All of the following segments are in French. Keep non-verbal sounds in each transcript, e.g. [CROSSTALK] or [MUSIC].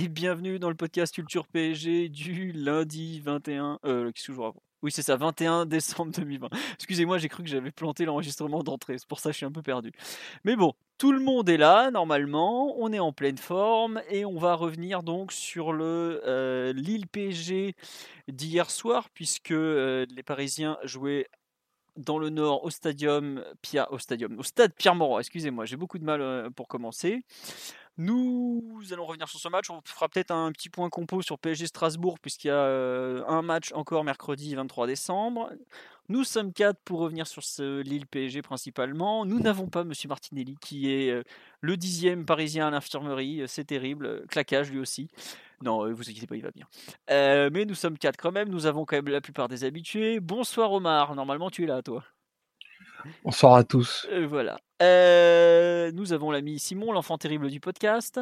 Et bienvenue dans le podcast Culture PSG du lundi 21. Euh, qu'est-ce que Oui, c'est ça, 21 décembre 2020. [LAUGHS] Excusez-moi, j'ai cru que j'avais planté l'enregistrement d'entrée. C'est pour ça que je suis un peu perdu. Mais bon, tout le monde est là, normalement. On est en pleine forme. Et on va revenir donc sur le euh, Lille PSG d'hier soir, puisque euh, les Parisiens jouaient dans le nord au stadium Pia, au stadium au stade Pierre Mauroy excusez-moi j'ai beaucoup de mal euh, pour commencer nous allons revenir sur ce match. On fera peut-être un petit point compo sur PSG Strasbourg puisqu'il y a euh, un match encore mercredi 23 décembre. Nous sommes quatre pour revenir sur ce Lille PSG principalement. Nous n'avons pas Monsieur Martinelli qui est euh, le dixième parisien à l'infirmerie. C'est terrible. Claquage lui aussi. Non, euh, vous inquiétez pas, il va bien. Euh, mais nous sommes quatre quand même, nous avons quand même la plupart des habitués. Bonsoir Omar, normalement tu es là toi. Bonsoir à tous. Euh, voilà. Euh, nous avons l'ami Simon, l'enfant terrible du podcast.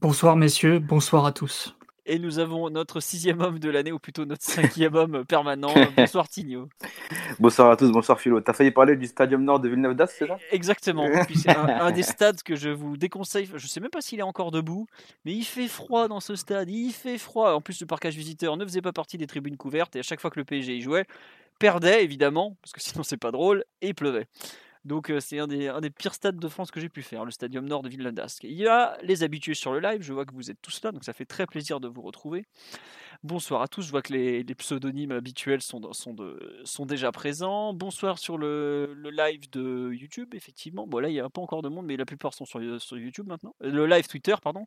Bonsoir messieurs, bonsoir à tous. Et nous avons notre sixième homme de l'année, ou plutôt notre cinquième homme [LAUGHS] permanent. Bonsoir Tigno. Bonsoir à tous, bonsoir Philo. T'as failli parler du Stadium Nord de Villeneuve d'Ascq, c'est ça? Exactement. Puis c'est un, un des stades que je vous déconseille. Je sais même pas s'il est encore debout, mais il fait froid dans ce stade. Il fait froid. En plus, le parcage visiteur ne faisait pas partie des tribunes couvertes. Et à chaque fois que le PSG y jouait, perdait évidemment, parce que sinon c'est pas drôle, et il pleuvait. Donc euh, c'est un des, pires stades de France que j'ai pu faire, le Stadium Nord de d'Ascq. Il y a les habitués sur le live, je vois que vous êtes tous là, donc ça fait très plaisir de vous retrouver. Bonsoir à tous, je vois que les, pseudonymes habituels sont, déjà présents. Bonsoir sur le, live de YouTube, effectivement. Bon là, il n'y a pas encore de monde, mais la plupart sont sur, sur YouTube maintenant. Euh, Le live Twitter, pardon.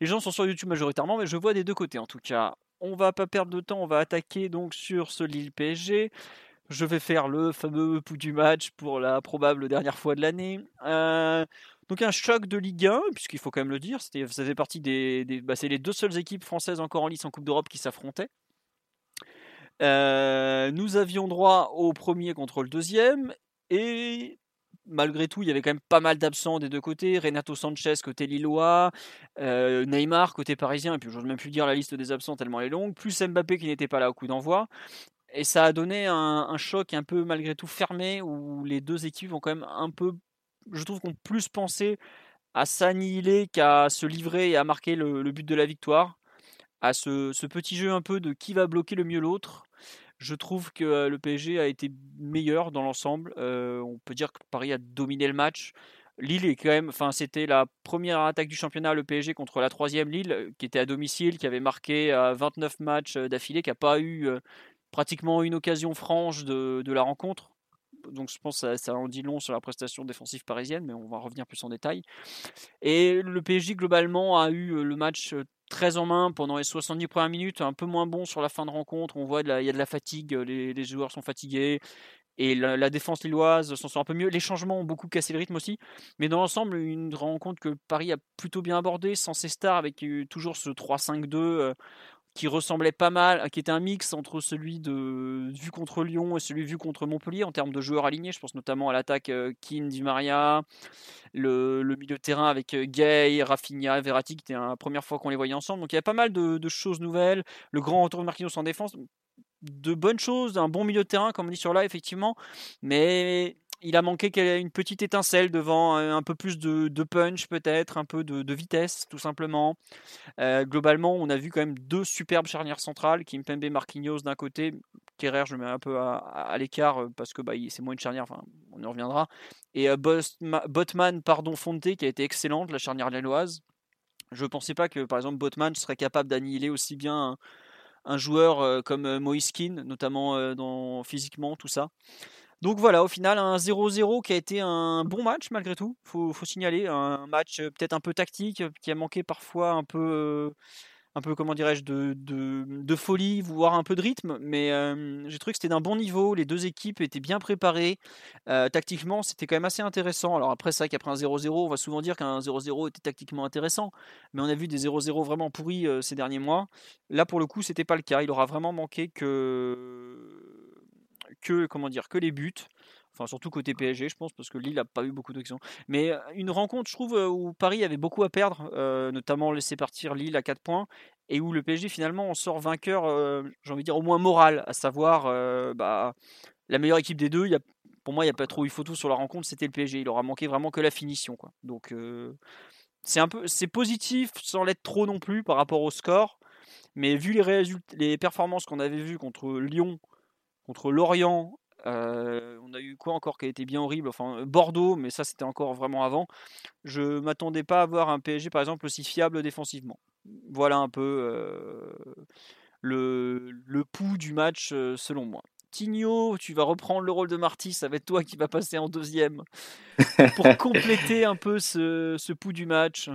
Les gens sont sur YouTube majoritairement, mais je vois des deux côtés en tout cas. On va pas perdre de temps, on va attaquer donc sur ce Lille PSG. Je vais faire le fameux pouls du match pour la probable dernière fois de l'année. Euh, donc un choc de Ligue 1, puisqu'il faut quand même le dire, c'était, ça faisait partie des, des- bah, c'est les deux seules équipes françaises encore en lice en Coupe d'Europe qui s'affrontaient. Euh, nous avions droit au premier contre le deuxième, et malgré tout, il y avait quand même pas mal d'absents des deux côtés. Renato Sanchez côté Lillois, euh, Neymar côté parisien, et puis j'ose même plus dire la liste des absents tellement elle est longue, plus Mbappé qui n'était pas là au coup d'envoi. Et ça a donné un, un choc un peu malgré tout fermé où les deux équipes ont quand même un peu, je trouve qu'on plus pensé à s'annihiler qu'à se livrer et à marquer le, but de la victoire. À ce, petit jeu un peu de qui va bloquer le mieux l'autre. Je trouve que euh, le PSG a été meilleur dans l'ensemble. Euh, on peut dire que Paris a dominé le match. Lille est quand même, enfin c'était la première attaque du championnat, le PSG contre la troisième Lille, euh, qui était à domicile, qui avait marqué à 29 matchs d'affilée, qui n'a pas eu pratiquement une occasion franche de, la rencontre. Donc je pense que ça, en dit long sur la prestation défensive parisienne, mais on va revenir plus en détail. Et le PSG globalement a eu euh, le match euh, très en main pendant les 70 premières minutes, un peu moins bon sur la fin de rencontre. On voit il y a de la fatigue, euh, les, joueurs sont fatigués. Et la, défense lilloise s'en sort un peu mieux. Les changements ont beaucoup cassé le rythme aussi. Mais dans l'ensemble, une rencontre que Paris a plutôt bien abordée, sans ses stars, avec toujours ce 3-5-2 euh, qui ressemblait pas mal, qui était un mix entre celui de vu contre Lyon et celui vu contre Montpellier en termes de joueurs alignés. Je pense notamment à l'attaque euh, Keane, Di Maria, le, milieu de terrain avec euh, Gay, Rafinha, Verratti, qui était la première fois qu'on les voyait ensemble. Donc il y avait pas mal de, de choses nouvelles. Le grand retour de Marquinhos en défense, de bonnes choses, un bon milieu de terrain, comme on dit sur là, effectivement. Mais il a manqué qu'elle ait une petite étincelle devant, euh, un peu plus de, punch peut-être, un peu de, vitesse, tout simplement. Euh, globalement, on a vu quand même deux superbes charnières centrales, Kimpembe Marquinhos d'un côté, Kerrer je mets un peu à, l'écart euh, parce que bah, c'est moins une charnière, enfin on y reviendra, et Botman pardon Fonte qui a été excellente, la charnière lilloise. Je pensais pas que par exemple Botman serait capable d'annihiler aussi bien un, un joueur comme Kean, notamment dans, physiquement, tout ça. Donc voilà, au final, un 0-0 qui a été un bon match malgré tout, faut, faut signaler. Un match euh, peut-être un peu tactique, euh, qui a manqué parfois un peu, euh, un peu comment dirais-je de, de, folie, voire un peu de rythme, mais j'ai trouvé que c'était d'un bon niveau. Les deux équipes étaient bien préparées. tactiquement, c'était quand même assez intéressant. Alors après, vrai qu'après un 0-0, on va souvent dire qu'un 0-0 était tactiquement intéressant, mais on a vu des 0-0 vraiment pourris ces derniers mois. Là, pour le coup, c'était pas le cas. Il aura vraiment manqué que que comment dire que les buts. Enfin, surtout côté PSG, je pense, parce que Lille n'a pas eu beaucoup d'actions. Mais une rencontre, je trouve, où Paris avait beaucoup à perdre, notamment laisser partir Lille à 4 points, et où le PSG, finalement, en sort vainqueur, j'ai envie de dire, au moins moral, à savoir bah, la meilleure équipe des deux. Y a, pour moi, il n'y a pas trop eu photo sur la rencontre, c'était le PSG. Il aura manqué vraiment que la finition. Quoi. Donc, c'est un peu c'est positif, sans l'être trop non plus par rapport au score. Mais vu les, résultats, les performances qu'on avait vues contre Lyon, contre Lorient on a eu quoi encore qui a été bien horrible? Enfin, Bordeaux, mais ça c'était encore vraiment avant. Je m'attendais pas à voir un PSG par exemple aussi fiable défensivement. Voilà un peu le, le pouls du match selon moi. Tigno, tu vas reprendre le rôle de Marty, ça va être toi qui va passer en deuxième pour [LAUGHS] compléter un peu ce, ce pouls du match.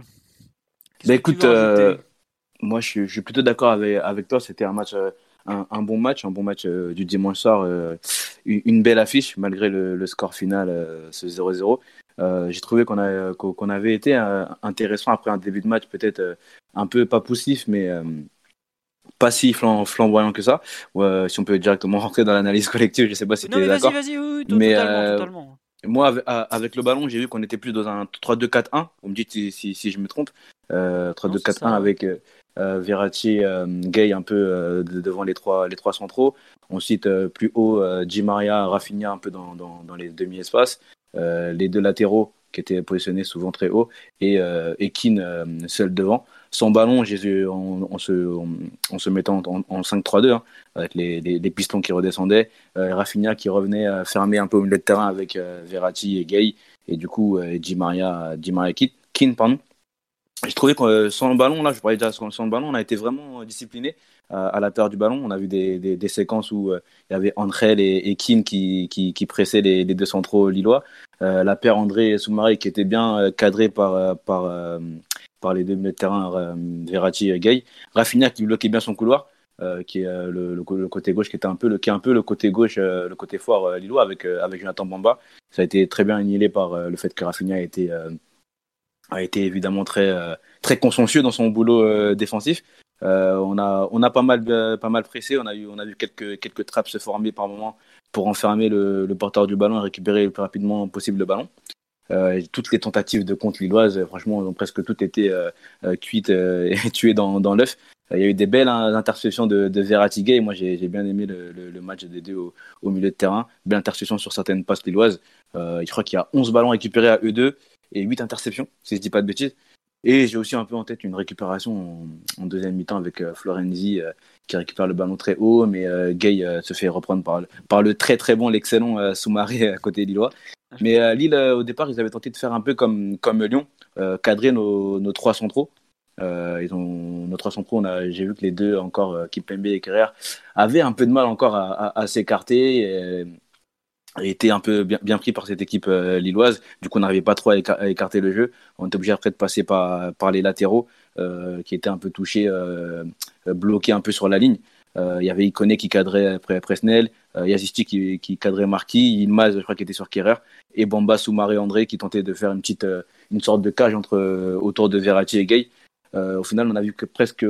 Bah écoute, moi je suis, plutôt d'accord avec, avec toi, c'était un match un, bon match, un bon match euh, du dimanche soir, euh, une, belle affiche malgré le, score final, euh, ce 0-0. J'ai trouvé qu'on qu'on avait été intéressant après un début de match peut-être un peu pas poussif, mais pas si flamboyant que ça. si on peut directement [LAUGHS] rentrer dans l'analyse collective, je sais pas si tu es d'accord. Vas-y, vas-y, mais totalement, Moi, avec le ballon, j'ai vu qu'on était plus dans un 3-2-4-1. On me dit si, si, je me trompe. 3-2-4-1 avec euh, Verratti, euh, Gay un peu euh, devant les trois, les trois centraux. On cite plus haut Di Maria, Rafinha un peu dans, dans, les demi-espaces. les deux latéraux qui étaient positionnés souvent très haut et, et Keane seul devant. Son ballon, Jésus, en, se, en, se mettant en, 5-3-2, hein, avec les, les, pistons qui redescendaient, Rafinha qui revenait fermer un peu au milieu de terrain avec Verratti et Gay, et du coup Di Maria, Di Maria Keane, pardon, j'ai trouvé que euh, sans le ballon, là, je parlais déjà sans, le ballon, on a été vraiment euh, discipliné euh, à la perte du ballon. On a vu des, des, séquences où il y avait André et, et qui, qui, qui pressaient les, deux centraux lillois. la paire André et Soumaré qui était bien cadrée par, par, les deux milieux de terrain, Verratti et Gay. Rafinha qui bloquait bien son couloir. qui est le, côté gauche qui était un peu le qui est un peu le côté gauche le côté fort lillois avec avec Jonathan Bamba ça a été très bien annihilé par le fait que Rafinha était a été évidemment très, euh, très consciencieux dans son boulot euh, défensif. Euh, on, a, on a pas mal, pas mal pressé, on a, eu, on a vu quelques, quelques trappes se former par moment pour enfermer le, le porteur du ballon et récupérer le plus rapidement possible le ballon. Euh, toutes les tentatives de contre lilloise, franchement, ont presque toutes été euh, cuites [LAUGHS] et tuées dans, dans l'œuf. Il y a eu des belles interceptions de, de Verratti et moi j'ai bien aimé le, le, le, match des deux au, au, milieu de terrain. Belle interception sur certaines passes lilloises. Euh, je crois qu'il y a 11 ballons récupérés à eux deux et 8 interceptions, si je dis pas de bêtises. Et j'ai aussi un peu en tête une récupération en, deuxième mi-temps avec euh, Florenzi euh, qui récupère le ballon très haut, mais euh, Gay se fait reprendre par, par le très très bon, l'excellent Soumaré [LAUGHS] à côté Lillois. Mais Lille, au départ, ils avaient tenté de faire un peu comme, comme Lyon, cadrer nos, nos, trois centraux. ils ont nos trois centraux, j'ai vu que les deux encore, Kipembe et Kerrer, avaient un peu de mal encore à, à, à s'écarter été un peu bien, pris par cette équipe euh, lilloise. Du coup, on n'arrivait pas trop à, écarter le jeu. On était obligé après de passer par, les latéraux euh, qui étaient un peu touchés, euh, bloqués un peu sur la ligne. Il y avait Ikoné qui cadrait après Presnel, Yazisti qui, qui cadrait Marquis, Ilmaz, je crois, qui était sur Kerrer, et Bamba, Soumaré, André qui tentait de faire une petite, une sorte de cage entre, autour de Verratti et Gay. au final, on a vu que presque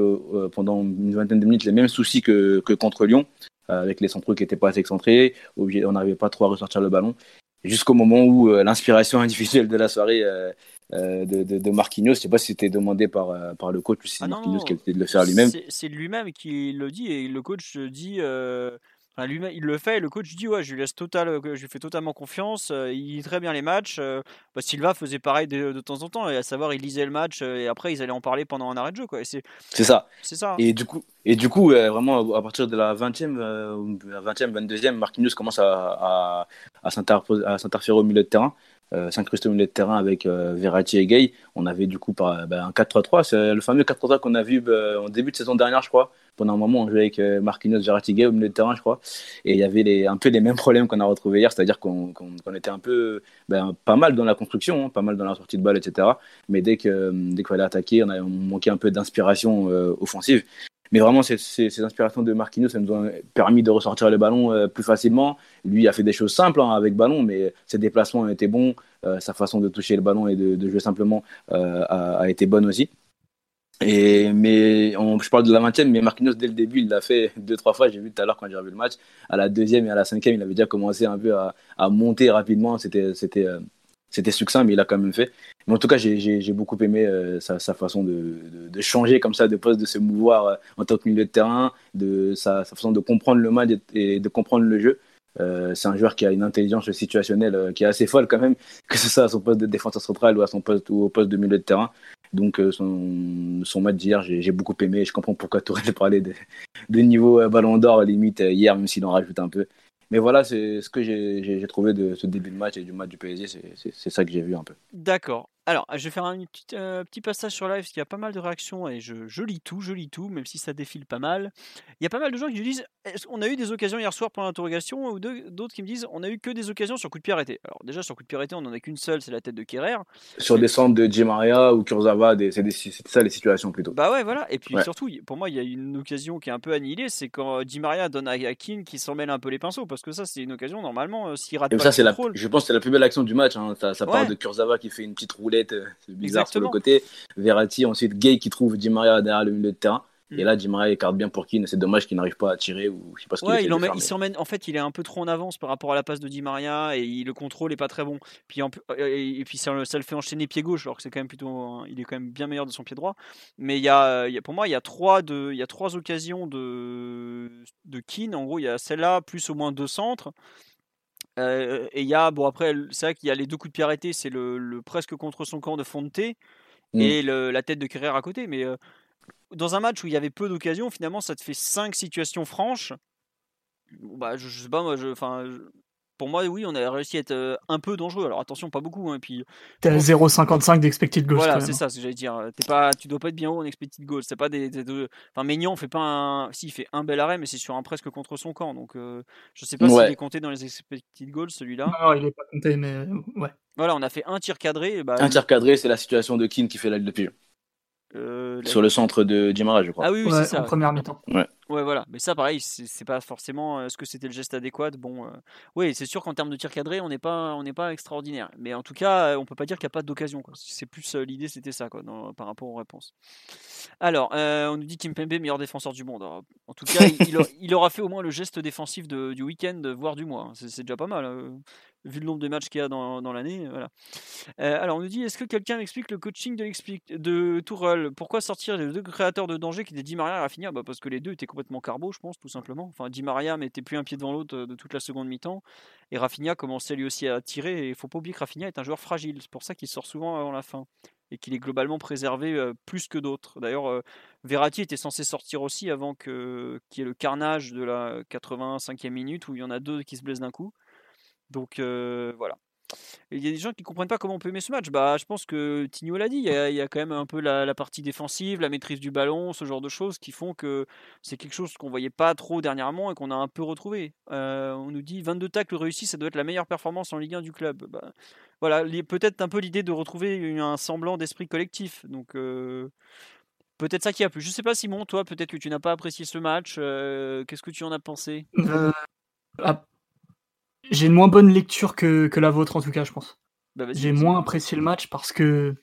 pendant une vingtaine de minutes les mêmes soucis que contre Lyon. Euh, avec les centraux qui n'étaient pas assez excentrés. On n'arrivait pas trop à ressortir le ballon. Jusqu'au moment où euh, l'inspiration [LAUGHS] individuelle de la soirée euh, de, de, Marquinhos, je ne sais pas si c'était demandé par, par le coach ou si c'est ah Marquinhos qui a décidé de le faire lui-même. C'est lui-même qui le dit et le coach dit il le fait et le coach dit ouais, je lui laisse total, euh, je lui fais totalement confiance. Euh, il lit très bien les matchs. Euh, bah, Silva faisait pareil de, temps en temps, et à savoir il lisait le match et après ils allaient en parler pendant un arrêt de jeu quoi. C'est ça. C'est ça. Et du coup, et du coup vraiment à partir de la 20e, 20e, 22e, Marquinhos commence à, à, à s'interférer au milieu de terrain. Euh, s'incruster au milieu de terrain avec euh, Verratti et Gay. On avait du coup par, ben, un 4-3-3. C'est le fameux 4-3-3 qu'on a vu ben, en début de saison dernière, je crois. Pendant un moment, on jouait avec euh, Marquinhos, Verratti, Gay au milieu de terrain, je crois. Et il y avait un peu les mêmes [LAUGHS] problèmes qu'on a retrouvés hier, c'est-à-dire qu'on était un peu ben, pas mal dans la construction, hein, pas mal dans la sortie de balle, etc. Mais dès que dès qu'il fallait attaquer, on manquait un peu d'inspiration offensive. Mais vraiment, ces, inspirations de Marquinhos, ça nous a permis de ressortir le ballon euh, plus facilement. Lui a fait des choses simples hein, avec ballon, mais ses déplacements ont été bons. Euh, sa façon de toucher le ballon et de, jouer simplement euh, a, été bonne aussi. Et, mais je parle de la vingtième, mais Marquinhos, dès le début, il l'a fait [LAUGHS] deux, trois fois. J'ai vu tout à l'heure quand j'ai revu le match. À la deuxième et à la cinquième, il avait déjà commencé un peu à, à monter rapidement. C'était c'était succinct, mais il a quand même fait. Mais en tout cas, j'ai beaucoup aimé euh, sa, façon de, changer comme ça de poste, de se mouvoir euh, en tant que milieu de terrain, de sa, façon de comprendre le match et, de comprendre le jeu. Euh, c'est un joueur qui a une intelligence situationnelle qui est assez folle quand même, [LAUGHS] que ce soit à son poste de défenseur central ou à son poste ou au poste de milieu de terrain. Donc son, match d'hier, j'ai beaucoup aimé. Je comprends pourquoi aurais [LAUGHS] parlé de, de niveau ballon d'or limite hier, même s'il en rajoute un peu. Mais voilà, c'est ce que j'ai trouvé de ce début de match et du match du PSG. C'est ça que j'ai vu un peu. D'accord. Alors, je vais faire un petit, euh, petit, passage sur live, parce qu'il y a pas mal de réactions et je, je, lis tout, je lis tout, même si ça défile pas mal. Il y a pas mal de gens qui me disent on a eu des occasions hier soir pour l'interrogation, ou d'autres qui me disent on a eu que des occasions sur coup de pied arrêté. Alors, déjà, sur coup de pied arrêté, on en a qu'une seule, c'est la tête de Kerrer. Sur des centres de Di Maria ou Kurzawa, c'est ça les situations plutôt. Bah ouais, voilà. Et puis surtout, pour moi, il y a une occasion qui est un peu annihilée, c'est quand Di Maria donne à Akin qui s'en mêle un peu les pinceaux, parce que ça, c'est une occasion, normalement, euh, s'il rate pas ça, le contrôle... Je pense que c'est la plus belle action du match. Hein. Ça, ça part de Kurzawa qui fait une petite roulette, euh, c'est bizarre sur le côté. Verratti, ensuite Gay qui trouve Di Maria derrière le milieu de terrain. Et mm. là, Di Maria écarte bien pour Keane. C'est dommage qu'il n'arrive pas à tirer ou je sais pas ce ouais, il, en il s'emmène. En fait, il est un peu trop en avance par rapport à la passe de Di Maria et il, le contrôle est pas très bon. Puis et puis ça, ça, le fait enchaîner pied gauche alors que c'est quand même plutôt. Il est quand même bien meilleur de son pied droit. Mais il y a, il y a pour moi, il y a trois de, il y a trois occasions de de Keane. En gros, il y a celle-là plus au moins deux centres. Euh, et il y a bon après, c'est vrai qu'il y a les deux coups de pied arrêtés. C'est le, le presque contre son camp de Fonte Mmh. et la tête de Kerrer à côté. Mais dans un match où il y avait peu d'occasions, finalement, ça te fait 5 situations franches. Bah, je, sais pas, moi, je, pour moi, oui, on a réussi à être un peu dangereux. Alors attention, pas beaucoup. Hein, et puis, T'es à 0,55 d'expected goals. Voilà, c'est ça, ce que j'allais dire. T'es pas, tu dois pas être bien haut en expected goals. C'est pas des, des, Enfin, Maignan fait pas un. Si, il fait un bel arrêt, mais c'est sur un presque contre son camp. Donc, je sais pas s'il est compté dans les expected goals, celui-là. Non, il est pas compté, mais ouais. Voilà, on a fait un tir cadré. Bah, un tir cadré, c'est la situation de Keane qui fait la de pigeon. Euh, Sur le centre de Dimara, je crois. Ah oui, c'est ça. En première mi-temps. Ouais. ouais, voilà. Mais ça, pareil, c'est pas forcément. Euh, est-ce que c'était le geste adéquat Bon, euh, oui, c'est sûr qu'en termes de tir cadré, on n'est pas, on n'est pas extraordinaire. Mais en tout cas, on peut pas dire qu'il n'y a pas d'occasion. C'est plus l'idée, c'était ça, quoi, par rapport aux réponses. Alors, on nous dit Kimpembe meilleur défenseur du monde. en tout cas, il, aura fait au moins le geste défensif du week-end, voire du mois. C'est déjà pas mal. Vu le nombre de matchs qu'il y a dans, dans l'année. Voilà. Euh, alors, on nous dit est-ce que quelqu'un m'explique le coaching de, de Tourelle? Pourquoi sortir les deux créateurs de danger qui étaient Di Maria et Rafinha? Bah Parce que les deux étaient complètement carbo, je pense, tout simplement. Enfin, Di Maria mettait plus un pied devant l'autre euh, de toute la seconde mi-temps. Et Rafinha commençait lui aussi à tirer. Et il faut pas oublier que Rafinha est un joueur fragile. C'est pour ça qu'il sort souvent avant la fin. Et qu'il est globalement préservé euh, plus que d'autres. D'ailleurs, Verratti était censé sortir aussi avant qu'il y ait le carnage de la 85e minute où il y en a deux qui se blessent d'un coup. Donc euh, voilà. Il y a des gens qui ne comprennent pas comment on peut aimer ce match. Bah, je pense que Tigno l'a dit, il y, a, quand même un peu la, partie défensive, la maîtrise du ballon, ce genre de choses qui font que c'est quelque chose qu'on voyait pas trop dernièrement et qu'on a un peu retrouvé. Euh, on nous dit 22 tacles réussis, ça doit être la meilleure performance en Ligue 1 du club. Bah, voilà, peut-être un peu l'idée de retrouver un semblant d'esprit collectif. Donc euh, peut-être ça qui a plu. Je sais pas Simon, toi peut-être que tu n'as pas apprécié ce match. Qu'est-ce que tu en as pensé? J'ai une moins bonne lecture que, que, la vôtre, en tout cas, je pense. Bah, j'ai moins apprécié le match parce que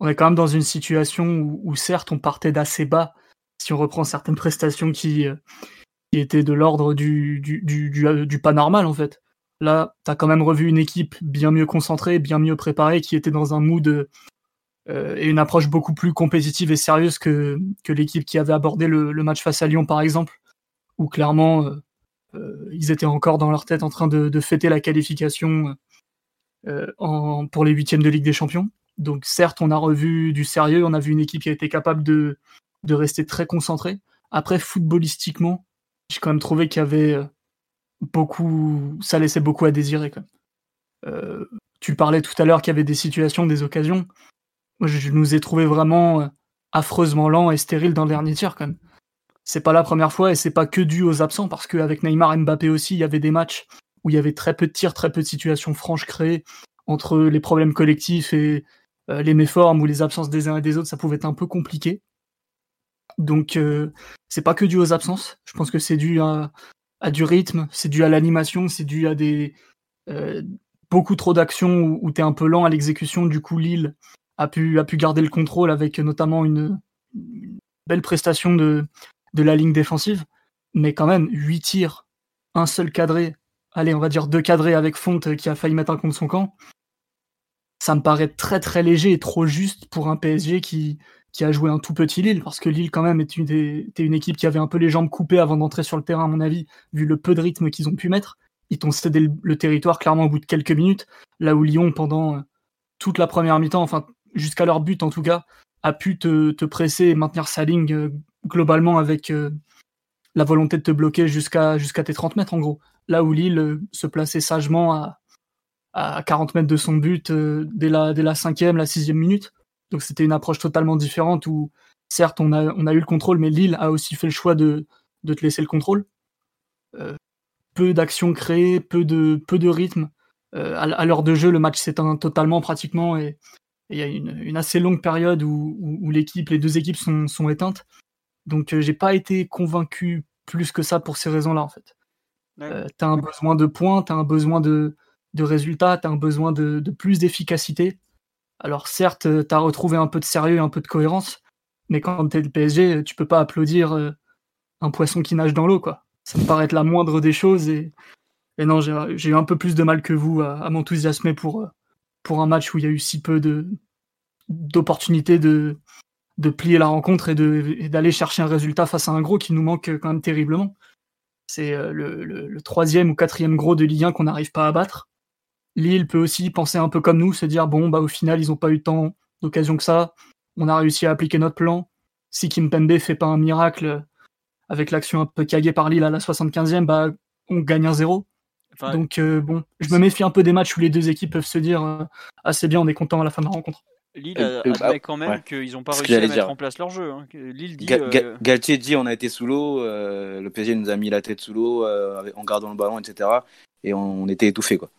on est quand même dans une situation où, certes, on partait d'assez bas si on reprend certaines prestations qui, euh, qui étaient de l'ordre du, du, du, euh, du, pas normal, en fait. Là, tu as quand même revu une équipe bien mieux concentrée, bien mieux préparée, qui était dans un mood euh, et une approche beaucoup plus compétitive et sérieuse que, que l'équipe qui avait abordé le, le, match face à Lyon, par exemple, où clairement, euh, ils étaient encore dans leur tête en train de, fêter la qualification euh, pour les huitièmes de Ligue des Champions. Donc certes, on a revu du sérieux, on a vu une équipe qui a été capable de, rester très concentrée. Après, footballistiquement, j'ai quand même trouvé qu'il y avait euh, beaucoup, ça laissait beaucoup à désirer. Tu parlais tout à l'heure qu'il y avait des situations, des occasions. Moi, je, nous ai trouvé vraiment euh, affreusement lents et stériles dans le dernier tir. C'est pas la première fois et c'est pas que dû aux absents parce qu'avec Neymar et Mbappé aussi, il y avait des matchs où il y avait très peu de tirs, très peu de situations franches créées entre les problèmes collectifs et euh, les méformes ou les absences des uns et des autres, ça pouvait être un peu compliqué. Donc euh, c'est pas que dû aux absences. Je pense que c'est dû à, du rythme, c'est dû à l'animation, c'est dû à des euh, beaucoup trop d'actions où, où tu es un peu lent à l'exécution. Du coup, Lille a pu, a pu garder le contrôle avec notamment une, belle prestation de, de la ligne défensive. Mais quand même, 8 tirs, un seul cadré, allez, on va dire deux cadrés avec Fonte qui a failli mettre un contre son camp. Ça me paraît très très léger et trop juste pour un PSG qui, qui a joué un tout petit Lille, parce que Lille quand même était une, équipe qui avait un peu les jambes coupées avant d'entrer sur le terrain, à mon avis, vu le peu de rythme qu'ils ont pu mettre. Ils t'ont cédé le, territoire clairement au bout de quelques minutes, là où Lyon, pendant euh, toute la première mi-temps, enfin jusqu'à leur but en tout cas, a pu te, te presser et maintenir sa ligne euh, globalement avec euh, la volonté de te bloquer jusqu'à tes 30 mètres en gros. Là où Lille se plaçait sagement à, à 40 mètres de son but dès, la, dès la cinquième, la sixième minute. Donc c'était une approche totalement différente où certes on a, eu le contrôle, mais Lille a aussi fait le choix de, te laisser le contrôle. Euh, peu d'actions créées, peu de, peu rythme. Euh, à, l'heure de jeu, le match s'éteint totalement pratiquement et il y a une, assez longue période où, les deux équipes sont éteintes. Donc euh, j'ai pas été convaincu plus que ça pour ces raisons-là en fait. Euh, t'as un besoin de points, t'as un besoin de, de résultats, t'as un besoin de, de plus d'efficacité. Alors certes, euh, tu as retrouvé un peu de sérieux, un peu de cohérence, mais quand tu es le PSG, tu peux pas applaudir un poisson qui nage dans l'eau, quoi. Ça me paraît être la moindre des choses et, et non, j'ai eu un peu plus de mal que vous à, m'enthousiasmer pour, pour un match où il y a eu si peu de d'opportunités de, de plier la rencontre et d'aller chercher un résultat face à un gros qui nous manque quand même terriblement. C'est le, le, troisième ou quatrième gros de Ligue 1 qu'on n'arrive pas à battre. Lille peut aussi penser un peu comme nous, se dire bon bah au final ils n'ont pas eu tant d'occasion que ça, on a réussi à appliquer notre plan. Si Kim Kimpembe fait pas un miracle avec l'action un peu caguée par Lille à la 75e, bah on gagne un zéro. Donc euh, bon, je me méfie un peu des matchs où les deux équipes peuvent se dire euh, ah c'est bien, on est content à la fin de la rencontre. Lille a, admet bah, quand même qu'ils n'ont pas réussi à mettre en place leur jeu. Hein. Lille dit, euh, Galtier dit on a été sous l'eau, le PSG nous a mis la tête sous l'eau en gardant le ballon, etc. Et on était étouffé quoi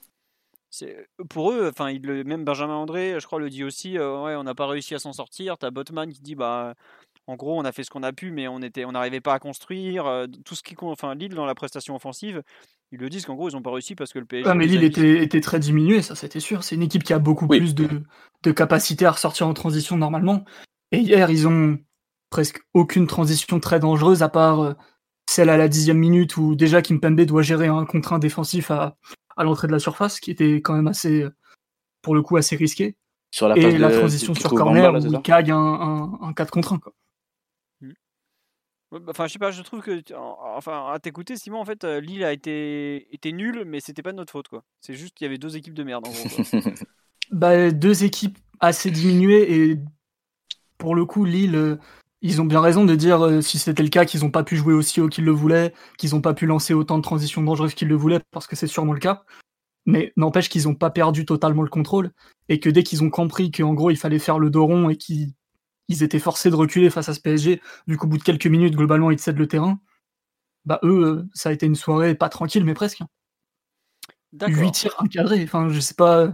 pour eux, enfin, même Benjamin André, je crois, le dit aussi. Euh, ouais, on n'a pas réussi à s'en sortir. T'as Botman qui dit, bah, en gros, on a fait ce qu'on a pu, mais on était, on n'arrivait pas à construire. Euh, tout ce qui, enfin, Lille dans la prestation offensive, ils le disent qu'en gros, ils n'ont pas réussi parce que le PSG. Ah, mais Lille était, était, très diminué, ça, c'était sûr. C'est une équipe qui a beaucoup plus de, de capacité à ressortir en transition normalement. Et hier, ils ont presque aucune transition très dangereuse à part euh, celle à la dixième minute où déjà Kimpembe doit gérer un contre un défensif à, à l'entrée de la surface, qui était quand même assez, pour le coup, assez risqué. Sur la et la transition sur corner où il cague un, un, 4 contre 1. Quoi. Bah, enfin, je sais pas, je trouve que, enfin, à t'écouter, Simon, en fait, euh, Lille a été, été nul, mais c'était pas de notre faute, quoi. C'est juste qu'il y avait deux équipes de merde, en gros. [LAUGHS] bah, deux équipes assez diminuées et pour le coup, Lille, euh, ils ont bien raison de dire euh, si c'était le cas qu'ils n'ont pas pu jouer aussi haut qu'ils le voulaient, qu'ils n'ont pas pu lancer autant de transitions dangereuses qu'ils le voulaient, parce que c'est sûrement le cas. Mais n'empêche qu'ils n'ont pas perdu totalement le contrôle, et que dès qu'ils ont compris qu'en gros il fallait faire le dos rond et qu'ils étaient forcés de reculer face à ce PSG, vu qu'au bout de quelques minutes, globalement, ils cèdent le terrain, bah eux, euh, ça a été une soirée pas tranquille, mais presque. 8 tirs encadrés, enfin je sais pas,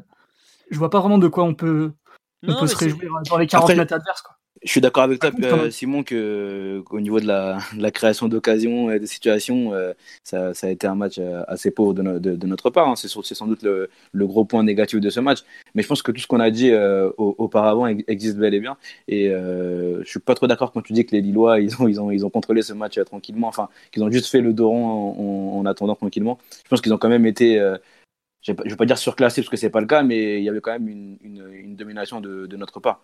je vois pas vraiment de quoi on peut, peut se réjouir dans les 40 mètres adverses. Quoi. Je suis d'accord avec toi, euh, Simon, que qu'au niveau de la, de la création d'occasions et de situations, euh, ça, ça, a été un match euh, assez pauvre de, de, notre part. Hein. C'est sans doute le, le, gros point négatif de ce match. Mais je pense que tout ce qu'on a dit auparavant existe bel et bien. Et je suis pas trop d'accord quand tu dis que les Lillois, ils ont, ils ont, ils ont contrôlé ce match tranquillement. Enfin, qu'ils ont juste fait le Doron en, en, attendant tranquillement. Je pense qu'ils ont quand même été je ne vais pas dire surclassés parce que c'est pas le cas, mais il y avait quand même une, une, une domination de, de, notre part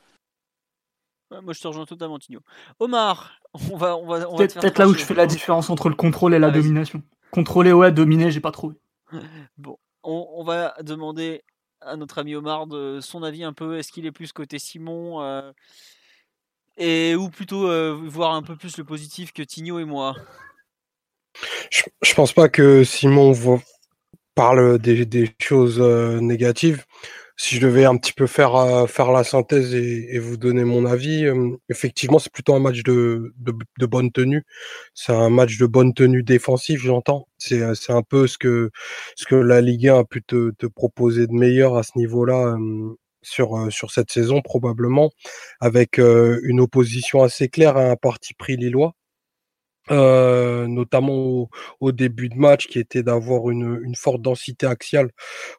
moi, je te rejoins totalement, Tigno. Omar, on va. On va, peut-être là où je fais la différence entre le contrôle et la domination. Contrôler, ouais, dominer, j'ai pas trouvé. [LAUGHS] Bon, on, va demander à notre ami Omar de son avis un peu. Est-ce qu'il est plus côté Simon euh, et ou plutôt euh, voir un peu plus le positif que Tigno et moi? Je, je pense pas que Simon parle des, des choses euh, négatives. Si je devais un petit peu faire, euh, faire la synthèse et, vous donner mon avis, euh, effectivement, c'est plutôt un match de, de, bonne tenue. C'est un match de bonne tenue défensive, j'entends. C'est, euh, un peu ce que, ce que la Ligue 1 a pu te, te proposer de meilleur à ce niveau-là sur, sur cette saison, probablement, avec une opposition assez claire à un parti pris lillois. Euh, notamment au, début de match, qui était d'avoir une, une, forte densité axiale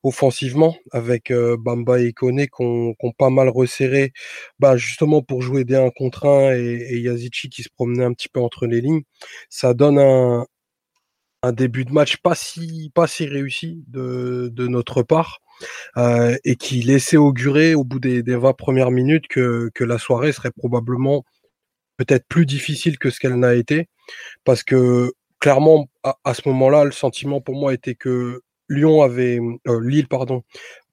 offensivement, avec euh, Bamba et Kone qui ont, pas mal resserré, bah, justement pour jouer des 1 contre 1 et, et Yazici qui se promenait un petit peu entre les lignes. Ça donne un, un début de match pas si, pas si réussi de, de notre part. Euh, et qui laissait augurer au bout des, des 20 premières minutes que, que la soirée serait probablement peut-être plus difficile que ce qu'elle n'a été, parce que clairement, à, ce moment-là, le sentiment pour moi était que Lyon avait, euh, Lille, pardon,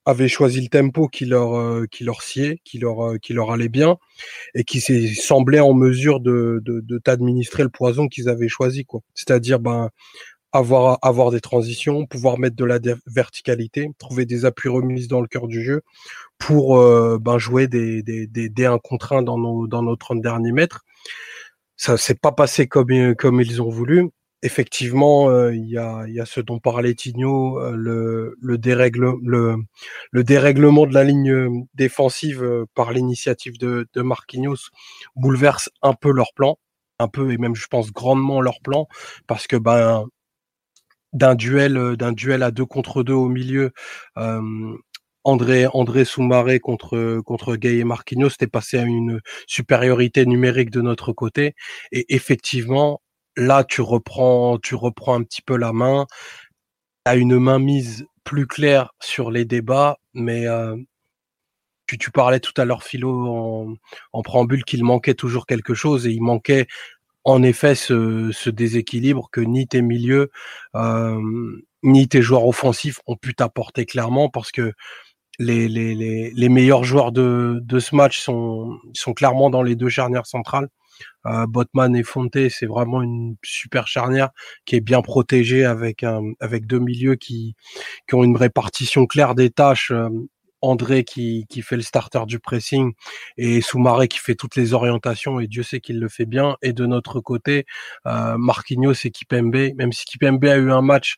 avait choisi le tempo qui leur, euh, qui leur sied, qui leur, euh, qui leur allait bien, et qui semblait en mesure de, de, de t'administrer le poison qu'ils avaient choisi, quoi. C'est-à-dire, ben, avoir, avoir des transitions, pouvoir mettre de la verticalité, trouver des appuis remises dans le cœur du jeu pour euh, ben, jouer des, des, des, des 1 contre 1 dans nos, dans nos 30 derniers mètres. Ça s'est pas passé comme, euh, ils ont voulu. Effectivement, euh, il y, a, ce dont parlait Tigno, le, le, dérègle, le, le dérèglement de la ligne défensive par l'initiative de, Marquinhos bouleverse un peu leur plan un peu et même je pense grandement leur plan parce que ben d'un duel euh, d'un duel à deux contre deux au milieu. André André Soumaré contre contre Gay et Marquinhos c'était passé à une supériorité numérique de notre côté. Et effectivement là tu reprends tu reprends un petit peu la main. À une main mise plus claire sur les débats mais euh, tu, tu, parlais tout à l'heure Philo en, en préambule qu'il manquait toujours quelque chose et il manquait en effet ce, ce, déséquilibre que ni tes milieux euh, ni tes joueurs offensifs ont pu t'apporter clairement parce que les, les, les, les, meilleurs joueurs de, de ce match sont, sont clairement dans les deux charnières centrales. Euh, Botman et Fonte, c'est vraiment une super charnière qui est bien protégée avec un, avec deux milieux qui, qui ont une répartition claire des tâches euh, André qui, qui fait le starter du pressing et Soumaré qui fait toutes les orientations et Dieu sait qu'il le fait bien. Et de notre côté, euh, Marquinhos et Kipembe, même si Kipembe a eu un match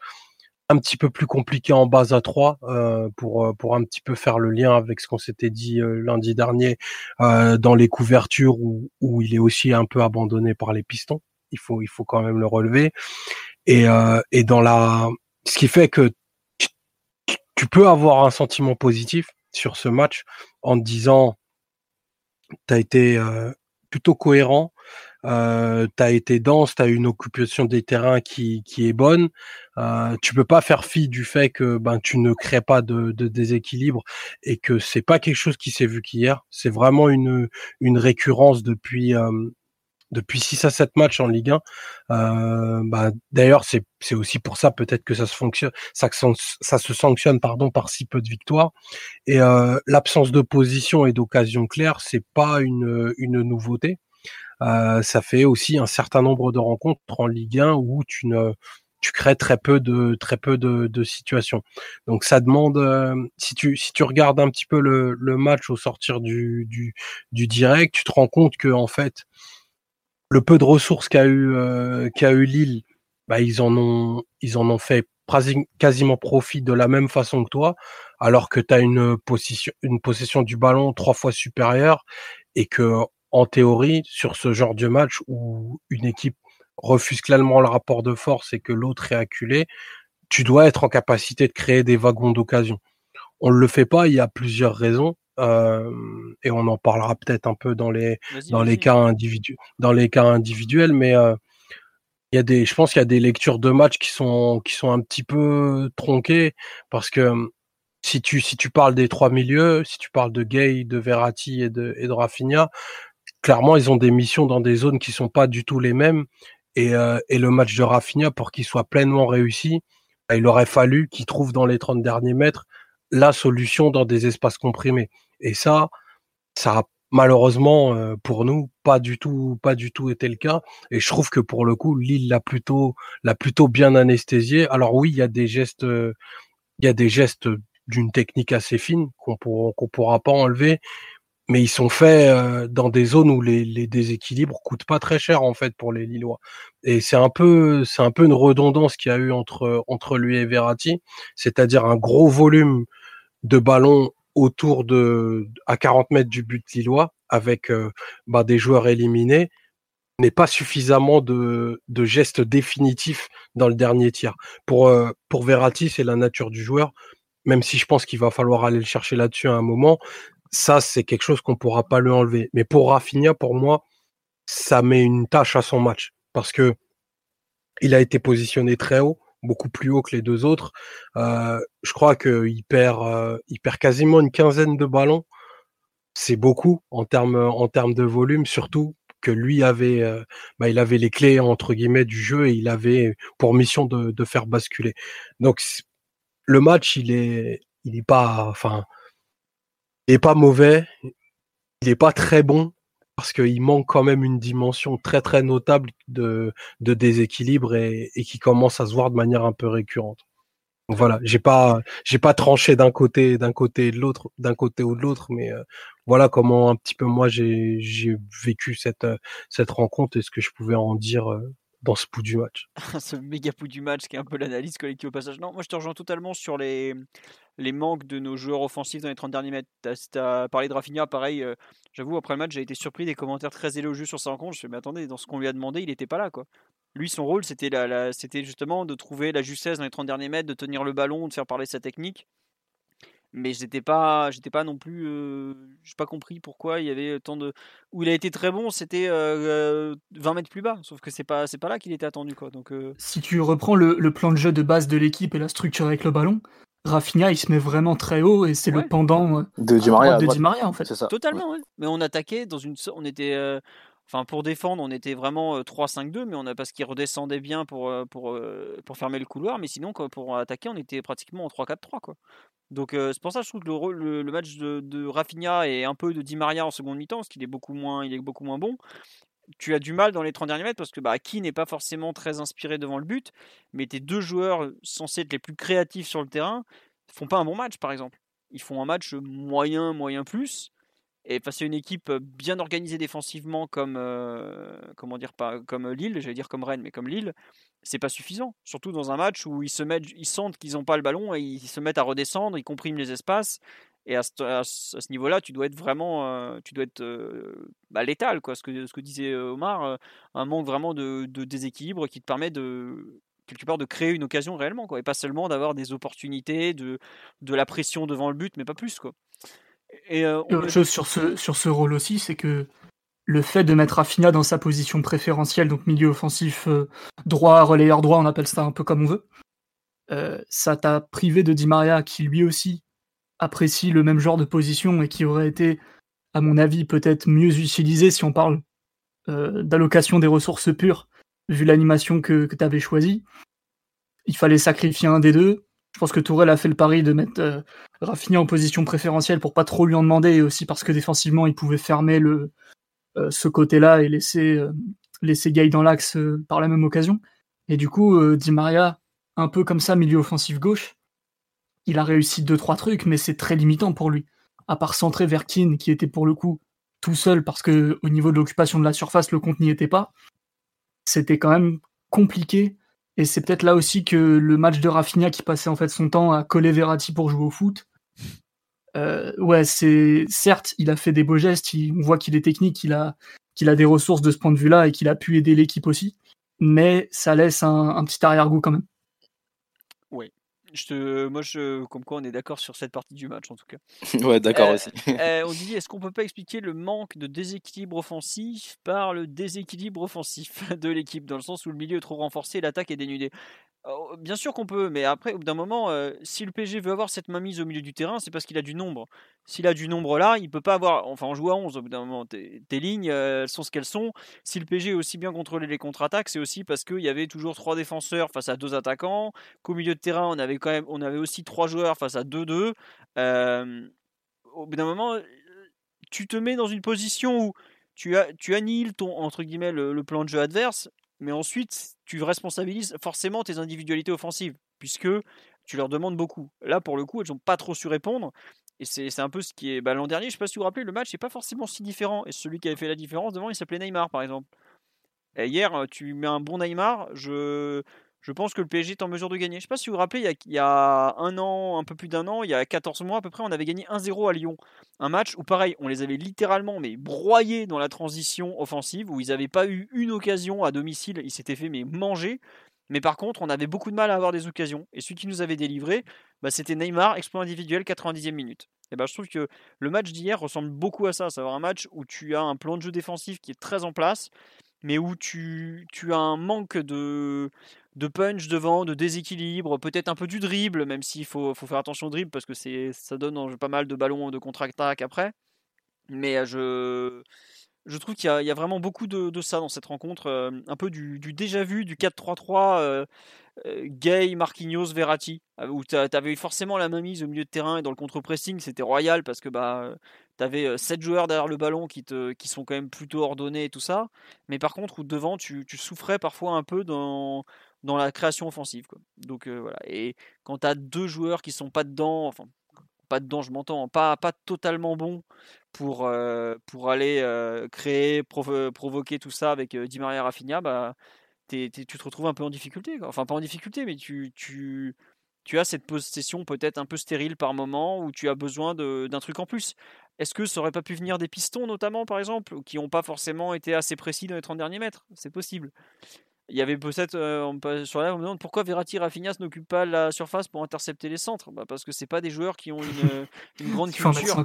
un petit peu plus compliqué en base à 3 euh, pour euh, pour un petit peu faire le lien avec ce qu'on s'était dit euh, lundi dernier euh, dans les couvertures où, où il est aussi un peu abandonné par les pistons. Il faut il faut quand même le relever et et dans la ce qui fait que tu peux avoir un sentiment positif sur ce match en te disant tu as été euh, plutôt cohérent, euh, tu as été dense, tu as une occupation des terrains qui, qui est bonne. Euh, tu peux pas faire fi du fait que ben tu ne crées pas de, de déséquilibre et que c'est pas quelque chose qui s'est vu qu'hier. C'est vraiment une une récurrence depuis euh, depuis 6 à 7 matchs en Ligue 1. Euh, bah, D'ailleurs, c'est aussi pour ça peut-être que ça se fonctionne, ça, ça se sanctionne pardon par si peu de victoires. Et euh, l'absence de position et d'occasion claire, c'est pas une, une nouveauté. Euh, ça fait aussi un certain nombre de rencontres en Ligue 1 où tu ne tu crées très peu de très peu de, de situations. Donc ça demande euh, si tu si tu regardes un petit peu le, le match au sortir du, du, du direct, tu te rends compte que en fait le peu de ressources qu'a eu euh, qu'a eu Lille, bah, ils en ont ils en ont fait quasiment profit de la même façon que toi, alors que tu as une possession une possession du ballon trois fois supérieure et que en théorie sur ce genre de match où une équipe refuse clairement le rapport de force et que l'autre est acculé, tu dois être en capacité de créer des wagons d'occasion. On ne le fait pas, il y a plusieurs raisons. Euh, et on en parlera peut-être un peu dans les dans les cas individuels dans les cas individuels mais euh, il y a des je pense qu'il y a des lectures de match qui sont qui sont un petit peu tronquées parce que si tu si tu parles des trois milieux si tu parles de Gay de Verratti et de et de Rafinha clairement ils ont des missions dans des zones qui sont pas du tout les mêmes et euh, le match de Rafinha pour qu'il soit pleinement réussi bah, il aurait fallu qu'il trouve dans les 30 derniers mètres la solution dans des espaces comprimés. Et ça, ça a malheureusement euh, pour nous pas du tout pas du tout été le cas. Et je trouve que pour le coup Lille l'a plutôt l'a plutôt bien anesthésié. Alors oui il y a des gestes il y a des gestes d'une technique assez fine qu'on pour, qu'on pourra pas enlever mais ils sont faits euh, dans des zones où les, les, déséquilibres coûtent pas très cher en fait pour les Lillois. Et c'est un peu c'est un peu une redondance qu'il y a eu entre entre lui et Verratti, c'est-à-dire un gros volume de ballons autour de à 40 mètres du but lillois avec euh, bah, des joueurs éliminés n'est pas suffisamment de, de gestes définitifs dans le dernier tiers. Pour euh, pour Verratti, c'est la nature du joueur même si je pense qu'il va falloir aller le chercher là-dessus à un moment, ça, c'est quelque chose qu'on pourra pas lui enlever. Mais pour Rafinha, pour moi, ça met une tâche à son match parce que il a été positionné très haut, beaucoup plus haut que les deux autres. Euh, je crois qu'il perd, euh, il perd quasiment une quinzaine de ballons. C'est beaucoup en termes en termes de volume, surtout que lui avait, euh, bah, il avait les clés entre guillemets du jeu et il avait pour mission de, de faire basculer. Donc le match, il est, il est pas, enfin, pas mauvais, il est pas très bon parce qu'il manque quand même une dimension très très notable de, déséquilibre et, qui commence à se voir de manière un peu récurrente. Voilà, j'ai pas j'ai pas tranché d'un côté d'un côté de l'autre d'un côté ou de l'autre, mais euh, voilà comment un petit peu moi j'ai j'ai vécu cette cette rencontre et ce que je pouvais en dire euh, dans ce pouls du match. [LAUGHS] ce méga pouls du match qui est un peu l'analyse collective au passage. Non, moi je te rejoins totalement sur les, les manques de nos joueurs offensifs dans les 30 derniers mètres. Tu as, parlé de Rafinha, pareil, euh, j'avoue, après le match, j'ai été surpris des commentaires très élogieux sur sa rencontre. Je me suis dit, mais attendez, dans ce qu'on lui a demandé, il n'était pas là. quoi. Lui, son rôle, c'était justement de trouver la justesse dans les 30 derniers mètres, de tenir le ballon, de faire parler sa technique mais j'étais pas j'étais pas non plus euh, j'ai pas compris pourquoi il y avait tant de où il a été très bon c'était 20 euh, mètres plus bas sauf que c'est pas c'est pas là qu'il était attendu quoi donc euh si tu reprends le, plan de jeu de base de l'équipe et la structure avec le ballon Rafinha il se met vraiment très haut et c'est le pendant de Di Maria, de Di Maria en fait ça. totalement mais on attaquait dans une on était Enfin, pour défendre, on était vraiment 3-5-2, mais on a parce qu'il redescendait bien pour, pour, pour fermer le couloir. Mais sinon, pour attaquer, on était pratiquement en 3-4-3. Quoi. Donc c'est pour ça que je trouve que le, le, match de, de, Rafinha et un peu de Di Maria en seconde mi-temps, parce qu'il est beaucoup moins, il est beaucoup moins bon. Tu as du mal dans les 30 derniers mètres parce que bah, n'est pas forcément très inspiré devant le but, mais tes deux joueurs censés être les plus créatifs sur le terrain font pas un bon match par exemple. Ils font un match moyen, moyen plus. Et face à une équipe bien organisée défensivement comme comment dire pas comme Lille, j'allais dire comme Rennes, mais comme Lille, c'est pas suffisant. Surtout dans un match où ils se mettent, ils sentent qu'ils n'ont pas le ballon et ils se mettent à redescendre, ils compriment les espaces. Et à ce, niveau-là, tu dois être vraiment, euh, tu dois être euh, bah, létal, quoi. Ce que, ce que disait euh, Omar, un manque vraiment de, déséquilibre qui te permet de quelque part de créer une occasion réellement, quoi, et pas seulement d'avoir des opportunités, de, de la pression devant le but, mais pas plus, quoi. Et, autre chose sur ce, sur ce rôle aussi, c'est que le fait de mettre Rafinha dans sa position préférentielle, donc milieu offensif euh, droit, relayeur droit, on appelle ça un peu comme on veut, euh, ça t'a privé de Di Maria qui lui aussi apprécie le même genre de position et qui aurait été, à mon avis, peut-être mieux utilisé si on parle euh, d'allocation des ressources pures, vu l'animation que, que tu avais choisie. Il fallait sacrifier un des deux. Je pense que Tourelle a fait le pari de mettre Rafinha en position préférentielle pour pas trop lui en demander et aussi parce que défensivement il pouvait fermer le, euh, ce côté-là et laisser, euh, laisser Gay dans l'axe euh, par la même occasion. Et du coup, Di Maria, un peu comme ça, milieu offensif gauche, il a réussi deux trois trucs, mais c'est très limitant pour lui. À part centrer vers qui était pour le coup tout seul parce que au niveau de l'occupation de la surface, le compte n'y était pas. C'était quand même compliqué. Et c'est peut-être là aussi que le match de Rafinha qui passait en fait son temps à coller Verratti pour jouer au foot, euh, ouais, c'est certes, il a fait des beaux gestes, on voit qu'il est technique, qu'il a, qu'il a des ressources de ce point de vue-là et qu'il a pu aider l'équipe aussi, mais ça laisse un, petit arrière-goût quand même. Oui. Je te, moi, je, comme quoi on est d'accord sur cette partie du match en tout cas. [LAUGHS] ouais, d'accord euh, aussi. [LAUGHS] Euh, on [LAUGHS] dit, est-ce qu'on peut pas expliquer le manque de déséquilibre offensif par le déséquilibre offensif de l'équipe, dans le sens où le milieu est trop renforcé, l'attaque est dénudée? Oh, bien sûr qu'on peut, mais après, au bout d'un moment, euh, si le PG veut avoir cette mainmise au milieu du terrain, c'est parce qu'il a du nombre. S'il a du nombre là, il peut pas avoir. Enfin, on joue à 11 au bout d'un moment. Tes, lignes, euh, elles sont ce qu'elles sont. Si le PG a aussi bien contrôlé les contre-attaques, c'est aussi parce qu'il y avait toujours trois défenseurs face à deux attaquants. Qu'au milieu de terrain, on avait quand même, on avait aussi trois joueurs face à 2-2. Euh, au bout d'un moment, tu te mets dans une position où tu, tu annihiles ton entre guillemets le plan de jeu adverse mais ensuite tu responsabilises forcément tes individualités offensives, puisque tu leur demandes beaucoup. Là, pour le coup, elles n'ont pas trop su répondre. Et c'est un peu ce qui est. Bah, L'an dernier, je sais pas si vous vous rappelez, le match n'est pas forcément si différent. Et celui qui avait fait la différence devant, il s'appelait Neymar, par exemple. Et hier, tu mets un bon Neymar, je, je pense que le PSG est en mesure de gagner. Je sais pas si vous vous rappelez, il y, a, un an, un peu plus d'un an, il y a 14 mois à peu près, on avait gagné 1-0 à Lyon. Un match où, pareil, on les avait littéralement mais broyés dans la transition offensive, où ils n'avaient pas eu une occasion à domicile, ils s'étaient fait manger. Mais par contre, on avait beaucoup de mal à avoir des occasions. Et celui qui nous avait délivré, bah, c'était Neymar, exploit individuel, 90e minute. Et bah, je trouve que le match d'hier ressemble beaucoup à ça. C'est un match où tu as un plan de jeu défensif qui est très en place, mais où tu, as un manque de, de punch devant, de déséquilibre, peut-être un peu du dribble, même s'il faut, faire attention au dribble parce que ça donne pas mal de ballons de contre-attaque après. Mais je, je trouve qu'il y, a vraiment beaucoup de, ça dans cette rencontre, un peu du, déjà vu, du 4-3-3 euh, euh, Gay, Marquinhos, Verratti, où tu avais forcément la mise au milieu de terrain et dans le contre-pressing, c'était royal parce que bah, tu avais 7 joueurs derrière le ballon qui, te, qui sont quand même plutôt ordonnés et tout ça, mais par contre, où devant, tu, souffrais parfois un peu dans, dans la création offensive. Donc voilà, et quand tu as deux joueurs qui sont pas dedans, enfin, pas dedans, je m'entends, pas, pas totalement bons pour, pour aller créer, provoquer tout ça avec Di Maria Rafinha, bah, tu te retrouves un peu en difficulté. Enfin, pas en difficulté, mais tu, tu, tu as cette possession peut-être un peu stérile par moment où tu as besoin d'un truc en plus. Est-ce que ça aurait pas pu venir des pistons, notamment, par exemple, qui n'ont pas forcément été assez précis dans les 30 derniers mètres? C'est possible. Il y avait peut-être euh, sur là, on me demande pourquoi Verratti et Rafinha n'occupent pas la surface pour intercepter les centres? Bah parce que c'est pas des joueurs qui ont une, euh, une grande [LAUGHS] culture.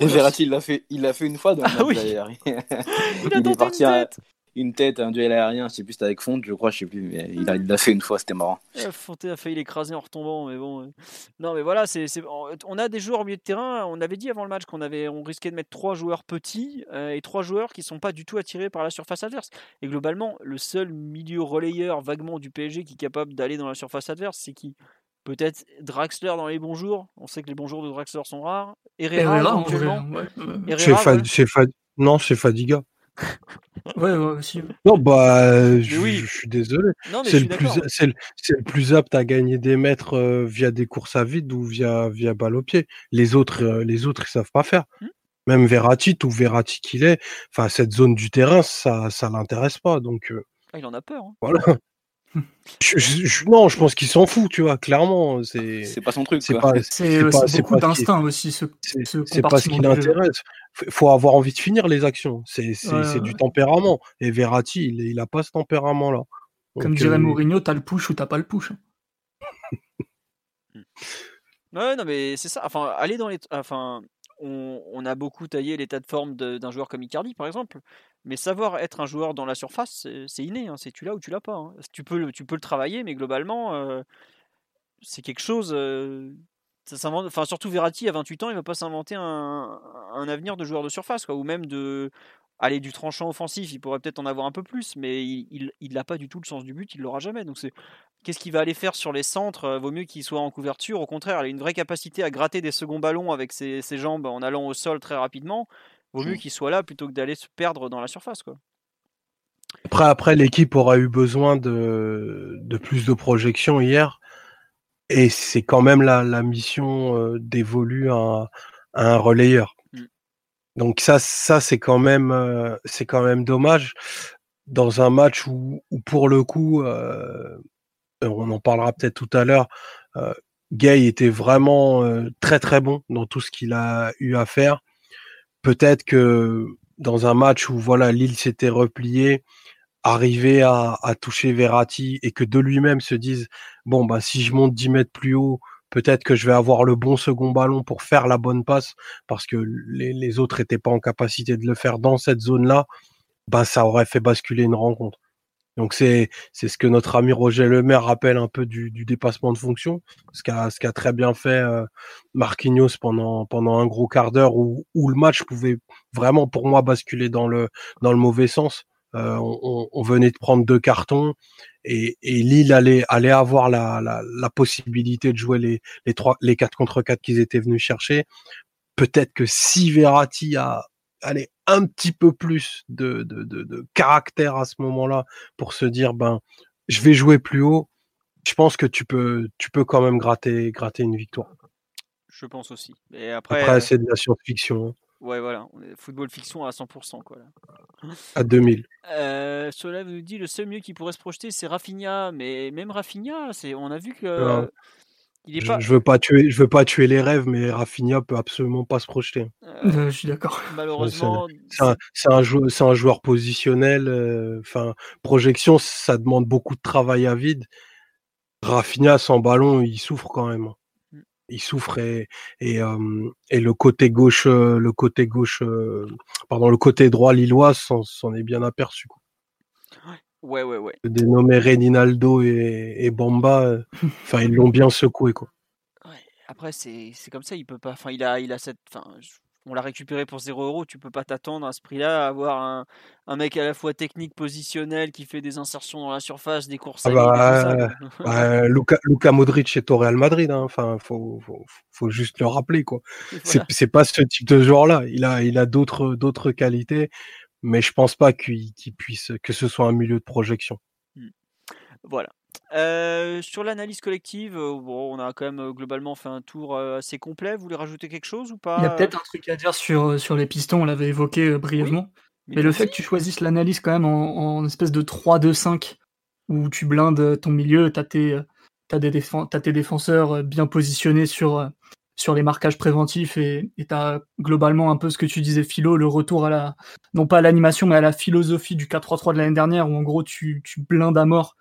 Et Verratti, il l'a fait, il l'a fait une fois dans le ah, oui. [LAUGHS] il, a est parti une tête une tête, un duel aérien, je sais plus, c'était avec Fonte, je crois, je sais plus, mais il l'a fait une fois, c'était marrant. Fonte a failli l'écraser en retombant, mais bon. Non, mais voilà, c'est, on a des joueurs au milieu de terrain, on avait dit avant le match qu'on avait, on risquait de mettre trois joueurs petits euh, et trois joueurs qui sont pas du tout attirés par la surface adverse. Et globalement, le seul milieu relayeur vaguement du PSG qui est capable d'aller dans la surface adverse, c'est qui? Peut-être Draxler dans les bons jours. On sait que les bons jours de Draxler sont rares. Herrera, Herrera, ouais. c'est Non, c'est Fadiga. Ouais, aussi. Non, bah, je, suis désolé. C'est le, plus, c'est le, plus apte à gagner des mètres euh, via des courses à vide ou via, via balle au pied. Les autres, euh, les autres, ils savent pas faire. Mmh. Même Verratti, tout Verratti qu'il est, enfin, cette zone du terrain, ça, ça l'intéresse pas. Donc, euh, ah, il en a peur. Hein. Voilà. Je, non, je pense qu'il s'en fout, tu vois, clairement. C'est pas son truc. C'est pas, beaucoup d'instinct aussi. C'est pas ce qui l'intéresse. Il faut avoir envie de finir les actions. C'est du tempérament. Et Verratti, il, il a pas ce tempérament-là. Comme dirait euh... Mourinho, t'as le push ou t'as pas le push. [LAUGHS] ouais, non, mais c'est ça. Enfin, aller dans les. Enfin, on, a beaucoup taillé l'état de forme d'un joueur comme Icardi, par exemple. Mais savoir être un joueur dans la surface, c'est inné. Hein. C'est tu l'as ou tu l'as pas. Hein. Tu, peux, tu peux le travailler, mais globalement, euh, c'est quelque chose. Euh, ça enfin, surtout Verratti, à 28 ans, il va pas s'inventer un, avenir de joueur de surface, ou même de aller du tranchant offensif. Il pourrait peut-être en avoir un peu plus, mais il n'a pas du tout le sens du but, il l'aura jamais. Donc c'est Qu'est-ce qu'il va aller faire sur les centres? Euh, Vaut mieux qu'il soit en couverture. Au contraire, il a une vraie capacité à gratter des seconds ballons avec ses, jambes en allant au sol très rapidement. Vaut mieux mmh. qu'il soit là plutôt que d'aller se perdre dans la surface. Quoi. Après, après l'équipe aura eu besoin de, plus de projections hier. Et c'est quand même la, mission euh, d'évoluer à, un relayeur. Mmh. Donc ça, ça c'est quand même, euh, c'est quand même dommage dans un match où, pour le coup, euh, on en parlera peut-être tout à l'heure. Euh, Gay était vraiment euh, très très bon dans tout ce qu'il a eu à faire. Peut-être que dans un match où voilà Lille s'était replié, arriver à, toucher Verratti et que de lui-même se dise bon bah si je monte 10 mètres plus haut, peut-être que je vais avoir le bon second ballon pour faire la bonne passe parce que les, les autres n'étaient pas en capacité de le faire dans cette zone-là, bah ça aurait fait basculer une rencontre. Donc c'est c'est ce que notre ami Roger Lemaire rappelle un peu du, dépassement de fonction, ce qu'a ce qu'a très bien fait euh, Marquinhos pendant pendant un gros quart d'heure où, où le match pouvait vraiment pour moi basculer dans le dans le mauvais sens. Euh, on, venait de prendre deux cartons et, et Lille allait allait avoir la, la, la possibilité de jouer les les trois les quatre contre quatre qu'ils étaient venus chercher. Peut-être que si Verratti a allez, un petit peu plus de, de, de, de caractère à ce moment-là pour se dire, ben, je vais jouer plus haut. je pense que tu peux, tu peux quand même gratter, gratter une victoire. Je pense aussi. Et après, après c'est de la science-fiction. Ouais, voilà, on est football fiction à 100%. Quoi, À 2000. Euh, nous dit le seul mieux qui pourrait se projeter, c'est Rafinha. Mais même Rafinha, c'est, on a vu que. Il est je, pas... je, veux pas tuer, je veux pas tuer les rêves, mais Rafinha peut absolument pas se projeter. Euh, je suis d'accord. [LAUGHS] Malheureusement, c'est un, un, joueur, un, joueur positionnel. Euh, enfin, projection, ça demande beaucoup de travail à vide. Rafinha sans ballon, il souffre quand même il souffre et, et, le côté gauche, le côté gauche, pardon, le côté droit lillois s'en est bien aperçu. Quoi. Ouais, ouais, ouais. Dénommé Reninaldo et, et Bamba, [LAUGHS] enfin ils l'ont bien secoué quoi. Après c'est comme ça, il peut pas, enfin il a, il a cette, enfin on l'a récupéré pour 0 euros, tu peux pas t'attendre à ce prix-là à avoir un, un, mec à la fois technique, positionnel, qui fait des insertions dans la surface, des courses. Ah bah, bah, Luca, Modric est au Real Madrid, hein. enfin faut, faut, faut, juste le rappeler quoi. [LAUGHS] C'est pas ce type de joueur-là. Il a, il a d'autres qualités, mais je pense pas qu'il puisse, que ce soit un milieu de projection. Mmh. Voilà. Euh, sur l'analyse collective, euh, bon, on a quand même euh, globalement fait un tour assez complet. Vous voulez rajouter quelque chose ou pas Il y a peut-être un truc à dire sur, sur les pistons, on l'avait évoqué brièvement. mais, le fait que tu choisisses l'analyse quand même en, espèce de 3-2-5, où tu blindes ton milieu, tu as, tes défenseurs bien positionnés sur, sur les marquages préventifs et tu as globalement un peu ce que tu disais, Philo, le retour à la, non pas à l'animation, mais à la philosophie du 4-3-3 de l'année dernière, où en gros tu, tu blindes à mort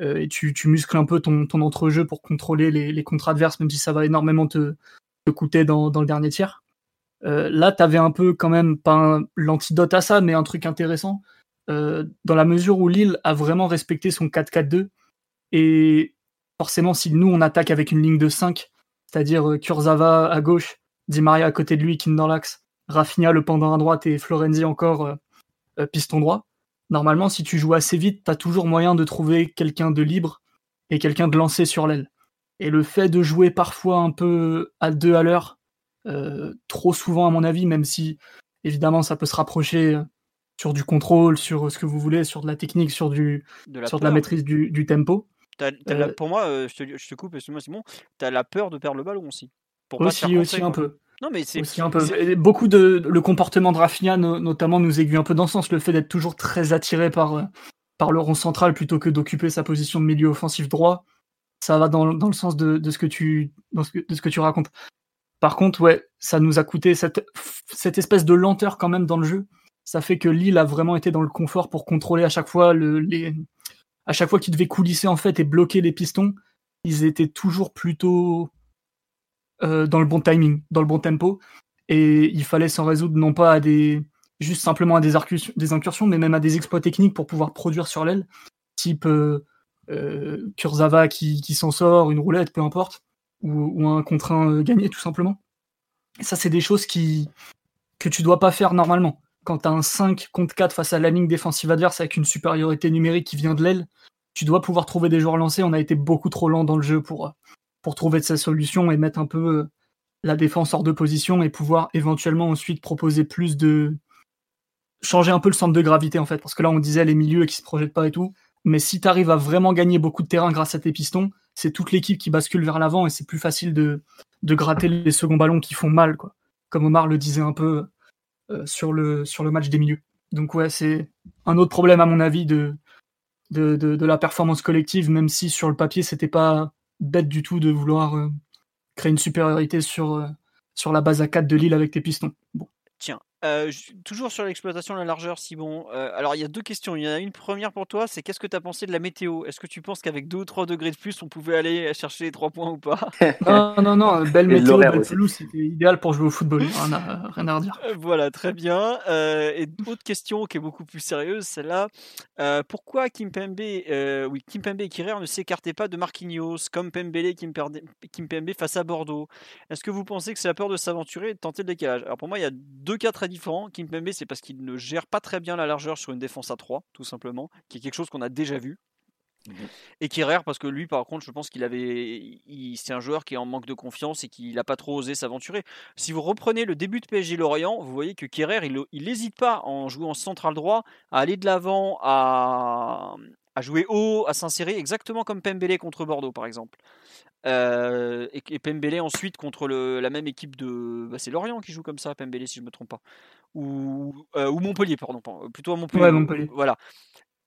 euh, et tu, muscles un peu ton, ton entrejeu pour contrôler les, les adverses, même si ça va énormément te, te coûter dans, dans, le dernier tiers. Euh, là, tu avais un peu quand même, pas l'antidote à ça, mais un truc intéressant, euh, dans la mesure où Lille a vraiment respecté son 4-4-2. Et forcément, si nous, on attaque avec une ligne de 5, c'est-à-dire euh, Kurzawa à gauche, Di Maria à côté de lui, Kim dans l'axe, Rafinha le pendant à droite et Florenzi encore euh, euh, piston droit, normalement, si tu joues assez vite, tu as toujours moyen de trouver quelqu'un de libre et quelqu'un de lancé sur l'aile. Et le fait de jouer parfois un peu à deux à l'heure, euh, trop souvent à mon avis, même si évidemment ça peut se rapprocher sur du contrôle, sur ce que vous voulez, sur de la technique, sur, du, de la, sur de la maîtrise du, tempo. Euh, pour moi, je, te, je te coupe, excuse-moi Simon, tu as la peur de perdre le ballon aussi. Pour aussi, aussi un peu. Non, mais c'est aussi un peu. Beaucoup de le comportement de Rafinha notamment nous aiguille un peu dans ce sens, le fait d'être toujours très attiré par par le rond central plutôt que d'occuper sa position de milieu offensif droit. Ça va dans, dans le sens de, de, ce que tu dans ce que, de ce que tu racontes. Par contre, ouais, ça nous a coûté cette cette espèce de lenteur quand même dans le jeu. Ça fait que Lille a vraiment été dans le confort pour contrôler à chaque fois le, les à chaque fois qu'ils devaient coulisser en fait et bloquer les pistons, ils étaient toujours plutôt euh, dans le bon timing, dans le bon tempo. Et il fallait s'en résoudre non pas à des juste simplement à des, incursions, mais même à des exploits techniques pour pouvoir produire sur l'aile, type euh, euh Kurzawa qui, s'en sort, une roulette, peu importe, ou, un contre un gagné tout simplement. ça, c'est des choses qui, que tu dois pas faire normalement. Quand tu as un 5 contre 4 face à la ligne défensive adverse avec une supériorité numérique qui vient de l'aile, tu dois pouvoir trouver des joueurs lancés. On a été beaucoup trop lent dans le jeu pour, trouver de sa solution et mettre un peu euh, la défense hors de position et pouvoir éventuellement ensuite proposer plus de changer un peu le centre de gravité en fait. Parce que là on disait les milieux qui se projettent pas et tout. Mais si tu arrives à vraiment gagner beaucoup de terrain grâce à tes pistons c'est toute l'équipe qui bascule vers l'avant et c'est plus facile de, de gratter les seconds ballons qui font mal quoi. Comme Omar le disait un peu sur, le, sur le match des milieux donc ouais c'est un autre problème à mon avis de la performance collective même si sur le papier c'était pas bête du tout de vouloir euh, créer une supériorité sur, euh, la base à 4 de Lille avec tes pistons. Tiens, euh, toujours sur l'exploitation de la largeur, Simon. Euh, alors, il y a deux questions. Il y en a une première pour toi, c'est qu'est-ce que tu as pensé de la météo? Est-ce que tu penses qu'avec 2 ou 3 degrés de plus, on pouvait aller chercher les 3 points ou pas? [LAUGHS] Non, non, non. [LAUGHS] Belle météo, belle pelouse, c'était idéal pour jouer au football. Rien à, rien à redire. Euh, voilà, très bien. et autre question qui est beaucoup plus sérieuse, celle-là. pourquoi Kimpembe, oui, Kimpembe et Kirer ne s'écartaient pas de Marquinhos, comme Pembele et Kimpembe face à Bordeaux? Est-ce que vous pensez que c'est la peur de s'aventurer et de tenter le décalage? Alors, pour moi, il y a deux cas très différent. Kimpembe, c'est parce qu'il ne gère pas très bien la largeur sur une défense à 3, tout simplement, qui est quelque chose qu'on a déjà vu. Mhm. Et qui rare parce que lui, par contre, je pense qu'il avait, c'est un joueur qui est en manque de confiance et qui n'a pas trop osé s'aventurer. Si vous reprenez le début de PSG Lorient, vous voyez que Kerrer, il n'hésite pas en jouant central droit à aller de l'avant, à, à jouer haut, à s'insérer, exactement comme Pembele contre Bordeaux, par exemple. Euh, et, Pembele ensuite contre le, la même équipe de. Bah, c'est Lorient qui joue comme ça, Pembele, si je ne me trompe pas. Ou, euh, ou Montpellier, pardon. Plutôt à Montpellier. Montpellier. Voilà.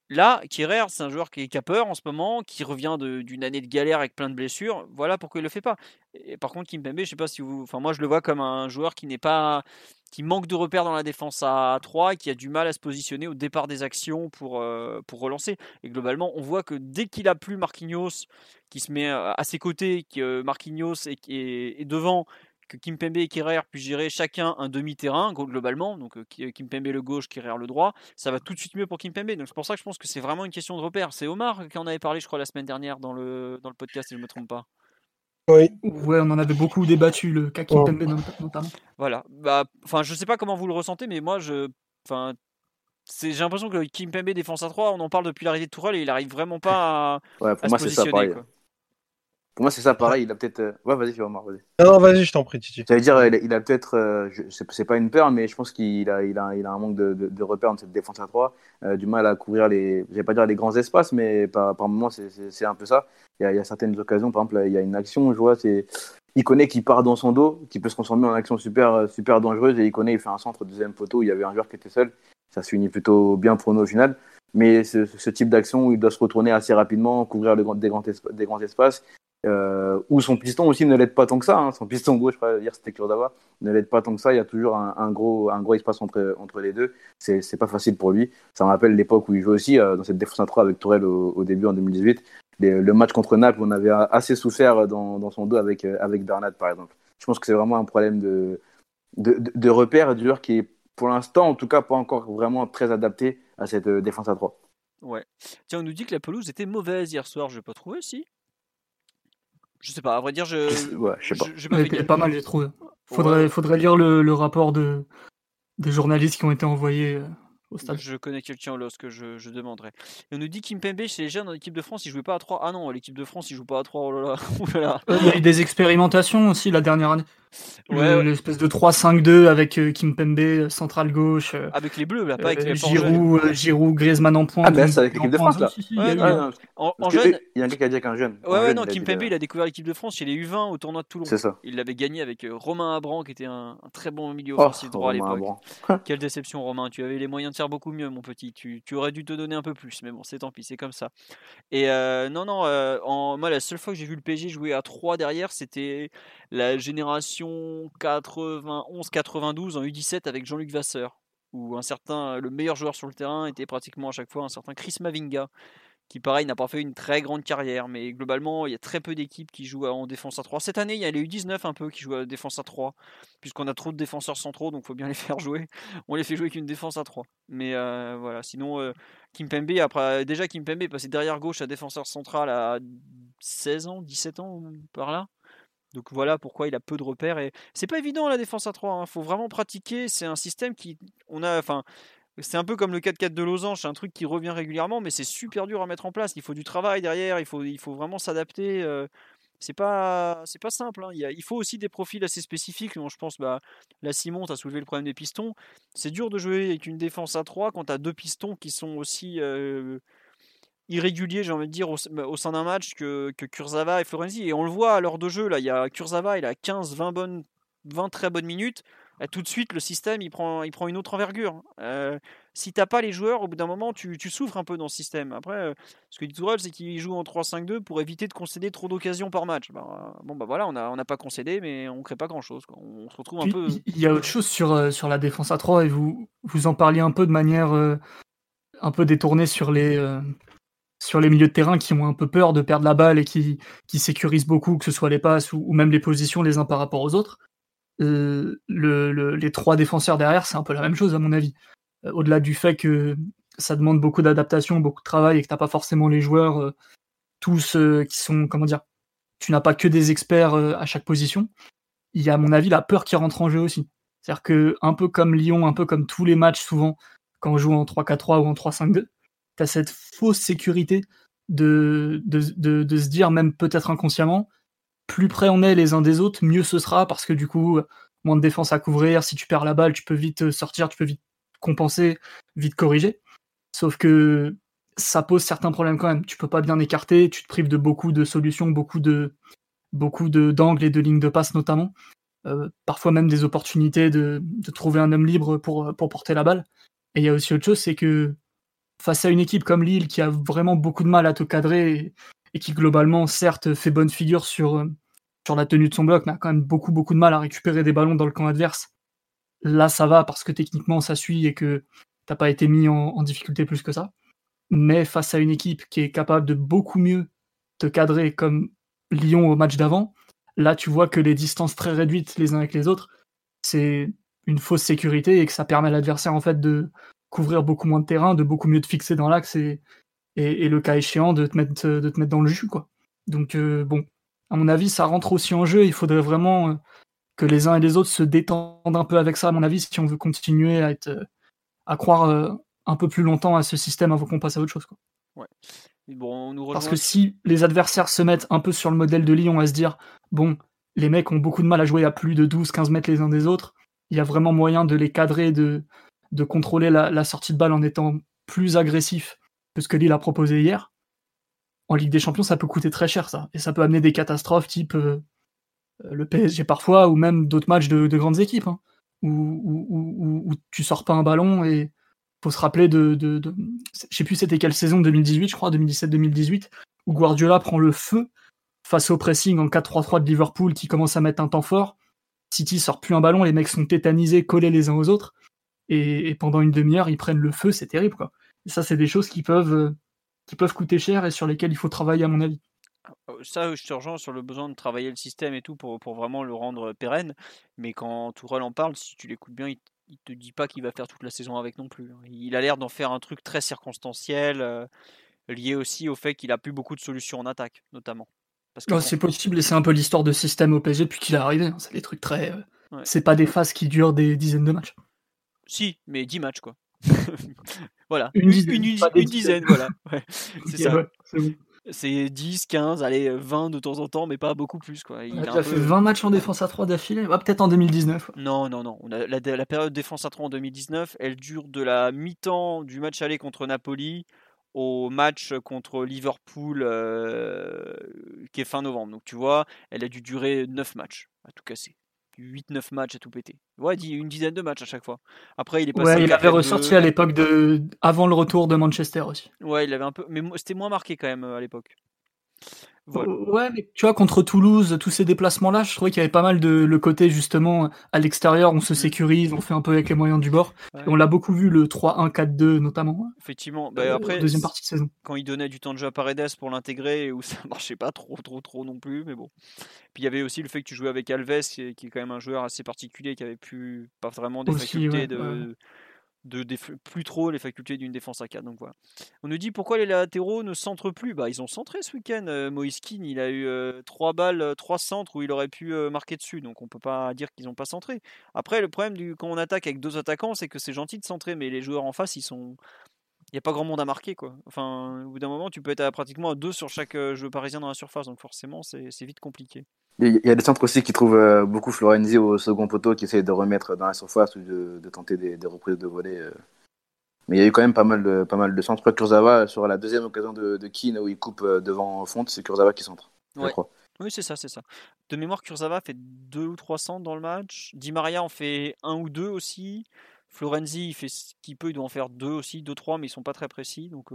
Là, Kierer, c'est un joueur qui, a peur en ce moment, qui revient d'une année de galère avec plein de blessures. Voilà pourquoi il le fait pas. Et par contre, Kimpembe, je sais pas si vous. Enfin, moi, je le vois comme un joueur qui n'est pas. qui manque de repères dans la défense à 3 et qui a du mal à se positionner au départ des actions pour, euh, pour relancer. Et globalement, on voit que dès qu'il a plus Marquinhos, qui se met à ses côtés, que Marquinhos est devant que Kimpembe et Kerrer puissent gérer chacun un demi-terrain globalement, donc euh, Kimpembe le gauche, Kerrer le droit, ça va tout de suite mieux pour Kimpembe. Donc c'est pour ça que je pense que c'est vraiment une question de repère. C'est Omar qui en avait parlé, je crois, la semaine dernière dans le, dans le podcast, si je ne me trompe pas. Oui. Ouais, on en avait beaucoup débattu, le cas Kimpembe notamment. Voilà. Bah, enfin, je sais pas comment vous le ressentez, mais moi, je, enfin, j'ai l'impression que Kimpembe défense à 3, on en parle depuis l'arrivée de Tourelle et il arrive vraiment pas à, ouais, pour moi, se positionner. Ça, pour moi, c'est ça, pareil. Il a peut-être. Euh, ouais, vas-y, Omar, vas-y. Non, vas-y, je t'en prie, Titi. J'allais dire, il a, peut-être. Euh, c'est pas une peur, mais je pense qu'il a, il a, il a un manque de, de, repères dans cette défense à 3. Euh, du mal à couvrir les. Je vais pas dire les grands espaces, mais par, par moments, c'est un peu ça. Il y, a, il y, a, certaines occasions, par exemple, il y a une action, je vois, c'est. Il connaît qu'il part dans son dos, qui peut se transformer en action super, super dangereuse, et il connaît, il fait un centre deuxième photo où il y avait un joueur qui était seul. Ça se finit plutôt bien pour nous au final. Mais ce, ce type d'action où il doit se retourner assez rapidement, couvrir le, des, grands des grands espaces, euh, ou son piston aussi ne l'aide pas tant que ça. Hein. Son piston gauche, dire c'était d'avoir ne l'aide pas tant que ça. Il y a toujours un, gros, un gros espace entre, entre les deux. C'est, pas facile pour lui. Ça me rappelle l'époque où il jouait aussi euh, dans cette défense à 3 avec Tourelle au, début en 2018. le match contre Naples, on avait assez souffert dans, dans son dos avec, euh, avec Bernat, par exemple. Je pense que c'est vraiment un problème de, de, de, de repère du joueur qui est, pour l'instant, en tout cas, pas encore vraiment très adapté à cette défense à 3. Ouais. Tiens, on nous dit que la pelouse était mauvaise hier soir. Je vais pas trouvé, si? Je sais pas, à vrai dire, je. Ouais, je sais pas. Je, pas, pas mal, j'ai trouvé. Faudrait, faudrait lire le, le, rapport de, des journalistes qui ont été envoyés euh, je connais quelqu'un au LOSC que je, je, demanderai. Et on nous dit Kimpembe chez les jeunes dans l'équipe de France, il jouait pas à 3. Ah non, l'équipe de France, il joue pas à 3. Oh là là. [LAUGHS] Oh là, Il y a eu des expérimentations aussi la dernière année. Ouais, L'espèce de 3-5-2 avec euh, Kimpembe, central gauche. Euh, avec les bleus, là, pas avec les Giroud, euh, Giroud, Griezmann en pointe. Ah, ben c'est avec l'équipe de France, là. en, jeune. Il y a un gars qui a dit qu'un jeune. Ouais, ouais, non, Kimpembe, il a découvert l'équipe de France chez les U20 au tournoi de Toulon. C'est ça. Il l'avait gagné avec Romain Abran, qui était un, très bon milieu oh, offensif droit à l'époque. [LAUGHS] Quelle déception, Romain. Tu avais les moyens de faire beaucoup mieux, mon petit. Tu, tu aurais dû te donner un peu plus, mais bon, c'est tant pis, c'est comme ça. Et non, non, en, moi, la seule fois que j'ai vu le PSG jouer à 3 derrière, c'était la génération 91-92 en U17 avec Jean-Luc Vasseur, où un le meilleur joueur sur le terrain était pratiquement à chaque fois un certain Chris Mavinga, qui pareil n'a pas fait une très grande carrière, mais globalement il y a très peu d'équipes qui jouent en défense à 3. Cette année il y a les U19 un peu qui jouent à défense à 3, puisqu'on a trop de défenseurs centraux, donc faut bien les [LAUGHS] faire jouer. On les fait jouer qu'une défense à 3. Mais euh, voilà, sinon euh, Kimpembe, après, déjà Kimpembe est passé derrière gauche à défenseur central à 16 ans, 17 ans par là. Donc voilà pourquoi il a peu de repères. Et c'est pas évident la défense à 3. Il faut vraiment pratiquer. C'est un système qui. On a. Enfin. C'est un peu comme le 4-4 de Losange, c'est un truc qui revient régulièrement, mais c'est super dur à mettre en place. Il faut du travail derrière, il faut, vraiment s'adapter. Euh, c'est pas, simple. Hein. Il, faut aussi des profils assez spécifiques. je pense, bah, là, Simon, tu as soulevé le problème des pistons. C'est dur de jouer avec une défense à 3 quand tu as deux pistons qui sont aussi euh, irrégulier, j'ai envie de dire, au, sein d'un match que, que, Kurzawa et Florenzi. Et on le voit à l'heure de jeu, là, il y a Kurzawa, il a 15, 20 bonnes, 20 très bonnes minutes. Et tout de suite, le système, il prend, il prend une autre envergure. Euh, si t'as pas les joueurs, au bout d'un moment, tu, tu, souffres un peu dans ce système. Après, euh, ce que dit Tourelle, c'est qu'il joue en 3-5-2 pour éviter de concéder trop d'occasions par match. Bah, bon, bah voilà, on n'a on a pas concédé, mais on crée pas grand-chose. On se retrouve un peu... Il y a autre chose sur, euh, sur la défense à 3, et vous, vous en parliez un peu de manière un peu détournée sur les sur les milieux de terrain qui ont un peu peur de perdre la balle et qui, sécurisent beaucoup, que ce soit les passes ou, même les positions les uns par rapport aux autres. Euh, le, les trois défenseurs derrière, c'est un peu la même chose à mon avis. Euh, au-delà du fait que ça demande beaucoup d'adaptation, beaucoup de travail et que t'as pas forcément les joueurs euh, tous qui sont, comment dire, tu n'as pas que des experts à chaque position. Il y a à mon avis la peur qui rentre en jeu aussi. C'est-à-dire que un peu comme Lyon, un peu comme tous les matchs souvent quand on joue en 3-4-3 ou en 3-5-2, tu cette fausse sécurité de, de, de, se dire, même peut-être inconsciemment, plus près on est les uns des autres, mieux ce sera, parce que du coup, moins de défense à couvrir, si tu perds la balle, tu peux vite sortir, tu peux vite compenser, vite corriger. Sauf que ça pose certains problèmes quand même. Tu peux pas bien écarter, tu te prives de beaucoup de solutions, beaucoup de beaucoup d'angles et de lignes de passe notamment. Euh, parfois même des opportunités de, de, trouver un homme libre pour, pour porter la balle. Et il y a aussi autre chose, c'est que face à une équipe comme Lille qui a vraiment beaucoup de mal à te cadrer et, qui globalement certes fait bonne figure sur, sur la tenue de son bloc, mais a quand même beaucoup beaucoup de mal à récupérer des ballons dans le camp adverse. Là ça va parce que techniquement ça suit et que t'as pas été mis en difficulté plus que ça mais face à une équipe qui est capable de beaucoup mieux te cadrer comme Lyon au match d'avant, là tu vois que les distances très réduites les uns avec les autres, c'est une fausse sécurité et que ça permet à l'adversaire en fait de couvrir beaucoup moins de terrain, de beaucoup mieux te fixer dans l'axe et, et, le cas échéant de te mettre, de te mettre dans le jus quoi. Donc euh, bon, à mon avis ça rentre aussi en jeu, il faudrait vraiment euh, que les uns et les autres se détendent un peu avec ça à mon avis si on veut continuer à être à croire euh, un peu plus longtemps à ce système avant qu'on passe à autre chose. Quoi. Ouais. Bon, nous Parce que si les adversaires se mettent un peu sur le modèle de Lyon à se dire, bon, les mecs ont beaucoup de mal à jouer à plus de 12-15 mètres les uns des autres, il y a vraiment moyen de les cadrer, de, de contrôler la, sortie de balle en étant plus agressif que ce que Lille a proposé hier. En Ligue des Champions, ça peut coûter très cher, ça. Et ça peut amener des catastrophes type euh, le PSG parfois, ou même d'autres matchs de, grandes équipes, hein, où, où, où, tu sors pas un ballon et, faut se rappeler de, de, de je sais plus c'était quelle saison 2018 je crois 2017-2018 où Guardiola prend le feu face au pressing en 4-3-3 de Liverpool qui commence à mettre un temps fort City sort plus un ballon les mecs sont tétanisés collés les uns aux autres et, pendant une demi-heure ils prennent le feu c'est terrible quoi et ça c'est des choses qui peuvent qui peuvent coûter cher et sur lesquelles il faut travailler à mon avis euh, ça, je te rejoins sur le besoin de travailler le système et tout pour, pour vraiment le rendre pérenne. Mais quand Tourelle en parle, si tu l'écoutes bien, il, il te dit pas qu'il va faire toute la saison avec non plus. Hein. Il a l'air d'en faire un truc très circonstanciel, euh, lié aussi au fait qu'il a plus beaucoup de solutions en attaque, notamment. c'est possible et c'est un peu l'histoire de système au PSG depuis qu'il est arrivé. Hein. C'est des trucs très. Euh, c'est pas des phases qui durent des dizaines de matchs. Si, mais 10 matchs quoi. [LAUGHS] voilà. Une, dizaine, voilà. [LAUGHS] c'est ça. C'est 10, 15, allez, 20 de temps en temps, mais pas beaucoup plus. Quoi. Il a, fait 20 matchs en défense à 3 d'affilée? Peut-être en 2019. Non, non, non. la, période défense à 3 en 2019, elle dure de la mi-temps du match aller contre Napoli au match contre Liverpool euh, qui est fin novembre. Donc tu vois, elle a dû durer 9 matchs à tout casser. 8-9 matchs à tout péter. Ouais, une dizaine de matchs à chaque fois. Après, il est passé. Ouais, il avait ressorti à l'époque de. avant le retour de Manchester aussi. Ouais, il avait un peu. Mais c'était moins marqué quand même euh, à l'époque. Ouais, mais tu vois, contre Toulouse, tous ces déplacements-là, je trouvais qu'il y avait pas mal de le côté justement à l'extérieur, on se mm. sécurise, on fait un peu avec les moyens du bord. on l'a beaucoup vu le 3-1-4-2 notamment. Effectivement. Bah, après, deuxième partie de saison. Quand il donnait du temps de jeu à Paredes pour l'intégrer, où [LAUGHS] ça marchait pas trop, trop, trop non plus, mais bon. Puis il y avait aussi le fait que tu jouais avec Alves, qui est, quand même un joueur assez particulier, qui avait plus pas vraiment des facultés de de plus trop les facultés d'une défense à 4. Donc voilà. On nous dit pourquoi les latéraux ne centrent plus? Bah ils ont centré ce week-end. Euh, Moiskin, il a eu euh, trois balles, trois centres où il aurait pu euh, marquer dessus. Donc on peut pas dire qu'ils n'ont pas centré. Après le problème du quand on attaque avec deux attaquants, c'est que c'est gentil de centrer, mais les joueurs en face ils sont il n'y a pas grand monde à marquer quoi. Enfin, au bout d'un moment, tu peux être à pratiquement à deux sur chaque jeu parisien dans la surface, donc forcément, c'est vite compliqué. Il y a des centres aussi qui trouvent euh, beaucoup Florenzi au second poteau, qui essaie de remettre dans la surface ou de, tenter des, reprises de volée. Euh. Mais il y a eu quand même pas mal de, pas mal de centres. Kurzawa, sur la deuxième occasion de, de Keane où il coupe euh, devant Fonte, c'est Kurzawa qui centre. Oui, c'est ça, c'est ça. De mémoire, Kurzawa fait deux ou trois centres dans le match. Di Maria en fait un ou deux aussi. Florenzi, il fait ce qu'il peut, il doit en faire deux aussi, deux, trois, mais ils sont pas très précis. Donc,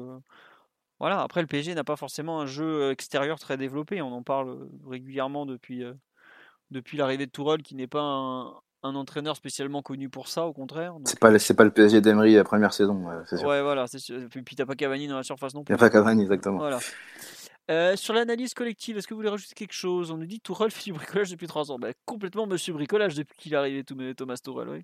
voilà, après le PSG n'a pas forcément un jeu extérieur très développé, on en parle régulièrement depuis, depuis l'arrivée de Tourelle qui n'est pas un, entraîneur spécialement connu pour ça, au contraire. C'est pas, c'est pas le PSG d'Emery la première saison, c'est sûr. Ouais, voilà, c'est Puis, puis t'as pas Cavani dans la surface non plus. Il n'y a pas Cavani, exactement. Voilà. sur l'analyse collective, est-ce que vous voulez rajouter quelque chose? On nous dit Tourelle fait du bricolage depuis 3 ans. Bah, complètement monsieur bricolage depuis qu'il est arrivé, Thomas Tourelle. Oui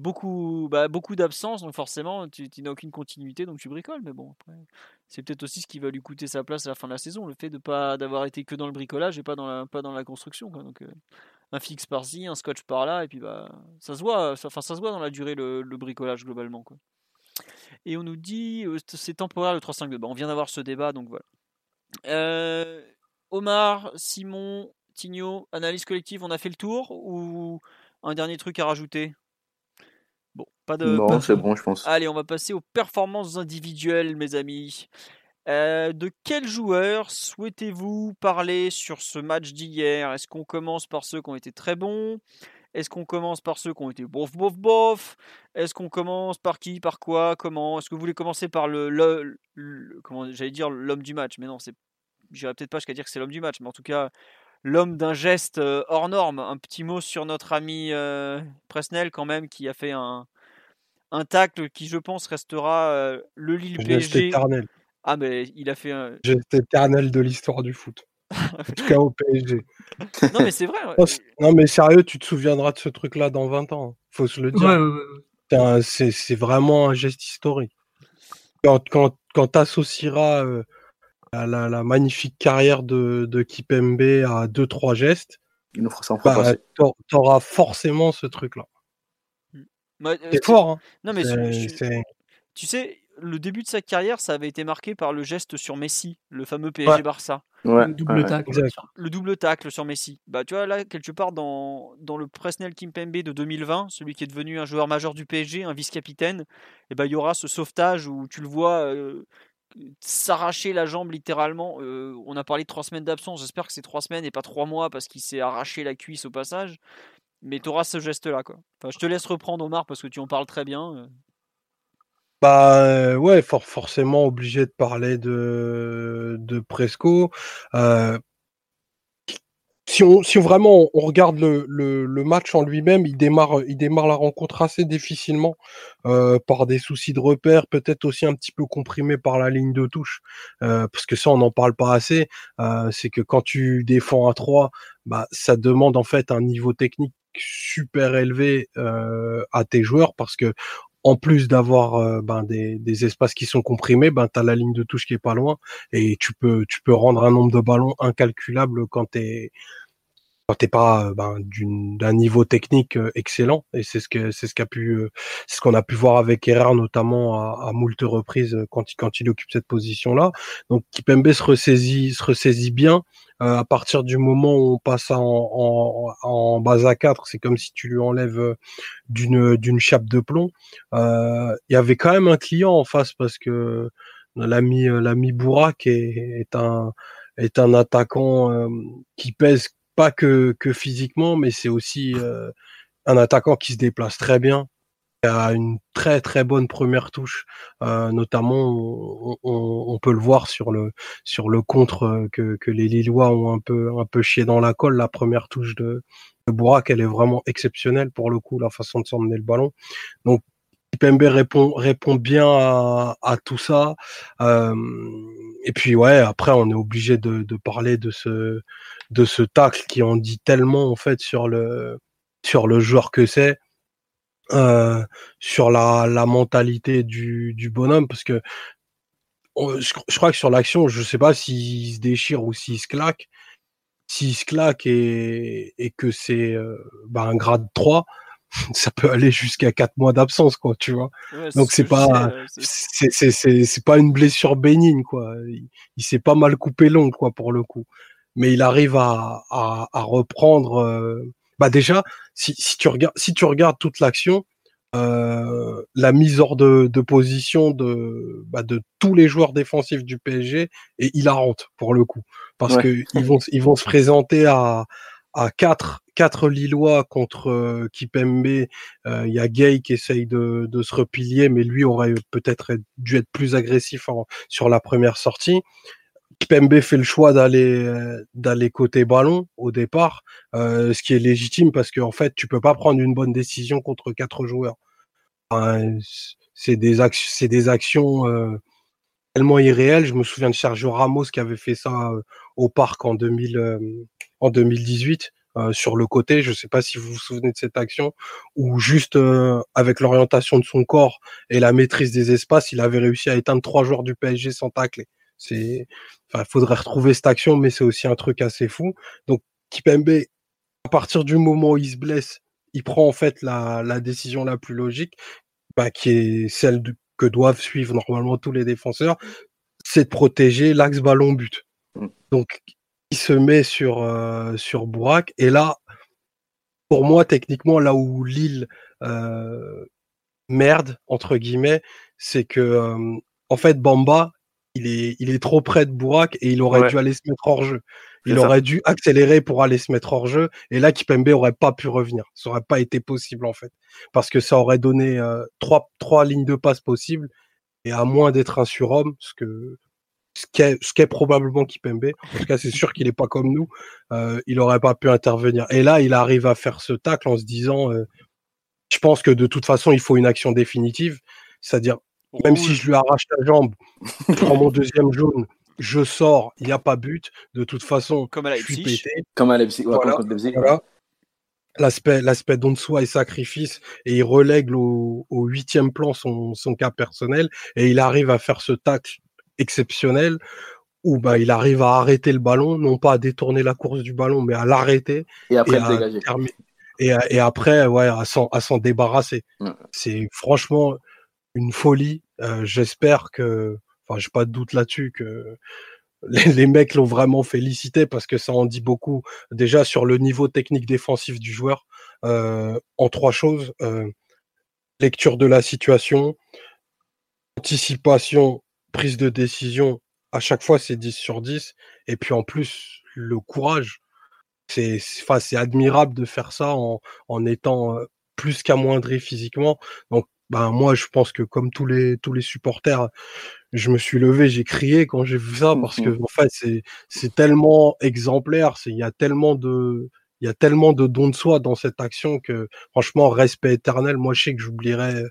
beaucoup, bah, beaucoup d'absence, donc forcément, tu, n'as aucune continuité, donc tu bricoles. Mais bon, après, c'est peut-être aussi ce qui va lui coûter sa place à la fin de la saison, le fait de pas d'avoir été que dans le bricolage et pas dans la, pas dans la construction. Donc, euh, un fixe par-ci, un scotch par-là, et puis bah, ça se voit, enfin, ça se voit dans la durée le, bricolage globalement. Quoi. Et on nous dit, euh, c'est temporaire le 3-5-2. Bah, on vient d'avoir ce débat, donc voilà. Euh, Omar, Simon, Tigno, analyse collective, on a fait le tour ou un dernier truc à rajouter? Bon, pas de. Non, c'est bon, je pense. Allez, on va passer aux performances individuelles, mes amis. Euh, de quels joueurs souhaitez-vous parler sur ce match d'hier? Est-ce qu'on commence par ceux qui ont été très bons? Est-ce qu'on commence par ceux qui ont été bof, bof, bof? Est-ce qu'on commence par qui Par quoi Comment? Est-ce que vous voulez commencer par le, comment j'allais dire l'homme du match? Mais non, c'est, j'irai peut-être pas jusqu'à dire que c'est l'homme du match, mais en tout cas l'homme d'un geste euh, hors norme. Un petit mot sur notre ami euh, Presnel quand même, qui a fait un, un tacle qui, je pense, restera euh, le Lille PSG. Ah, mais il a fait un. Geste éternel de l'histoire du foot. en tout cas au PSG. [LAUGHS] non, mais c'est vrai. Non, mais sérieux, tu te souviendras de ce truc-là dans 20 ans. Faut se le dire. c'est vraiment un geste historique. Quand, quand, quand tu associeras la, magnifique carrière de, de Kipembe à 2-3 gestes, il nous fera ça bah, T'auras forcément ce truc-là. Euh, c'est fort. Hein. Non, mais tu sais, le début de sa carrière, ça avait été marqué par le geste sur Messi, le fameux PSG Barça. le double tacle. Le double tacle sur Messi. Bah, tu vois, là, quelque part, dans, dans le Presnel Kimpembe de 2020, celui qui est devenu un joueur majeur du PSG, un vice-capitaine, et eh bah, il y aura ce sauvetage où tu le vois euh, s'arracher la jambe littéralement. Euh, on a parlé de trois semaines d'absence. J'espère que c'est trois semaines et pas trois mois parce qu'il s'est arraché la cuisse au passage. Mais tu auras ce geste-là. Quoi. Enfin, je te laisse reprendre Omar parce que tu en parles très bien. Euh. Bah ouais, forcément obligé de parler de, de Presco. Euh, si on, si vraiment on regarde le, le, match en lui-même, il démarre, il démarre la rencontre assez difficilement euh, par des soucis de repère, peut-être aussi un petit peu comprimé par la ligne de touche, euh, parce que ça on n'en parle pas assez. Euh, c'est que quand tu défends à 3, bah, ça demande en fait un niveau technique super élevé à tes joueurs parce que en plus d'avoir ben, des, des, espaces qui sont comprimés, ben, tu as la ligne de touche qui est pas loin et tu peux, tu peux rendre un nombre de ballons incalculable quand tu es, t'es pas euh, ben, d'un niveau technique euh, excellent et c'est ce que c'est ce qu'a pu euh, c'est ce qu'on a pu voir avec Errard notamment à, à moult reprises quand il quand il occupe cette position là donc Kipembe se ressaisit se ressaisit bien à partir du moment où on passe en, en, en base à 4 c'est comme si tu lui enlèves d'une d'une chape de plomb. Il y avait quand même un client en face parce que l'ami l'ami Bourak est, est un est un attaquant qui pèse pas que, que physiquement, mais c'est aussi euh, un attaquant qui se déplace très bien, qui a une très très bonne première touche, euh, notamment on, peut le voir sur le sur le contre euh, que, que les Lillois ont un peu un peu chié dans la colle. La première touche de, de Bourak, elle est vraiment exceptionnelle pour le coup, la façon de s'emmener le ballon. Donc Pembe répond répond bien à, à tout ça. Euh, et puis ouais, après on est obligé de, de parler de ce de ce tacle qui en dit tellement en fait sur le sur le joueur que c'est, euh, sur la, la mentalité du, du bonhomme, parce que je, crois que sur l'action, je sais pas s'il se déchire ou s'il se claque. S'il se claque et, et que c'est euh, bah, un grade 3, [LAUGHS] ça peut aller jusqu'à 4 mois d'absence, quoi, tu vois. Donc c'est pas, c'est c'est pas une blessure bénigne, quoi. Il, il s'est pas mal coupé long, quoi, pour le coup mais il arrive à, à, à reprendre. Euh, bah déjà, si, si, tu regardes, si tu regardes toute l'action, euh, la mise hors de, de position de, bah, de tous les joueurs défensifs du PSG est hilarante pour le coup, parce que ils vont ils vont se présenter à à quatre quatre Lillois contre euh, Kipembe. Euh, il y a Gay qui essaye de, se repilier, mais lui aurait peut-être dû être plus agressif sur la première sortie. Pembe fait le choix d'aller euh, d'aller côté ballon au départ, euh, ce qui est légitime parce qu'en fait tu peux pas prendre une bonne décision contre quatre joueurs. c'est des actions, c'est des actions tellement irréelles. Je me souviens de Sergio Ramos qui avait fait ça au parc en 2000 en 2018. sur le côté, je sais pas si vous vous souvenez de cette action où juste avec l'orientation de son corps et la maîtrise des espaces, il avait réussi à éteindre trois joueurs du PSG sans tacler. C'est, enfin, faudrait retrouver cette action, mais c'est aussi un truc assez fou. Donc, Kipembe, à partir du moment où il se blesse, il prend en fait la, la décision la plus logique, bah, qui est celle que doivent suivre normalement tous les défenseurs, c'est de protéger l'axe ballon but. Mmh. Donc, il se met sur euh, sur Bourak et là, pour moi, techniquement, là où Lille euh, merde entre guillemets, c'est que en fait Bamba, il est, il est trop près de Bourak et il aurait dû aller se mettre hors jeu. Il aurait dû accélérer pour aller se mettre hors jeu. Et là Kipembe aurait pas pu revenir. Ça aurait pas été possible en fait. Parce que ça aurait donné trois, trois lignes de passe possibles et à moins d'être un surhomme, ce que ce qu'est, ce qu'est probablement Kipembe, en tout cas c'est sûr qu'il est pas comme nous, il aurait pas pu intervenir. Et là il arrive à faire ce tacle en se disant je pense que de toute façon, il faut une action définitive. C'est-à-dire, même si je lui arrache la jambe, je prends mon deuxième jaune, je sors, il n'y a pas but. De toute façon, comme à je suis pété. Comme à Leipzig. Voilà, voilà. L'aspect, l'aspect don de soi et sacrifice, et il relègue au, huitième plan son, son, cas personnel, et il arrive à faire ce tacle exceptionnel où bah, il arrive à arrêter le ballon, non pas à détourner la course du ballon, mais à l'arrêter et après à et, après, ouais, à s'en débarrasser. C'est franchement une folie. Euh, j'espère que, enfin, j'ai pas de doute là-dessus que [LAUGHS] les, mecs l'ont vraiment félicité parce que ça en dit beaucoup déjà sur le niveau technique défensif du joueur. Euh, en trois choses euh, lecture de la situation, anticipation, prise de décision. À chaque fois, c'est 10 sur 10. Et puis en plus, le courage c'est admirable de faire ça en, en étant plus qu'amoindri physiquement. Donc ben moi je pense que comme tous les tous les supporters, je me suis levé, j'ai crié quand j'ai vu ça parce que mmh en fait c'est tellement exemplaire, il y a tellement de il y a tellement de dons de soi dans cette action que franchement respect éternel. Moi je sais que j'oublierai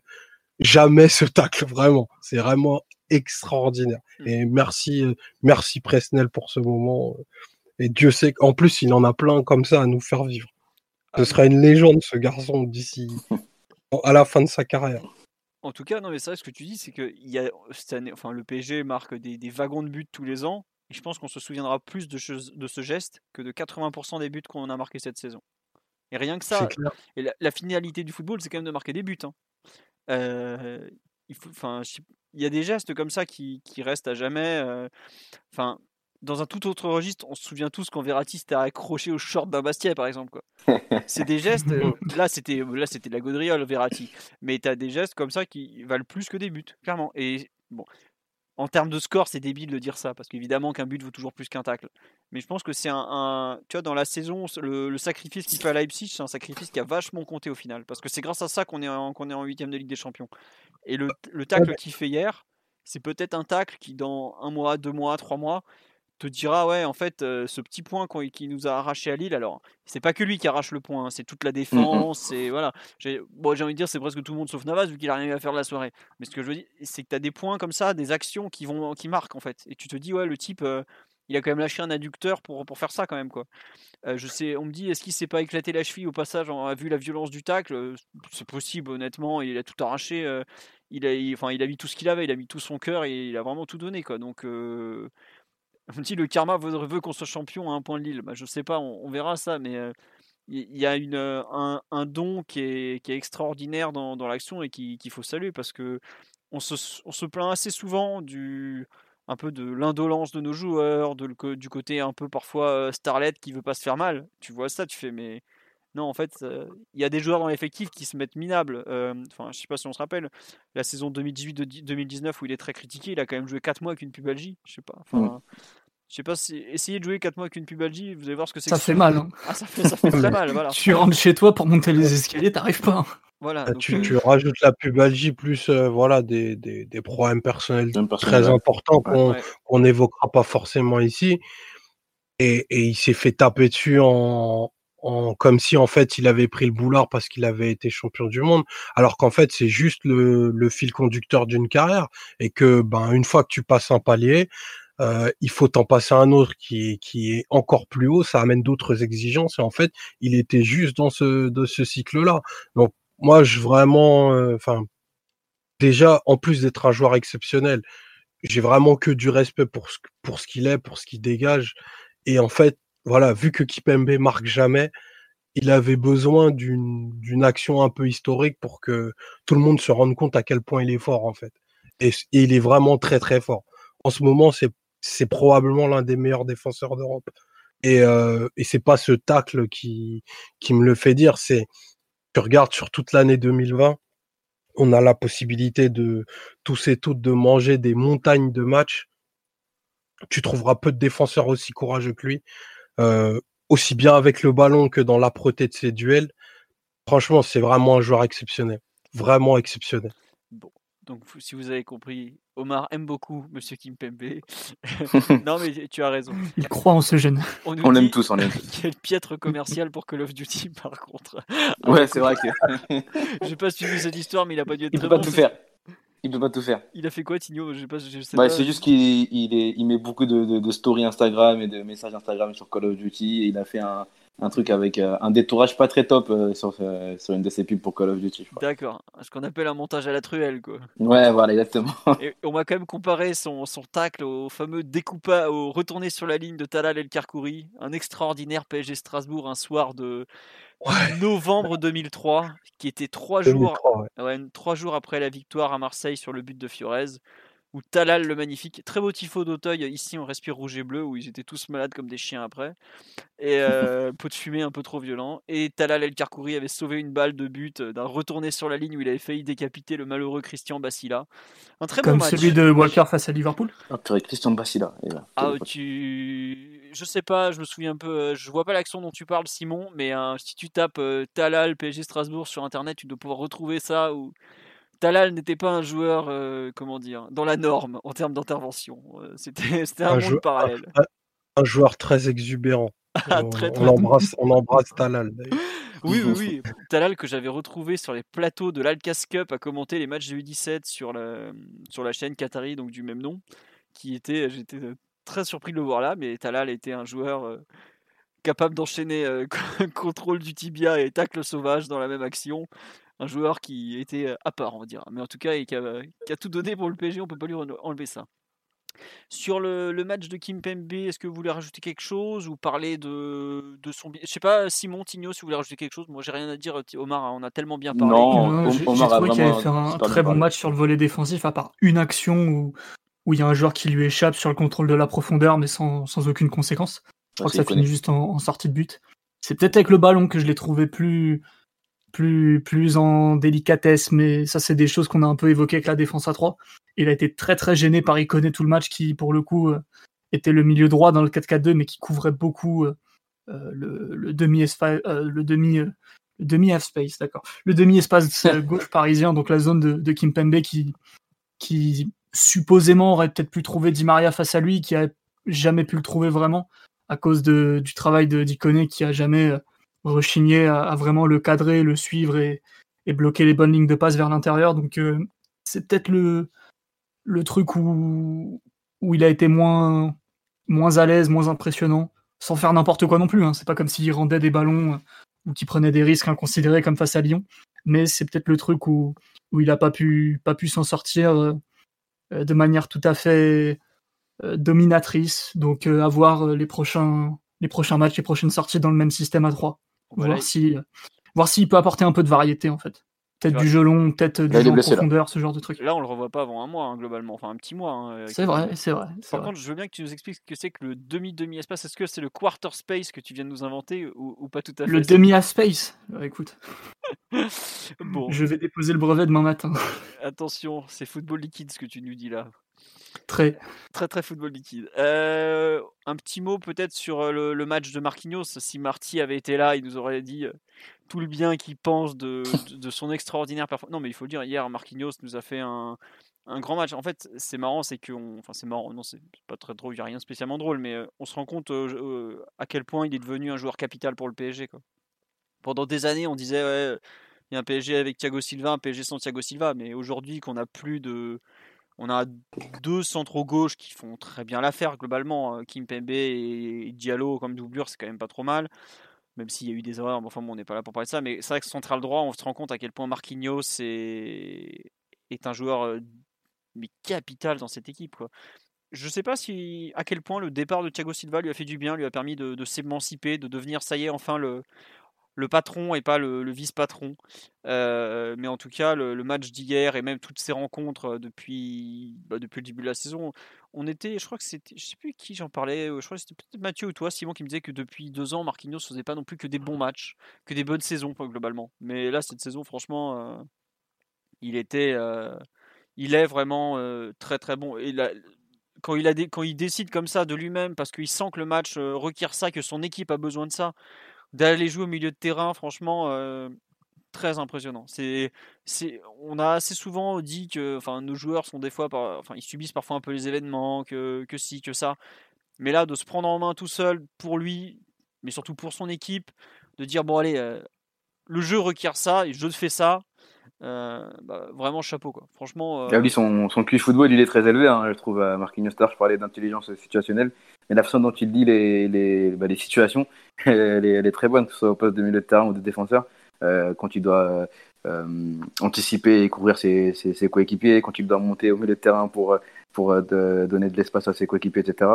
jamais ce tacle vraiment. C'est vraiment extraordinaire. Mmh. Et merci merci Presnel pour ce moment. Et Dieu sait qu'en plus, il en a plein comme ça à nous faire vivre. Ce ah sera une légende, ce garçon, d'ici [LAUGHS] à la fin de sa carrière. En tout cas, non, mais ça, ce que tu dis, c'est que il y a, cette année, enfin, le PSG marque des, wagons de buts tous les ans. Et je pense qu'on se souviendra plus de, de, ce geste que de 80% des buts qu'on a marqués cette saison. Et rien que ça, et la, finalité du football, c'est quand même de marquer des buts. Hein. Euh, il, faut, il y a des gestes comme ça qui, qui restent à jamais. Euh, enfin, dans un tout autre registre, on se souvient tous quand Verratti s'était accroché au short d'un Bastia, par exemple. C'est des [LAUGHS] gestes. Euh, là, c'était là, c'était de la gaudriole, Verratti. Mais tu as des gestes comme ça qui valent plus que des buts, clairement. Et bon, en termes de score, c'est débile de dire ça, parce qu'évidemment qu'un but vaut toujours plus qu'un tacle. Mais je pense que c'est un, Tu vois, dans la saison, le, sacrifice qu'il fait à Leipzig, c'est un sacrifice qui a vachement compté au final. Parce que c'est grâce à ça qu'on est en, qu'on est en de Ligue des Champions. Et le, le tacle qu'il fait hier, c'est peut-être un tacle qui, dans un mois, deux mois, trois mois, te dira ouais en fait ce petit point qui nous a arraché à Lille alors c'est pas que lui qui arrache le point hein, c'est toute la mmh défense c'est voilà. J'ai bon, envie de dire c'est presque tout le monde sauf Navas vu qu'il a rien à faire de la soirée. Mais ce que je veux dire c'est que tu as des points comme ça des actions qui vont qui marquent en fait. Et tu te dis ouais le type il a quand même lâché un adducteur pour, pour faire ça quand même quoi. Je sais on me dit est-ce qu'il s'est pas éclaté la cheville au passage a vu la violence du tacle c'est possible honnêtement il a tout arraché il a enfin il a mis tout ce qu'il avait il a mis tout son cœur et il a vraiment tout donné quoi. Donc on le karma veut, qu'on soit champion à un point de Lille. Bah, je sais pas, on, verra ça, mais il y, a une, un, don qui est, extraordinaire dans, l'action et qu'il faut saluer parce que on se, plaint assez souvent du peu de l'indolence de nos joueurs, du côté un peu parfois starlet qui veut pas se faire mal. Tu vois ça, tu fais mais non, en fait, il y a des joueurs dans l'effectif qui se mettent minables. Enfin, je sais pas si on se rappelle, la saison 2018-2019 où il est très critiqué, il a quand même joué 4 mois avec une pubalgie. Je sais pas. Enfin, je sais pas si essayer de jouer 4 mois avec une pubalgie, vous allez voir ce que c'est. Ça fait mal. Hein. Ah, ça fait, ça fait très [LAUGHS] mal. Voilà. Tu rentres chez toi pour monter les escaliers, t'arrives pas. Voilà, bah, tu, tu, rajoutes la pubalgie plus euh, voilà des, des, des, problèmes personnels très importants qu'on n'évoquera pas forcément ici. Et, et il s'est fait taper dessus en, en, comme si en fait il avait pris le boulard parce qu'il avait été champion du monde, alors qu'en fait c'est juste le, le, fil conducteur d'une carrière et que ben une fois que tu passes un palier, euh, il faut en passer un autre qui est, qui est encore plus haut, ça amène d'autres exigences et en fait, il était juste dans ce, de ce cycle-là. Donc moi, je vraiment, euh, enfin, déjà, en plus d'être un joueur exceptionnel, j'ai vraiment que du respect pour ce, pour ce qu'il est, pour ce qu'il dégage. Et en fait, voilà, vu que Kipembe marque jamais, il avait besoin d'une d'une action un peu historique pour que tout le monde se rende compte à quel point il est fort en fait. Et, et il est vraiment très très fort. En ce moment, c'est c'est probablement l'un des meilleurs défenseurs d'Europe. Et, euh, et c'est pas ce tacle qui, me le fait dire, c'est tu regardes sur toute l'année 2020, on a la possibilité de tous et toutes de manger des montagnes de matchs. Tu trouveras peu de défenseurs aussi courageux que lui, euh, aussi bien avec le ballon que dans l'âpreté de ses duels. Franchement, c'est vraiment un joueur exceptionnel, vraiment exceptionnel. Bon, donc si vous avez compris, Omar aime beaucoup Monsieur Kimpembe. [LAUGHS] non, mais tu as raison. Il croit en ce jeune. On, l'aime tous, on l'aime [LAUGHS] Quel piètre commercial pour Call of Duty, [LAUGHS] par contre. Ouais, c'est vrai que. J'ai pas suivi cette histoire, mais il a pas dû être il très peut pas tout faire. Il peut pas tout faire. Il a fait quoi, Tigno? Je pas, bah, C'est juste qu'il il, il met beaucoup de, de, stories Instagram et de messages Instagram sur Call of Duty. Et il a fait un, un truc avec euh, un détourage pas très top euh, sur, euh, sur une de ses pubs pour Call of Duty. D'accord, ce qu'on appelle un montage à la truelle. Quoi. Ouais, voilà, exactement. Et on m'a quand même comparé son, son tacle au fameux découpage, au retourné sur la ligne de Talal El Karkouri, un extraordinaire PSG Strasbourg un soir de novembre 2003, qui était trois jours, ouais. trois jours après la victoire à Marseille sur le but de Fiorez ou Talal le magnifique. Très beau tifo d'Auteuil, ici on respire rouge et bleu, où ils étaient tous malades comme des chiens après. Et [LAUGHS] euh, pot de fumée un peu trop violent. Et Talal El Karkouri avait sauvé une balle de but euh, d'un retourné sur la ligne où il avait failli décapiter le malheureux Christian Bassila. Un très comme bon match. celui de Walker face à Liverpool? Ah, Christian Bassila. ah, tu. Je sais pas, je me souviens un peu. Euh, je vois pas l'action dont tu parles, Simon, mais si tu tapes Talal PSG Strasbourg sur internet, tu dois pouvoir retrouver ça. Ou... Talal n'était pas un joueur, euh, comment dire, dans la norme en termes d'intervention. Euh, c'était, [LAUGHS] un, monde parallèle. Un, joueur très exubérant. [LAUGHS] Ah, on, embrasse, on embrasse Talal. [LAUGHS] Oui, oui, oui. Talal que j'avais retrouvé sur les plateaux de l'Alcas Cup à commenter les matchs de U17 sur la, sur la chaîne Qatari, donc du même nom. Qui était, j'étais très surpris de le voir là, mais Talal était un joueur euh, capable d'enchaîner contrôle du tibia et tacle sauvage dans la même action un joueur qui était à part, on va dire. Mais en tout cas, qui a, tout donné pour le PSG, on peut pas lui enlever ça. Sur le, match de Kim Pembe, est-ce que vous voulez rajouter quelque chose ou parler de, de son. Je sais pas, Simon, Tigno, si vous voulez rajouter quelque chose? Moi, j'ai rien à dire. Omar, on a tellement bien parlé. Non, j'ai trouvé qu'il avait fait un très bon match sur le volet défensif, à part une action où, où il y a un joueur qui lui échappe sur le contrôle de la profondeur, mais sans, sans aucune conséquence. Je crois que ça finit juste en, en sortie de but. C'est peut-être avec le ballon que je l'ai trouvé plus, plus, plus en délicatesse, mais ça, c'est des choses qu'on a un peu évoquées avec la défense à 3. Il a été très très gêné par Iconé tout le match, qui pour le coup euh, était le milieu droit dans le 4-4-2, mais qui couvrait beaucoup euh, euh, le, demi-espace, le demi, demi half space, d'accord, le demi-espace [LAUGHS] gauche parisien, donc la zone de, de Kimpembe qui, qui supposément aurait peut-être pu trouver Di Maria face à lui, qui a jamais pu le trouver vraiment à cause de, du travail de d'Iconé qui a jamais rechigner à, vraiment le cadrer, le suivre et, bloquer les bonnes lignes de passe vers l'intérieur. Donc euh, c'est peut-être le, truc où, il a été moins, à l'aise, moins impressionnant, sans faire n'importe quoi non plus. Hein. C'est pas comme s'il rendait des ballons euh, ou qu'il prenait des risques inconsidérés comme face à Lyon. Mais c'est peut-être le truc où, il n'a pas pu, pas pu s'en sortir euh, de manière tout à fait dominatrice. Donc à voir les prochains, matchs, les prochaines sorties dans le même système à 3 voir si voir s'il peut apporter un peu de variété en fait. Peut-être du jeu long, peut-être du jeu en profondeur, ce genre de truc. Là, on le revoit pas avant un mois, hein, globalement. Enfin, un petit mois. Hein, c'est vrai, c'est vrai. Par contre, je veux bien que tu nous expliques ce que c'est que le demi-demi-espace. Est-ce que c'est le quarter space que tu viens de nous inventer ou, pas tout à fait? Le demi-space bah, Écoute. [LAUGHS] bon. Je vais déposer le brevet demain matin. Attention, c'est football liquide ce que tu nous dis là. Très. Très, très football liquide. Euh, un petit mot peut-être sur euh, le, match de Marquinhos. Si Marty avait été là, il nous aurait dit euh, tout le bien qu'il pense de, son extraordinaire performance. Non, mais il faut dire, hier, Marquinhos nous a fait un, grand match. En fait, c'est marrant, c'est que. Enfin, c'est marrant, non, c'est pas très drôle, il n'y a rien spécialement drôle, mais on se rend compte à quel point il est devenu un joueur capital pour le PSG. Pendant des années, on disait, ouais, il y a un PSG avec Thiago Silva, un PSG sans Thiago Silva, mais aujourd'hui, qu'on a plus de on a deux centraux gauche qui font très bien l'affaire globalement. Hein. Kim Pembe et Diallo comme doublure, c'est quand même pas trop mal. Même s'il y a eu des erreurs, enfin bon, on n'est pas là pour parler de ça. Mais c'est vrai que central droit, on se rend compte à quel point Marquinhos est, est un joueur euh, mais capital dans cette équipe. Je ne sais pas si à quel point le départ de Thiago Silva lui a fait du bien, lui a permis de, de s'émanciper, de devenir, ça y est, enfin le, le patron et pas le, vice-patron. Euh, mais en tout cas, le, match d'hier et même toutes ces rencontres euh, depuis, bah, depuis le début de la saison, on était, je crois que c'était, je sais plus qui j'en parlais, euh, je crois que c'était peut-être Mathieu ou toi, Simon, qui me disait que depuis deux ans, Marquinhos faisait pas non plus que des bons matchs, que des bonnes saisons globalement. Mais là, cette saison, franchement, Il était, il est vraiment très très bon. Et quand il, a quand il décide comme ça de lui-même, parce qu'il sent que le match requiert ça, que son équipe a besoin de ça, d'aller jouer au milieu de terrain, franchement, très impressionnant. C'est, c'est, on a assez souvent dit que, enfin, nos joueurs sont des fois, enfin, ils subissent parfois un peu les événements, que, que si, que ça. Mais là, de se prendre en main tout seul pour lui, mais surtout pour son équipe, de dire bon allez, euh, le jeu requiert ça et je fais ça. Euh, bah, vraiment chapeau quoi. Franchement. Euh... son, son QI football il est très élevé. Hein, je trouve à Marquinhos Star, je parlais d'intelligence situationnelle, mais la façon dont il dit les, les, bah, les situations, [LAUGHS] elle est, très bonne, que ce soit au poste de milieu de terrain ou de défenseur. Euh, quand il doit euh, anticiper et couvrir ses, ses, coéquipiers, quand il doit monter au milieu de terrain pour, pour donner de l'espace à ses coéquipiers, etc.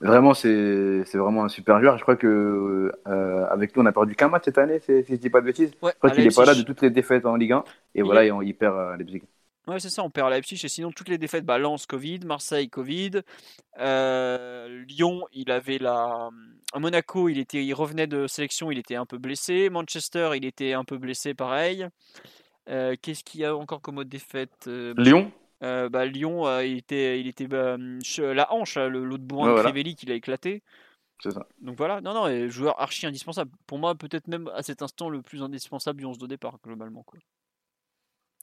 Vraiment, c'est vraiment un super joueur. Je crois que euh, avec nous, on a perdu qu'un match cette année, si je dis pas de bêtises. je crois qu'il n'est pas là de toutes les défaites en Ligue 1. Et voilà, et on, il perd à Leipzig. Ouais, c'est ça, on perd à Leipzig. Et sinon, toutes les défaites, bah, Lens, Covid, Marseille, Covid. Euh, Lyon, il avait la. À Monaco, il, était, il revenait de sélection, il était un peu blessé. Manchester, il était un peu blessé, pareil. Euh, qu'est-ce qu'il y a encore comme autre défaite Lyon? Euh, bah, Lyon, euh, il était, il était bah, la hanche, l'autre bourrin de Crivelli qui l'a éclaté. C'est ça. Donc voilà, non, non, joueur archi indispensable. Pour moi, peut-être même à cet instant le plus indispensable du 11 de départ, globalement. Quoi.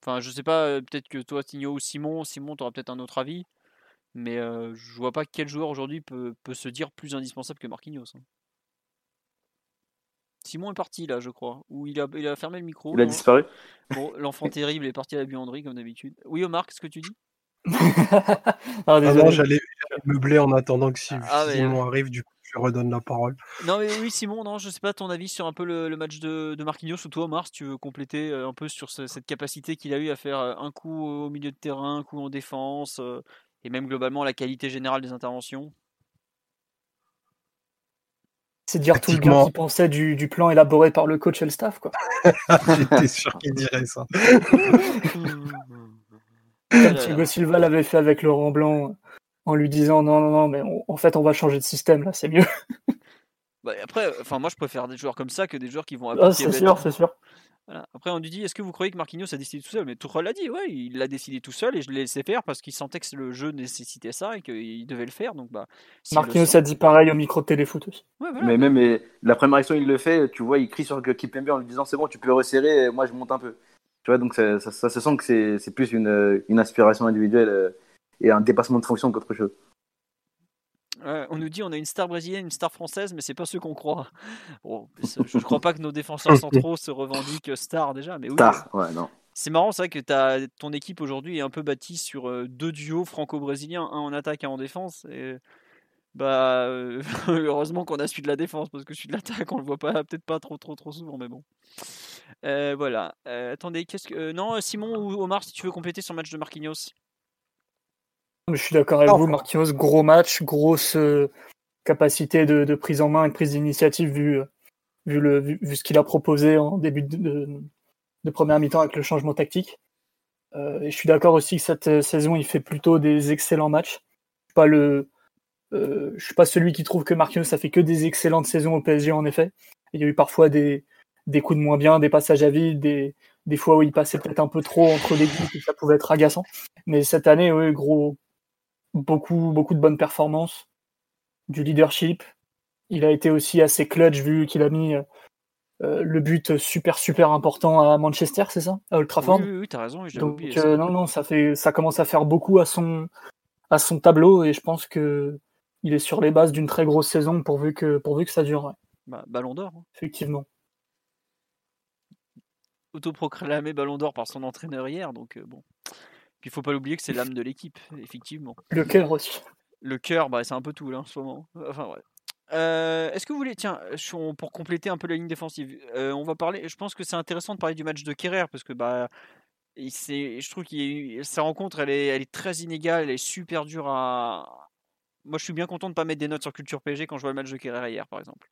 Enfin, je sais pas, euh, peut-être que toi, Tigno ou Simon, Simon, tu auras peut-être un autre avis. Mais je vois pas quel joueur aujourd'hui peut, peut, se dire plus indispensable que Marquinhos. Hein. Simon est parti là, je crois. Ou il a, il a fermé le micro. Il a disparu. Bon, l'enfant [LAUGHS] terrible est parti à la buanderie comme d'habitude. Oui, Omar, qu'est-ce que tu dis? [LAUGHS] Ah, ah non, j'allais meubler en attendant que ah, Simon arrive, du coup je redonne la parole. Non mais oui Simon, non, je sais pas ton avis sur un peu le, match de, de, Marquinhos ou toi Omar, si tu veux compléter euh, un peu sur cette capacité qu'il a eu à faire euh, un coup au milieu de terrain, un coup en défense, euh, et même globalement la qualité générale des interventions. C'est dire tout le bien qu'il pensait du, du, plan élaboré par le coach et le staff, quoi. [LAUGHS] J'étais sûr qu'il dirait ça. [LAUGHS] Thiago Silva l'avait fait avec Laurent Blanc en lui disant non, non, non, mais en fait, on va changer de système, là, c'est mieux. Bah, après, enfin, moi, je préfère des joueurs comme ça que des joueurs qui vont ah, C'est sûr, c'est sûr. Après, on lui dit est-ce que vous croyez que Marquinhos a décidé tout seul? Mais Tuchel l'a dit, ouais, il l'a décidé tout seul et je l'ai laissé faire parce qu'il sentait que le jeu nécessitait ça et qu'il devait le faire. Donc, bah, Marquinhos a dit pareil au micro de téléfoot aussi. mais même la première action, il le fait, tu vois, il crie sur Kipembe en lui disant c'est bon, tu peux resserrer, moi je monte un peu. Tu vois, donc ça, ça, se sent que c'est plus une, une, aspiration individuelle euh, et un dépassement de fonction qu'autre chose on nous dit on a une star brésilienne, une star française, mais c'est pas ce qu'on croit. je ne [LAUGHS] crois pas que nos défenseurs centraux se revendiquent star déjà, mais oui. Star, ouais, non. C'est marrant, c'est vrai que as, ton équipe aujourd'hui est un peu bâtie sur euh, deux duos franco-brésiliens, un en attaque un en défense. Et bah, euh, [LAUGHS] heureusement qu'on a celui de la défense, parce que celui de l'attaque, on le voit pas, peut-être pas trop, trop, trop souvent, mais bon. Euh, voilà. attendez, qu'est-ce que. non, Simon ou Omar, si tu veux compléter sur le match de Marquinhos je suis d'accord avec vous, Marquinhos, gros match, grosse euh, capacité de, prise en main et de prise d'initiative vu, vu, le, vu, ce qu'il a proposé en début de, première mi-temps avec le changement tactique. Euh, et je suis d'accord aussi que cette euh, saison, il fait plutôt des excellents matchs. Je suis pas le, je suis pas celui qui trouve que Marquinhos ça fait que des excellentes saisons au PSG en effet. Il y a eu parfois des, des coups de moins bien, des passages à vide, des, des fois où il passait peut-être un peu trop entre les groupes et ça pouvait être agaçant. Mais cette année, oui, gros, beaucoup, beaucoup de bonnes performances, du leadership. Il a été aussi assez clutch vu qu'il a mis euh, le but super super important à Manchester, c'est ça? À Old Trafford? Oui, oui, t'as raison. Donc euh, non, non, ça fait, ça commence à faire beaucoup à son, à son tableau et je pense que il est sur les bases d'une très grosse saison pourvu que, pourvu que ça dure. Bah, ballon d'or. Hein. Effectivement. Autoproclamé Ballon d'or par son entraîneur hier, donc euh, bon. Puis il faut pas l'oublier que c'est l'âme de l'équipe, effectivement. Le cœur aussi. Le cœur, bah, c'est un peu tout là en ce moment. Enfin ouais. Euh, est-ce que vous voulez, tiens, pour compléter un peu la ligne défensive, euh, on va parler. Je pense que c'est intéressant de parler du match de Kerrer parce que bah, je trouve qu'il sa rencontre, elle est, elle est très inégale, elle est super dure à. Moi, je suis bien content de pas mettre des notes sur Culture PSG quand je vois le match de Kerrer hier, par exemple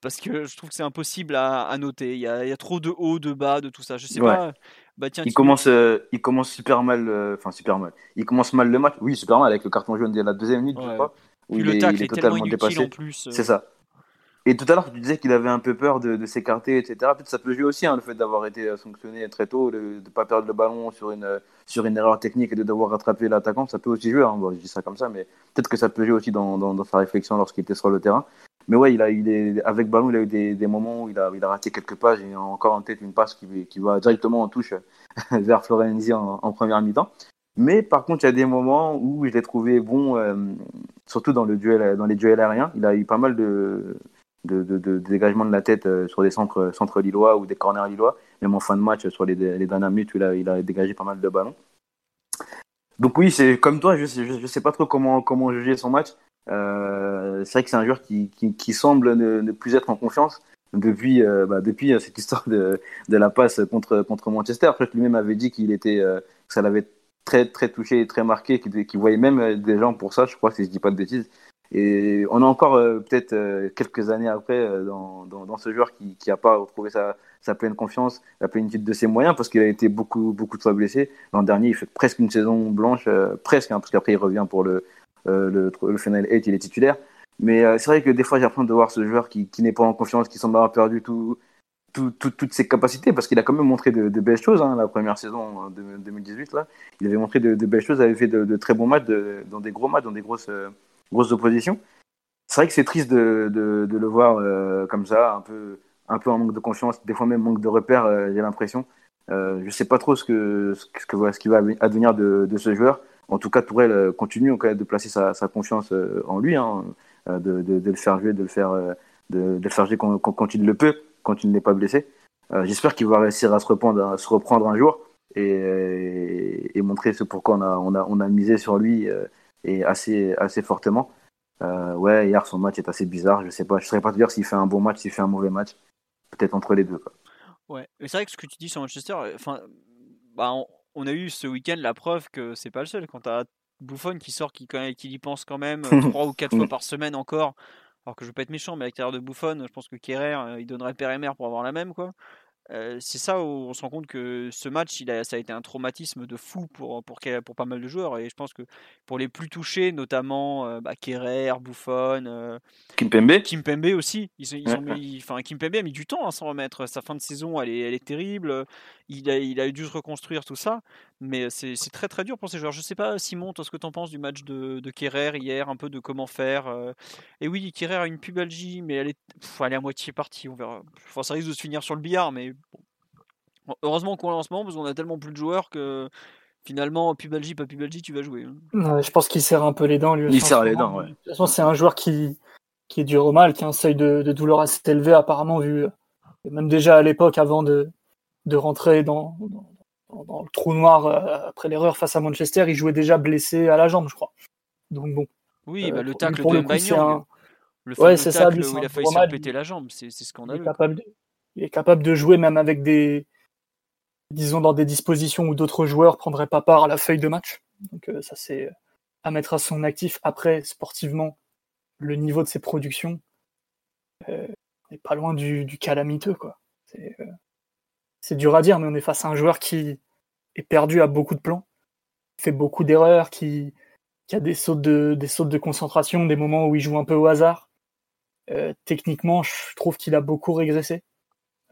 parce que je trouve que c'est impossible à, noter. Il y, a, trop de hauts, de bas, de tout ça. Je sais pas. Bah, tiens, il, commence, euh, il commence super mal. Euh, enfin, super mal. Il commence mal le match. Oui, super mal avec le carton jaune de la deuxième minute, je crois. Où il, le est, il est totalement dépassé. C'est ça. Et tout à l'heure, tu disais qu'il avait un peu peur de, s'écarter, etc. Peut-être ça peut jouer aussi, hein, le fait d'avoir été euh, sanctionné très tôt, de ne pas perdre le ballon sur une, sur une erreur technique et de devoir rattraper l'attaquant. Ça peut aussi jouer, hein. je dis ça comme ça, mais peut-être que ça peut jouer aussi dans, dans, sa réflexion lorsqu'il était sur le terrain. Mais ouais, il a eu des, avec ballon, il a eu des, des, moments où il a, il a raté quelques. Il a encore en tête une passe qui, qui va directement en touche [LAUGHS] vers Florenzi en, première mi-temps. Mais par contre, il y a des moments où je l'ai trouvé bon, euh, surtout dans, le duel, dans les duels aériens. Il a eu pas mal de, de, de, de dégagement de la tête euh, sur des centres, centres lillois ou des corners lillois, même en fin de match sur les, les dernières minutes il a, il a dégagé pas mal de ballons. Donc oui, c'est comme toi, je sais, je, sais pas trop comment, comment juger son match. Euh, c'est vrai que c'est un joueur qui, qui, semble ne, plus être en confiance depuis, euh, bah, depuis cette histoire de, de la passe contre, contre Manchester. Après, lui-même avait dit qu'il était, que ça l'avait très très touché, très marqué, qui, voyait même des gens pour ça, je crois, si je dis pas de bêtises. Et on a encore euh, peut-être euh, quelques années après euh, dans, dans, ce joueur qui n'a pas retrouvé sa, sa, pleine confiance, la plénitude de ses moyens, parce qu'il a été beaucoup, beaucoup de fois blessé. L'an dernier, il fait presque une saison blanche, presque, hein, parce qu'après il revient pour le, le, le, Final 8, il est titulaire. Mais c'est vrai que des fois, j'ai de voir ce joueur qui, qui n'est pas en confiance, qui semble avoir perdu tout, toutes ses capacités, parce qu'il a quand même montré de, belles choses hein, la première saison de 2018. Là. Il avait montré de, belles choses, il avait fait de, très bons matchs dans des gros matchs, dans des grosses, grosses oppositions. C'est vrai que c'est triste de, le voir euh, comme ça, un peu, un peu en manque de confiance, des fois même manque de repères, euh, j'ai l'impression. Euh, je ne sais pas trop ce, que, ce, que, ce qui va advenir de, ce joueur. En tout cas, Tourelle continue de placer sa, confiance en lui, hein, de, le faire jouer, de le faire, de, le faire jouer quand, il le peut, quand il n'est pas blessé. J'espère qu'il va réussir à se reprendre, un jour et, montrer ce pourquoi on a, misé sur lui et assez, fortement. Euh, ouais, hier, son match est assez bizarre. Je sais pas, je saurais pas te dire s'il fait un bon match, s'il fait un mauvais match. Peut-être entre les deux. Quoi. Ouais, mais c'est vrai que ce que tu dis sur Manchester, euh, enfin, bah, a eu ce week-end la preuve que c'est pas le seul. Quand tu as Buffon qui sort, qui, qui y pense quand même euh, trois ou quatre [LAUGHS] fois par semaine encore. Alors que je veux pas être méchant, mais avec l'extérieur de Buffon, je pense que Kerrer, il donnerait père et mère pour avoir la même. quoi. C'est ça où on se rend compte que ce match, il a, ça a été un traumatisme de fou pour, pour, pour pas mal de joueurs. Et je pense que pour les plus touchés, notamment bah, Kerrer, Buffon, Kimpembe. Kimpembe aussi. Ils, ils ont mis, enfin, Kimpembe a mis du temps à s'en remettre. Sa fin de saison, elle est, elle est terrible. Il a, il a dû se reconstruire tout ça. Mais c'est très très dur pour ces joueurs. Je sais pas, Simon, toi, ce que tu en penses du match de, de Kerrer hier, un peu de comment faire. Et oui, Kerrer a une pubalgie, mais elle est, elle est à moitié partie. On verra. Enfin, ça risque de se finir sur le billard, mais Heureusement qu'on est en ce moment, parce qu'on a tellement plus de joueurs que finalement, Pubalgie, pas Pubalgie, tu vas jouer. Hein. je pense qu'il serre un peu les dents, lui. Il serre les dents, ouais. De toute façon, c'est un joueur qui, qui est dur au mal, qui a un seuil de, douleur assez élevé, apparemment, vu. Même déjà à l'époque, avant de, de rentrer dans, dans, le trou noir euh, après l'erreur face à Manchester, il jouait déjà blessé à la jambe, je crois. Donc bon. Oui, bah, le euh, tacle de Mbagnon, le ouais, c'est ça, lui, où il a failli se péter la jambe, c'est scandaleux. Il est, capable de, il est capable de jouer même avec des, disons, dans des dispositions où d'autres joueurs prendraient pas part à la feuille de match. Donc euh, ça, c'est à mettre à son actif. Après, sportivement, le niveau de ses productions euh, n'est pas loin du, calamiteux. quoi. Euh, c'est dur à dire, mais on est face à un joueur qui est perdu à beaucoup de plans, fait beaucoup d'erreurs, qui, qui, a des sautes, de, des sautes de concentration, des moments où il joue un peu au hasard. techniquement, je trouve qu'il a beaucoup régressé.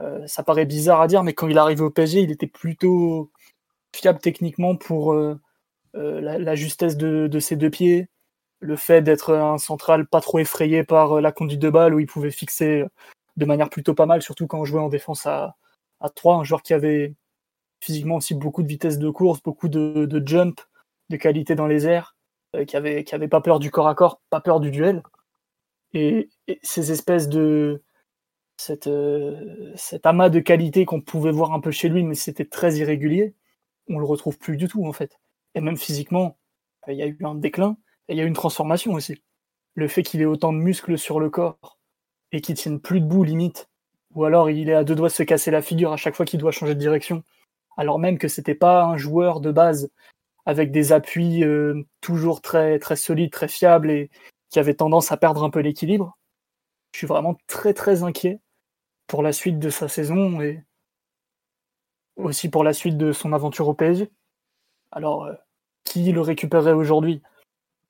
Euh, ça paraît bizarre à dire, mais quand il arrivait au PSG, il était plutôt fiable techniquement pour euh, euh, la, justesse de, ses deux pieds, le fait d'être un central pas trop effrayé par la conduite de balle où il pouvait fixer de manière plutôt pas mal, surtout quand on jouait en défense à, à 3, un joueur qui avait physiquement aussi beaucoup de vitesse de course, beaucoup de, jump, de qualité dans les airs, qui, avait, pas peur du corps à corps, pas peur du duel. et ces espèces de, cette, euh, cet amas de qualité qu'on pouvait voir un peu chez lui, mais c'était très irrégulier, on le retrouve plus du tout en fait. Et même physiquement, il y a eu un déclin et il y a eu une transformation aussi. Le fait qu'il ait autant de muscles sur le corps et qu'il tienne plus debout limite, ou alors il est à deux doigts de se casser la figure à chaque fois qu'il doit changer de direction, alors même que c'était pas un joueur de base avec des appuis euh, toujours très très solides, très fiables et qui avait tendance à perdre un peu l'équilibre. Je suis vraiment très très inquiet pour la suite de sa saison et aussi pour la suite de son aventure au PSG. Alors, euh, qui le récupérerait aujourd'hui?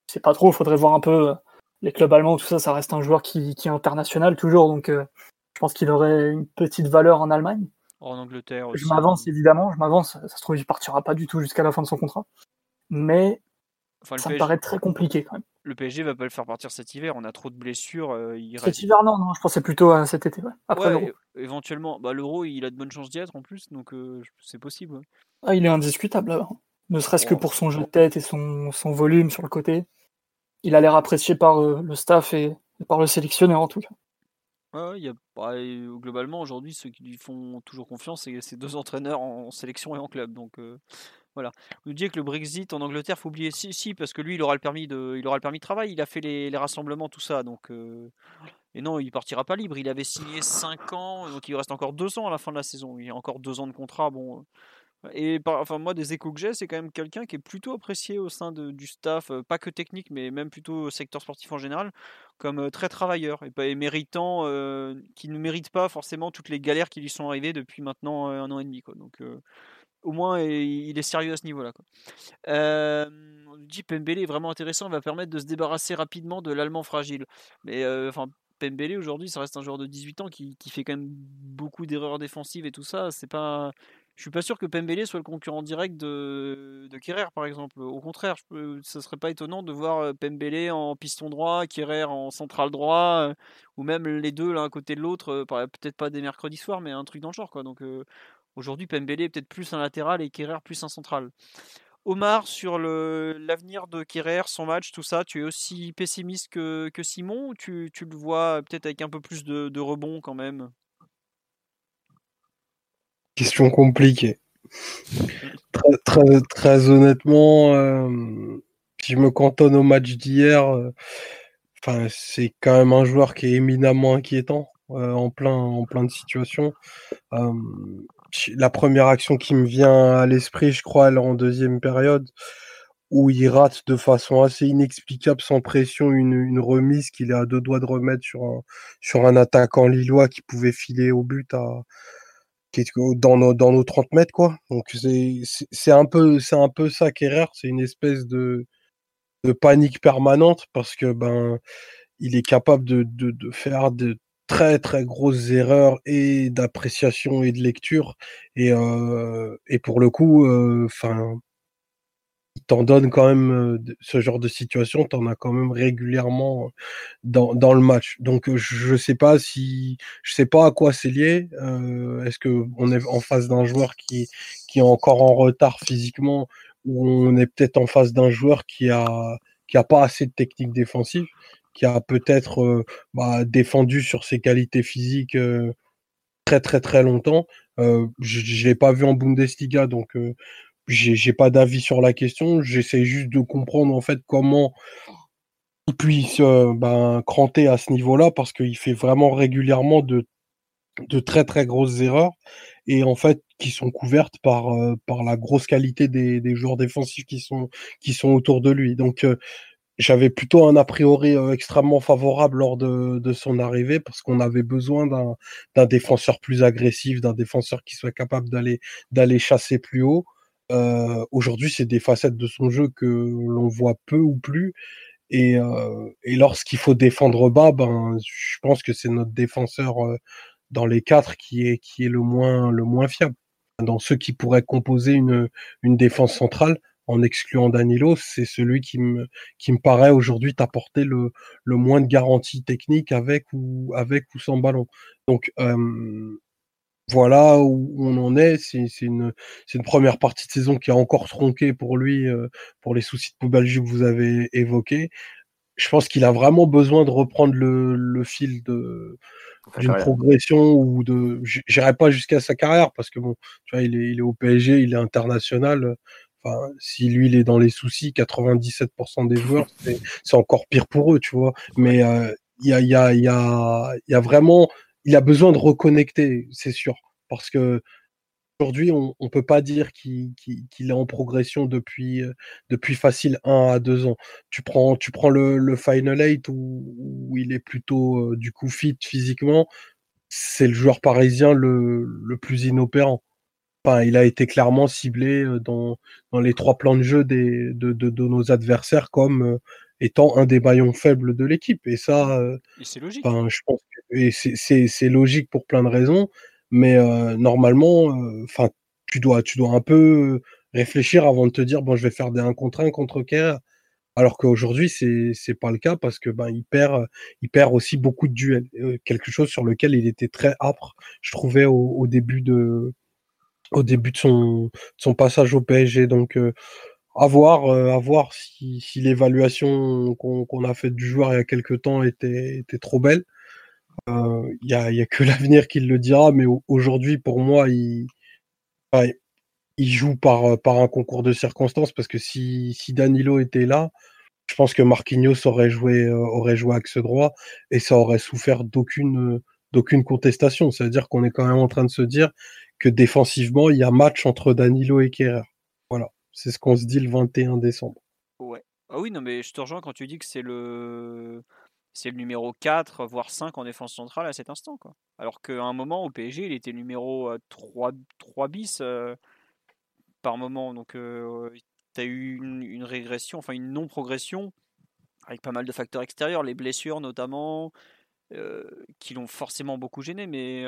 C'est pas trop, il faudrait voir un peu euh, les clubs allemands, tout ça, ça reste un joueur qui, qui est international toujours, donc euh, je pense qu'il aurait une petite valeur en Allemagne. En Angleterre aussi. Je m'avance évidemment, je m'avance. Ça se trouve, il partira pas du tout jusqu'à la fin de son contrat. Mais ça me paraît très compliqué quand même. Le PSG va pas le faire partir cet hiver. On a trop de blessures. Euh, cet hiver, non, non, je pensais plutôt à cet été. Après l'Euro. Éventuellement, bah, l'Euro, il a de bonnes chances d'y être en plus, donc euh, c'est possible. Ah, il est indiscutable là. Ne serait-ce que pour son jeu de tête et son, son volume sur le côté. Il a l'air apprécié par euh, le staff et, par le sélectionneur en tout cas. Ouais, y a, bah, globalement, aujourd'hui, ceux qui lui font toujours confiance, c'est ces deux entraîneurs en sélection et en club. Donc voilà. Vous dites que le Brexit en Angleterre, faut oublier. Si, parce que lui, il aura le permis de, il aura le permis de travail. Il a fait les, rassemblements, tout ça. Donc, et non, il partira pas libre. Il avait signé 5 ans, donc il reste encore 2 ans à la fin de la saison. Il y a encore 2 ans de contrat. Bon, et enfin, moi, des échos que j'ai, c'est quand même quelqu'un qui est plutôt apprécié au sein de, du staff, euh, pas que technique, mais même plutôt au secteur sportif en général, comme euh, très travailleur et, méritant, euh, qui ne mérite pas forcément toutes les galères qui lui sont arrivées depuis maintenant un an et demi. Quoi. Donc, au moins, il est sérieux à ce niveau-là. on dit Pembele est vraiment intéressant, va permettre de se débarrasser rapidement de l'allemand fragile. Mais enfin, Pembele aujourd'hui, ça reste un joueur de 18 ans qui, fait quand même beaucoup d'erreurs défensives et tout ça. C'est pas je suis pas sûr que Pembele soit le concurrent direct de, de par exemple. Au contraire, ce ça serait pas étonnant de voir euh, Pembele en piston droit, Kerrer en central droit, euh, ou même les deux l'un côté de l'autre, euh, peut-être pas des mercredis soirs, mais un truc dans le genre. Quoi. Donc aujourd'hui, Pembele est peut-être plus un latéral et Kerrer plus un central. Omar, sur l'avenir de Kerrer, son match, tout ça, tu es aussi pessimiste que, Simon ou tu, le vois peut-être avec un peu plus de, de rebond quand même? Question compliquée. Très, très, très honnêtement, euh, si je me cantonne au match d'hier, euh, enfin, c'est quand même un joueur qui est éminemment inquiétant euh, en, plein, en plein de situations. La première action qui me vient à l'esprit, je crois, elle est en deuxième période, où il rate de façon assez inexplicable, sans pression, une, remise qu'il est à deux doigts de remettre sur un, sur un attaquant lillois qui pouvait filer au but à, est dans nos, dans nos 30 mètres, quoi. Donc c'est un peu un peu ça Kerrer, c'est une espèce de, de panique permanente parce que ben il est capable de, de, de faire de très très grosses erreurs et d'appréciation et de lecture et euh, et pour le coup enfin t'en donnes quand même ce genre de situation, t'en as quand même régulièrement dans, dans le match. Donc je sais pas si je sais pas à quoi c'est lié. Euh, Est-ce que on est en face d'un joueur qui qui est encore en retard physiquement ou on est peut-être en face d'un joueur qui a qui a pas assez de technique défensive, qui a peut-être bah, défendu sur ses qualités physiques très très très longtemps. Euh, je, je l'ai pas vu en Bundesliga, donc j'ai pas d'avis sur la question. J'essaie juste de comprendre en fait comment il puisse euh, ben, cranter à ce niveau-là parce qu'il fait vraiment régulièrement de, très très grosses erreurs et en fait qui sont couvertes par, euh, la grosse qualité des, des, joueurs défensifs qui sont, qui sont autour de lui. Donc euh, j'avais plutôt un a priori extrêmement favorable lors de, de son arrivée parce qu'on avait besoin d'un défenseur plus agressif, d'un défenseur qui soit capable d'aller d'aller chasser plus haut. Euh, aujourd'hui, c'est des facettes de son jeu que l'on voit peu ou plus. Et, euh, et lorsqu'il faut défendre bas, ben, je pense que c'est notre défenseur euh, dans les quatre qui est, qui est le, moins, le moins fiable. Dans ceux qui pourraient composer une, une défense centrale, en excluant Danilo, c'est celui qui me, qui me paraît aujourd'hui t'apporter le, le moins de garantie technique avec ou, avec ou sans ballon. Donc, euh, voilà où on en est. C'est une, une, première partie de saison qui est encore tronquée pour lui, euh, pour les soucis de poubelle que vous avez évoqués. Je pense qu'il a vraiment besoin de reprendre le, le fil de d'une progression ou de. J'irai pas jusqu'à sa carrière parce que bon, tu vois, il est, il est au PSG, il est international. Enfin, si lui il est dans les soucis, 97% des joueurs, [LAUGHS] c'est encore pire pour eux, tu vois. Mais il y, a, y, a, y, a, y a vraiment il a besoin de reconnecter, c'est sûr, parce que aujourd'hui, on ne peut pas dire qu'il est en progression depuis, euh, depuis facile 1 à 2 ans. Tu prends, tu prends le, le Final 8 où, il est plutôt euh, du coup fit physiquement, c'est le joueur parisien le, le plus inopérant. Enfin, il a été clairement ciblé euh, dans, dans les trois plans de jeu des, de, de, de nos adversaires comme étant un des maillons faibles de l'équipe. Et ça, c'est logique. je pense que c'est logique pour plein de raisons, mais normalement, enfin, tu dois, tu dois un peu réfléchir avant de te dire bon, je vais faire des 1 contre 1 contre Kerr. Alors qu'aujourd'hui, c'est c'est pas le cas parce que ben il perd il perd aussi beaucoup de duels, quelque chose sur lequel il était très âpre, je trouvais au, début de au début de son passage au PSG. Donc à voir, à voir si, l'évaluation qu'on a faite du joueur il y a quelques temps était trop belle. Il y a, y que [LAUGHS] l'avenir qui le dira, mais aujourd'hui pour moi il joue par, euh, un concours de circonstances parce que si, Danilo était là, je pense que Marquinhos aurait joué, euh, aurait joué axe droit et ça aurait souffert euh, d'aucune contestation. C'est-à-dire qu'on est quand même en train de se dire que défensivement, il y a match entre Danilo et Kerrer. Voilà, c'est ce qu'on se dit le 21 décembre. Ouais. Ah oui, non, mais je te rejoins quand tu dis que c'est le c'est le numéro 4, voire 5 en défense centrale à cet instant. Alors qu'à un moment, au PSG, il était numéro 3, 3 bis par moment. Donc, tu as eu une, régression, enfin une non-progression, avec pas mal de facteurs extérieurs, les blessures notamment, qui l'ont forcément beaucoup gêné. Mais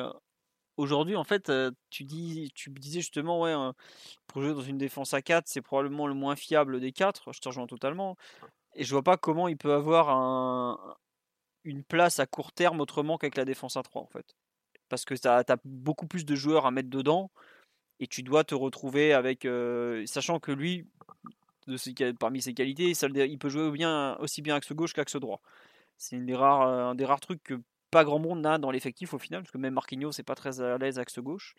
aujourd'hui, en fait, tu, dis, tu disais justement, ouais, pour jouer dans une défense à 4, c'est probablement le moins fiable des 4. Je te rejoins totalement. Et je vois pas comment il peut avoir un, une place à court terme autrement qu'avec la défense à 3, en fait. Parce que tu as, beaucoup plus de joueurs à mettre dedans et tu dois te retrouver avec, sachant que lui, de parmi ses qualités, il peut jouer bien, aussi bien axe gauche qu'axe droit. C'est un des rares trucs que pas grand monde n'a dans l'effectif au final, parce que même Marquinhos c'est pas très à l'aise axe gauche.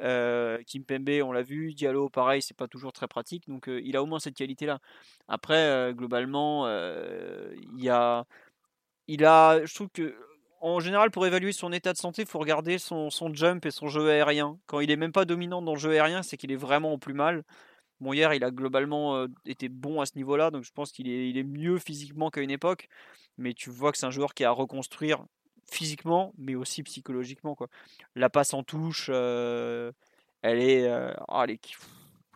Euh, Kim Pembe, on l'a vu, Diallo pareil, c'est pas toujours très pratique, donc il a au moins cette qualité-là. Après, globalement, il y a, il a, je trouve que en général, pour évaluer son état de santé, il faut regarder son, jump et son jeu aérien. Quand il est même pas dominant dans le jeu aérien, c'est qu'il est vraiment au plus mal. Bon, hier, il a globalement euh, été bon à ce niveau-là, donc je pense qu'il est, il est mieux physiquement qu'à une époque. Mais tu vois que c'est un joueur qui a à reconstruire physiquement, mais aussi psychologiquement. Quoi. La passe en touche, euh, elle, est, euh, ah, elle, est,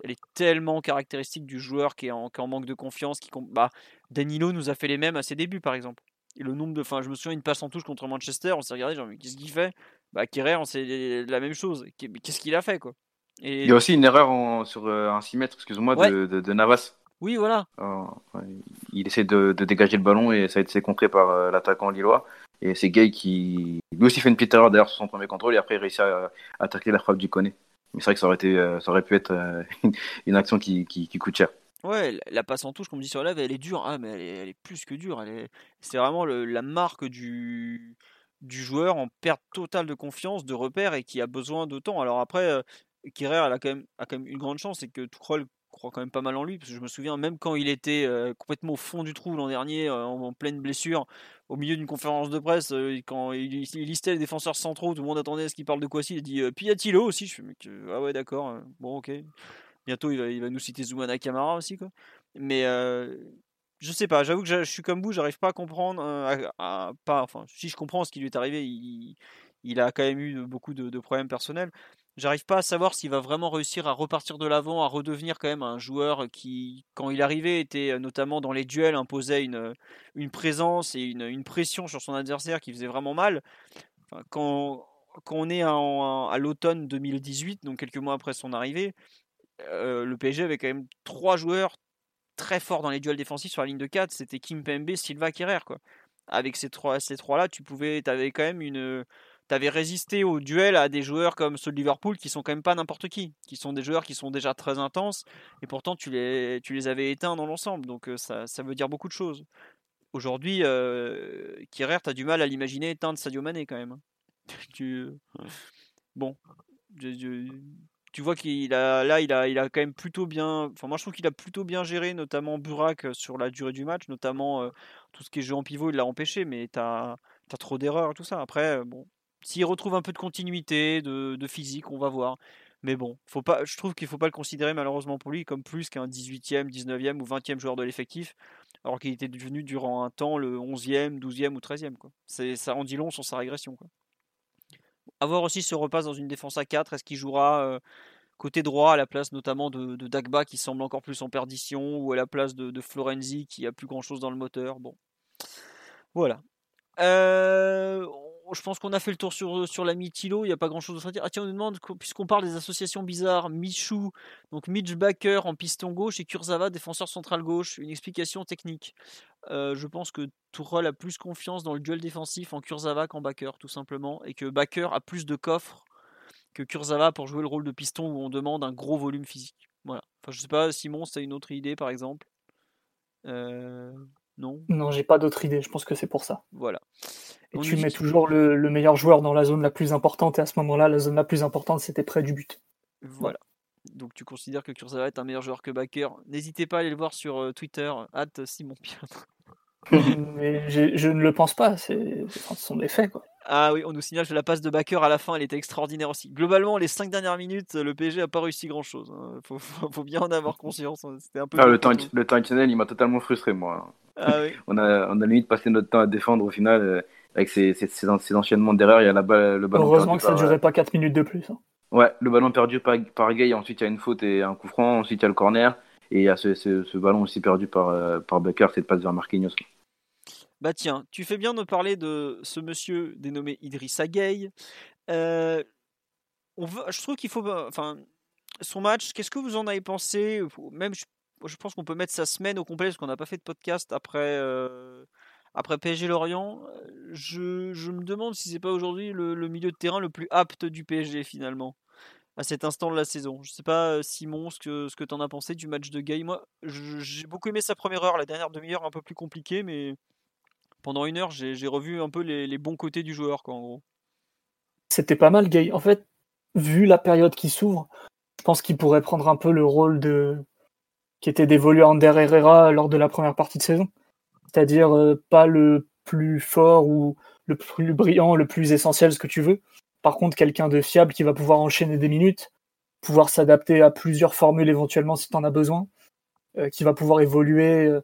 elle, est, tellement caractéristique du joueur qui est en, manque de confiance. Qui, bah, Danilo nous a fait les mêmes à ses débuts, par exemple. Et le nombre de. Enfin, je me souviens, une passe en touche contre Manchester, on s'est regardé, genre, mais qu'est-ce qu'il fait? Bah, Kerrer, on sait la même chose. Qu'est-ce qu'il a fait, quoi? Il y a aussi une erreur sur euh, un 6 mètres, excuse-moi, de, Navas. Oui, voilà. Euh, il essaie de, dégager le ballon et ça a été contré par euh, l'attaquant lillois. Et c'est Gay qui lui aussi fait une petite erreur d'ailleurs sur son premier contrôle et après il réussit à, attaquer la frappe du Koné. Mais c'est vrai que ça aurait, été, ça aurait pu être [LAUGHS] une action qui, qui coûte cher. Ouais, la passe en touche, comme dit sur la elle est dure. Ah, mais elle est, plus que dure. C'est vraiment la marque du, du joueur en perte totale de confiance, de repère et qui a besoin de temps. Alors après, euh, elle a quand même, a quand même une grande chance, c'est que Tuchel croit quand même pas mal en lui. Parce que je me souviens, même quand il était euh, complètement au fond du trou l'an dernier, euh, en, pleine blessure, au milieu d'une conférence de presse, euh, quand il, listait les défenseurs centraux, tout le monde attendait à ce qu'il parle de quoi Il dit Piatilo aussi. Je fais, ah ouais, d'accord, bon, ok. Bientôt, il va, il va nous citer Zoumana Kamara aussi. Quoi. Mais je sais pas, j'avoue que je, suis comme vous, j'arrive pas à comprendre. Pas, enfin, si je comprends ce qui lui est arrivé, il, il a quand même eu beaucoup de, problèmes personnels. J'arrive pas à savoir s'il va vraiment réussir à repartir de l'avant, à redevenir quand même un joueur qui, quand il arrivait, était notamment dans les duels, imposait une, une présence et une, une pression sur son adversaire qui faisait vraiment mal. quand, quand on est à l'automne 2018, donc quelques mois après son arrivée, euh, le PSG avait quand même trois joueurs très forts dans les duels défensifs sur la ligne de 4. C'était Kim Pembe, Silva, Kerrer. Avec ces trois, ces trois-là, tu pouvais, avais quand même une, avais résisté au duel à des joueurs comme ceux de Liverpool qui sont quand même pas n'importe qui, qui sont des joueurs qui sont déjà très intenses et pourtant tu les, tu les avais éteints dans l'ensemble. Donc euh, ça, ça veut dire beaucoup de choses. Aujourd'hui, euh, tu as du mal à l'imaginer éteindre Sadio Mané quand même. Hein. [LAUGHS] tu... Bon, tu vois qu'il a là il a il a quand même plutôt bien enfin moi je trouve qu'il a plutôt bien géré notamment Burak euh, sur la durée du match notamment euh, tout ce qui est jeu en pivot il l'a empêché mais t'as as trop d'erreurs et tout ça après bon s'il retrouve un peu de continuité de, physique on va voir mais bon faut pas je trouve qu'il faut pas le considérer malheureusement pour lui comme plus qu'un 18e 19e ou 20e joueur de l'effectif alors qu'il était devenu durant un temps le 11e 12e ou 13e quoi ça en dit long sur sa régression avoir aussi ce repasse dans une défense à 4. Est-ce qu'il jouera côté droit à la place notamment de, Dagba qui semble encore plus en perdition ou à la place de, Florenzi qui a plus grand chose dans le moteur? Bon, voilà. Euh, je pense qu'on a fait le tour sur, sur la Mitilo, il n'y a pas grand chose à dire. Ah tiens, on nous demande, puisqu'on parle des associations bizarres, Michou, donc Mitch Baker en piston gauche et Kurzawa, défenseur central gauche, une explication technique. Euh, je pense que Tourelle a plus confiance dans le duel défensif en Kurzawa qu'en Baker, tout simplement, et que Baker a plus de coffres que Kurzawa pour jouer le rôle de piston où on demande un gros volume physique. Voilà. Enfin, je sais pas, Simon, si tu as une autre idée par exemple. Euh, non Non, j'ai pas d'autre idée, je pense que c'est pour ça. Voilà. Et tu mets toujours le, meilleur joueur dans la zone la plus importante, et à ce moment-là, la zone la plus importante, c'était près du but. Voilà. Donc tu considères que Kurzawa est un meilleur joueur que Baker. N'hésitez pas à aller le voir sur euh, Twitter, hâte Simon Pierre. [LAUGHS] Mais je ne le pense pas, c'est, ce sont des faits. Quoi. Ah oui, on nous signale que la passe de Baker à la fin, elle était extraordinaire aussi. Globalement, les 5 dernières minutes, le PSG n'a pas réussi grand chose. Il hein. faut, bien en avoir conscience. Hein. C'était un peu ah, le, temps, le temps additionnel, il m'a totalement frustré, moi. Ah, oui. [LAUGHS] on, a, on a limite passé notre temps à défendre au final. Euh, avec ces, ces, enchaînements derrière, il y a la balle, le ballon. Heureusement que ça ne durait pas 4 minutes de plus. Hein. Ouais, le ballon perdu par, par Gay, ensuite il y a une faute et un coup franc, ensuite il y a le corner, et il y a ce, ce, ballon aussi perdu par, euh, par Becker, cette passe vers Marquinhos. Bah tiens, tu fais bien de parler de ce monsieur dénommé Idrissa Gueye. Euh, je trouve qu'il faut. Enfin, son match, qu'est-ce que vous en avez pensé? Même, je, pense qu'on peut mettre sa semaine au complet parce qu'on n'a pas fait de podcast après. Euh, après PSG Lorient, je, me demande si c'est pas aujourd'hui le, milieu de terrain le plus apte du PSG finalement à cet instant de la saison. Je sais pas Simon ce que ce que t'en as pensé du match de Gay. Moi, j'ai beaucoup aimé sa première heure, la dernière demi-heure un peu plus compliquée, mais pendant une heure j'ai revu un peu les, bons côtés du joueur quoi en gros. C'était pas mal Gay. En fait, vu la période qui s'ouvre, je pense qu'il pourrait prendre un peu le rôle de qui était dévolu à Ander Herrera lors de la première partie de saison c'est-à-dire euh, pas le plus fort ou le plus brillant, le plus essentiel, ce que tu veux. Par contre, quelqu'un de fiable qui va pouvoir enchaîner des minutes, pouvoir s'adapter à plusieurs formules éventuellement si tu en as besoin, euh, qui va pouvoir évoluer euh,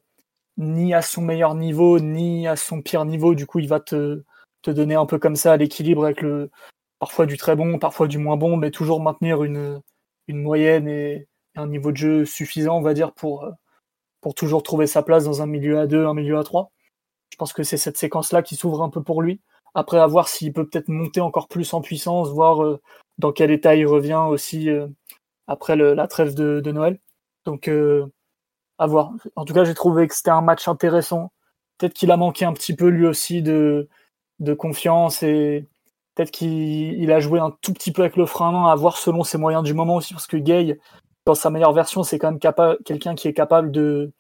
ni à son meilleur niveau, ni à son pire niveau. Du coup, il va te, te donner un peu comme ça l'équilibre avec le parfois du très bon, parfois du moins bon, mais toujours maintenir une, une moyenne et un niveau de jeu suffisant, on va dire, pour, pour toujours trouver sa place dans un milieu à 2, un milieu à 3. Je pense que c'est cette séquence-là qui s'ouvre un peu pour lui. Après, à voir s'il peut peut-être monter encore plus en puissance, voir euh, dans quel état il revient aussi euh, après la trêve de, Noël. Donc, euh, à voir. En tout cas, j'ai trouvé que c'était un match intéressant. Peut-être qu'il a manqué un petit peu lui aussi de, confiance et peut-être qu'il a joué un tout petit peu avec le frein à main, à voir selon ses moyens du moment aussi, parce que Gay, dans sa meilleure version, c'est quand même quelqu'un qui est capable de,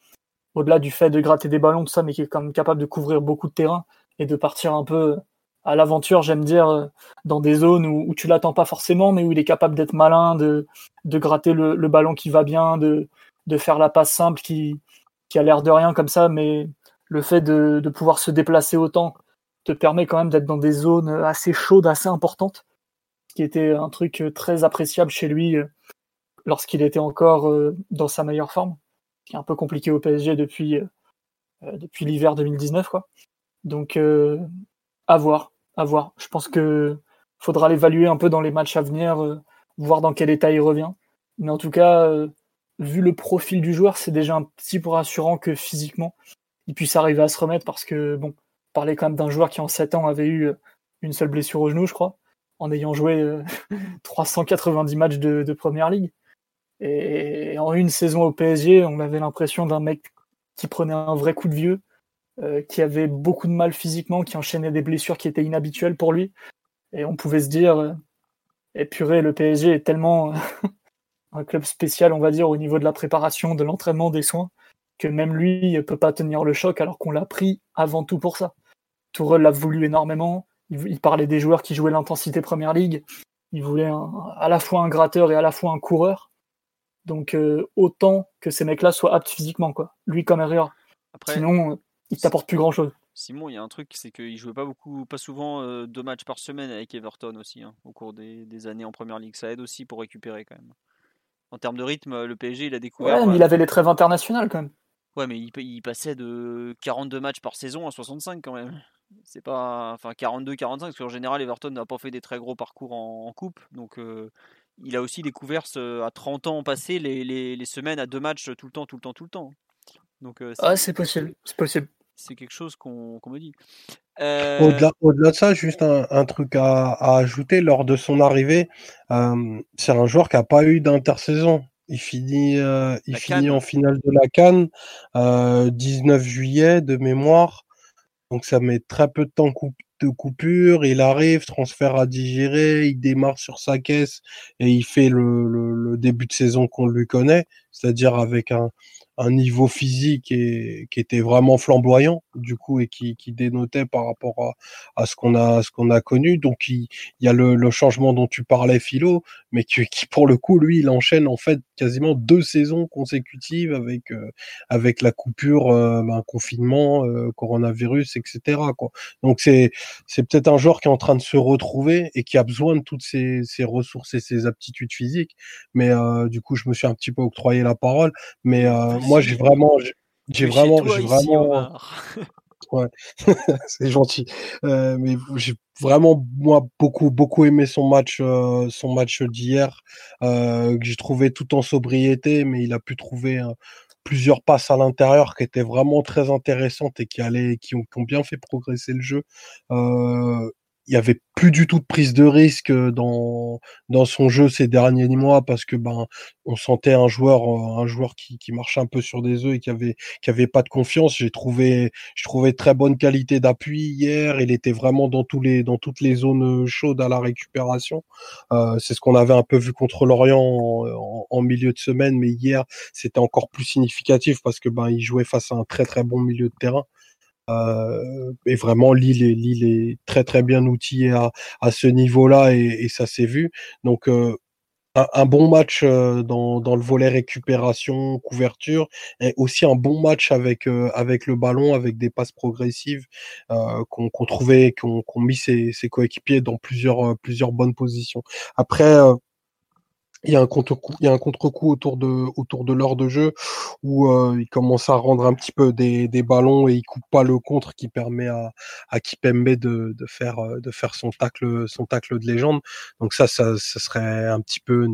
au-delà du fait de gratter des ballons, tout ça, mais qui est quand même capable de couvrir beaucoup de terrain et de partir un peu à l'aventure, j'aime dire, dans des zones où, où tu l'attends pas forcément, mais où il est capable d'être malin, de, de gratter le, ballon qui va bien, de, de faire la passe simple qui, qui a l'air de rien comme ça, mais le fait de, de pouvoir se déplacer autant te permet quand même d'être dans des zones assez chaudes, assez importantes, ce qui était un truc très appréciable chez lui lorsqu'il était encore euh, dans sa meilleure forme, qui est un peu compliqué au PSG depuis, euh, euh, depuis l'hiver 2019. Quoi. Donc, à voir, à voir. Je pense que faudra l'évaluer un peu dans les matchs à venir, voir dans quel état il revient. Mais en tout cas, vu le profil du joueur, c'est déjà un petit peu rassurant que physiquement, il puisse arriver à se remettre parce que, bon, parler quand même d'un joueur qui en 7 ans avait eu une seule blessure au genou, je crois, en ayant joué [LAUGHS] 390 matchs de, de Première Ligue. Et en une saison au PSG, on avait l'impression d'un mec qui prenait un vrai coup de vieux, euh, qui avait beaucoup de mal physiquement, qui enchaînait des blessures qui étaient inhabituelles pour lui. Et on pouvait se dire, euh, épuré, le PSG est tellement un club spécial, on va dire, au niveau de la préparation, de l'entraînement, des soins, que même lui ne peut pas tenir le choc alors qu'on l'a pris avant tout pour ça. Tourelle l'a voulu énormément. Il, parlait des joueurs qui jouaient l'intensité Première Ligue. Il voulait à la fois un gratteur et à la fois un coureur. Donc euh, autant que ces mecs-là soient aptes physiquement, quoi. Lui comme Herrera. Sinon, euh, il t'apporte plus grand-chose. Simon, il y a un truc, c'est qu'il jouait pas beaucoup, pas souvent euh, deux matchs par semaine avec Everton aussi, hein, au cours des, années en première ligue. Ça aide aussi pour récupérer quand même. En termes de rythme, le PSG, il a découvert. Ouais, mais il avait les trêves internationales quand même. Ouais, mais il, il, passait de 42 matchs par saison à 65 quand même. C'est pas. Enfin, 42-45, parce qu'en général, Everton n'a pas fait des très gros parcours en, coupe. Donc, il a aussi découvert ce, à 30 ans passés les, les, les, semaines à deux matchs tout le temps, tout le temps, tout le temps. Donc, ah, c'est possible, c'est possible. C'est quelque chose qu'on me dit. Au-delà au de ça, juste un, truc à, ajouter, lors de son arrivée, c'est un joueur qui n'a pas eu d'intersaison. Il finit, il finit en finale de la Cannes, 19 juillet de mémoire. Donc ça met très peu de temps de coupure. Il arrive, transfert à digérer, il démarre sur sa caisse et il fait le début de saison qu'on lui connaît, c'est-à-dire avec un, un niveau physique et, qui était vraiment flamboyant du coup et qui, qui dénotait par rapport à, à ce qu'on a ce qu'on a connu. Donc il, il y a le, le, changement dont tu parlais Philo mais qui, qui, pour le coup lui il enchaîne en fait quasiment deux saisons consécutives avec euh, avec la coupure euh, ben, confinement euh, coronavirus etc quoi. Donc c'est c'est peut-être un joueur qui est en train de se retrouver et qui a besoin de toutes ces, ces ressources et ses aptitudes physiques. Mais du coup je me suis un petit peu octroyé la parole. Mais moi, j'ai vraiment, j'ai vraiment, j'ai vraiment. [LAUGHS] Ouais, [LAUGHS] c'est gentil. Euh, mais j'ai vraiment moi beaucoup beaucoup aimé son match euh, son match d'hier euh, que j'ai trouvé tout en sobriété, mais il a pu trouver plusieurs passes à l'intérieur qui étaient vraiment très intéressantes et qui allaient qui ont, qui ont bien fait progresser le jeu il y avait plus du tout de prise de risque dans dans son jeu ces derniers mois parce que ben on sentait un joueur un joueur qui, qui marchait un peu sur des œufs et qui avait qui avait pas de confiance. J'ai trouvé je trouvais très bonne qualité d'appui hier. Il était vraiment dans tous les dans toutes les zones chaudes à la récupération. Euh, c'est ce qu'on avait un peu vu contre l'Orient en, en, milieu de semaine mais hier c'était encore plus significatif parce que ben il jouait face à un très très bon milieu de terrain euh, et vraiment, Lille est, Lille est très très bien outillé à, à ce niveau-là et, et, ça s'est vu. Donc euh, un, bon match euh, dans, dans, le volet récupération, couverture, et aussi un bon match avec avec le ballon, avec des passes progressives qu'on qu trouvait, qu'on qu mis ses, ses coéquipiers dans plusieurs plusieurs bonnes positions. Après il y a un contre-coup, il y a un contre-coup autour de autour de l'heure de jeu où euh, il commence à rendre un petit peu des, des ballons et il coupe pas le contre qui permet à, à Kipembe de, de faire euh, de faire son tacle son tacle de légende. Donc ça, ça, ça serait un petit peu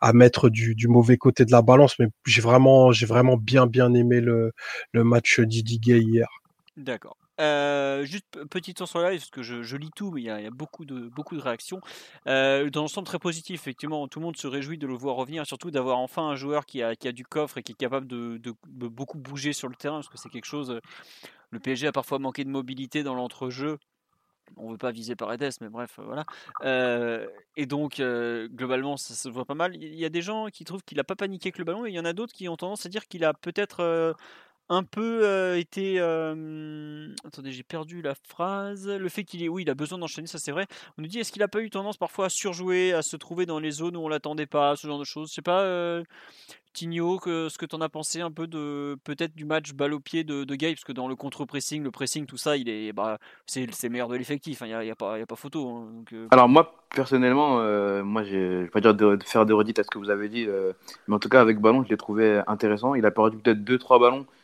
à mettre du, du mauvais côté de la balance, mais j'ai vraiment j'ai vraiment bien bien aimé le, le match Didier hier. D'accord. Euh, juste petit tour sur live, parce que je, lis tout, mais il y, a, beaucoup, de, beaucoup de réactions. Euh, dans l'ensemble, très positif, effectivement, tout le monde se réjouit de le voir revenir, surtout d'avoir enfin un joueur qui a, qui a du coffre et qui est capable de, de, beaucoup bouger sur le terrain, parce que c'est quelque chose. Le PSG a parfois manqué de mobilité dans l'entrejeu. On ne veut pas viser Paredes, mais bref, voilà. Euh, et donc, globalement, ça se voit pas mal. Il y a des gens qui trouvent qu'il n'a pas paniqué avec le ballon, et il y en a d'autres qui ont tendance à dire qu'il a peut-être un peu euh, été. Attendez, j'ai perdu la phrase. Le fait qu'il ait, oui, il a besoin d'enchaîner, ça c'est vrai. On nous dit, est-ce qu'il a pas eu tendance parfois à surjouer, à se trouver dans les zones où on l'attendait pas, ce genre de choses? Je sais pas, euh, Tigno, que, ce que tu en as pensé un peu de peut-être du match balle au pied de, de Gay, parce que dans le contre-pressing, le pressing, tout ça, il est, bah, c'est le meilleur de l'effectif. Il n'y a, y a, pas, y a pas photo. Hein, euh. Alors moi, personnellement, moi, je vais pas dire de, faire des redites à ce que vous avez dit, mais en tout cas avec ballon, je l'ai trouvé intéressant. Il a perdu peut-être 2-3 ballons euh,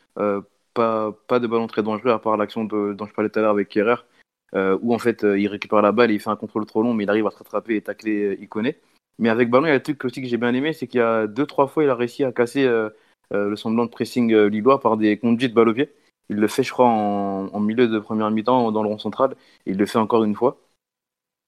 pas, pas de ballon très dangereux, à part l'action dont je parlais tout à l'heure avec Kerrer, euh, où en fait euh, il récupère la balle et il fait un contrôle trop long, mais il arrive à rattraper et tacler Iconé. Mais avec ballon, il y a un truc aussi que j'ai bien aimé, c'est qu'il y a deux, trois fois, il a réussi à casser le semblant de pressing lillois par des conduites balle au pied. Il le fait, je crois, en, en milieu de première mi-temps dans le rond central. Et il le fait encore une fois.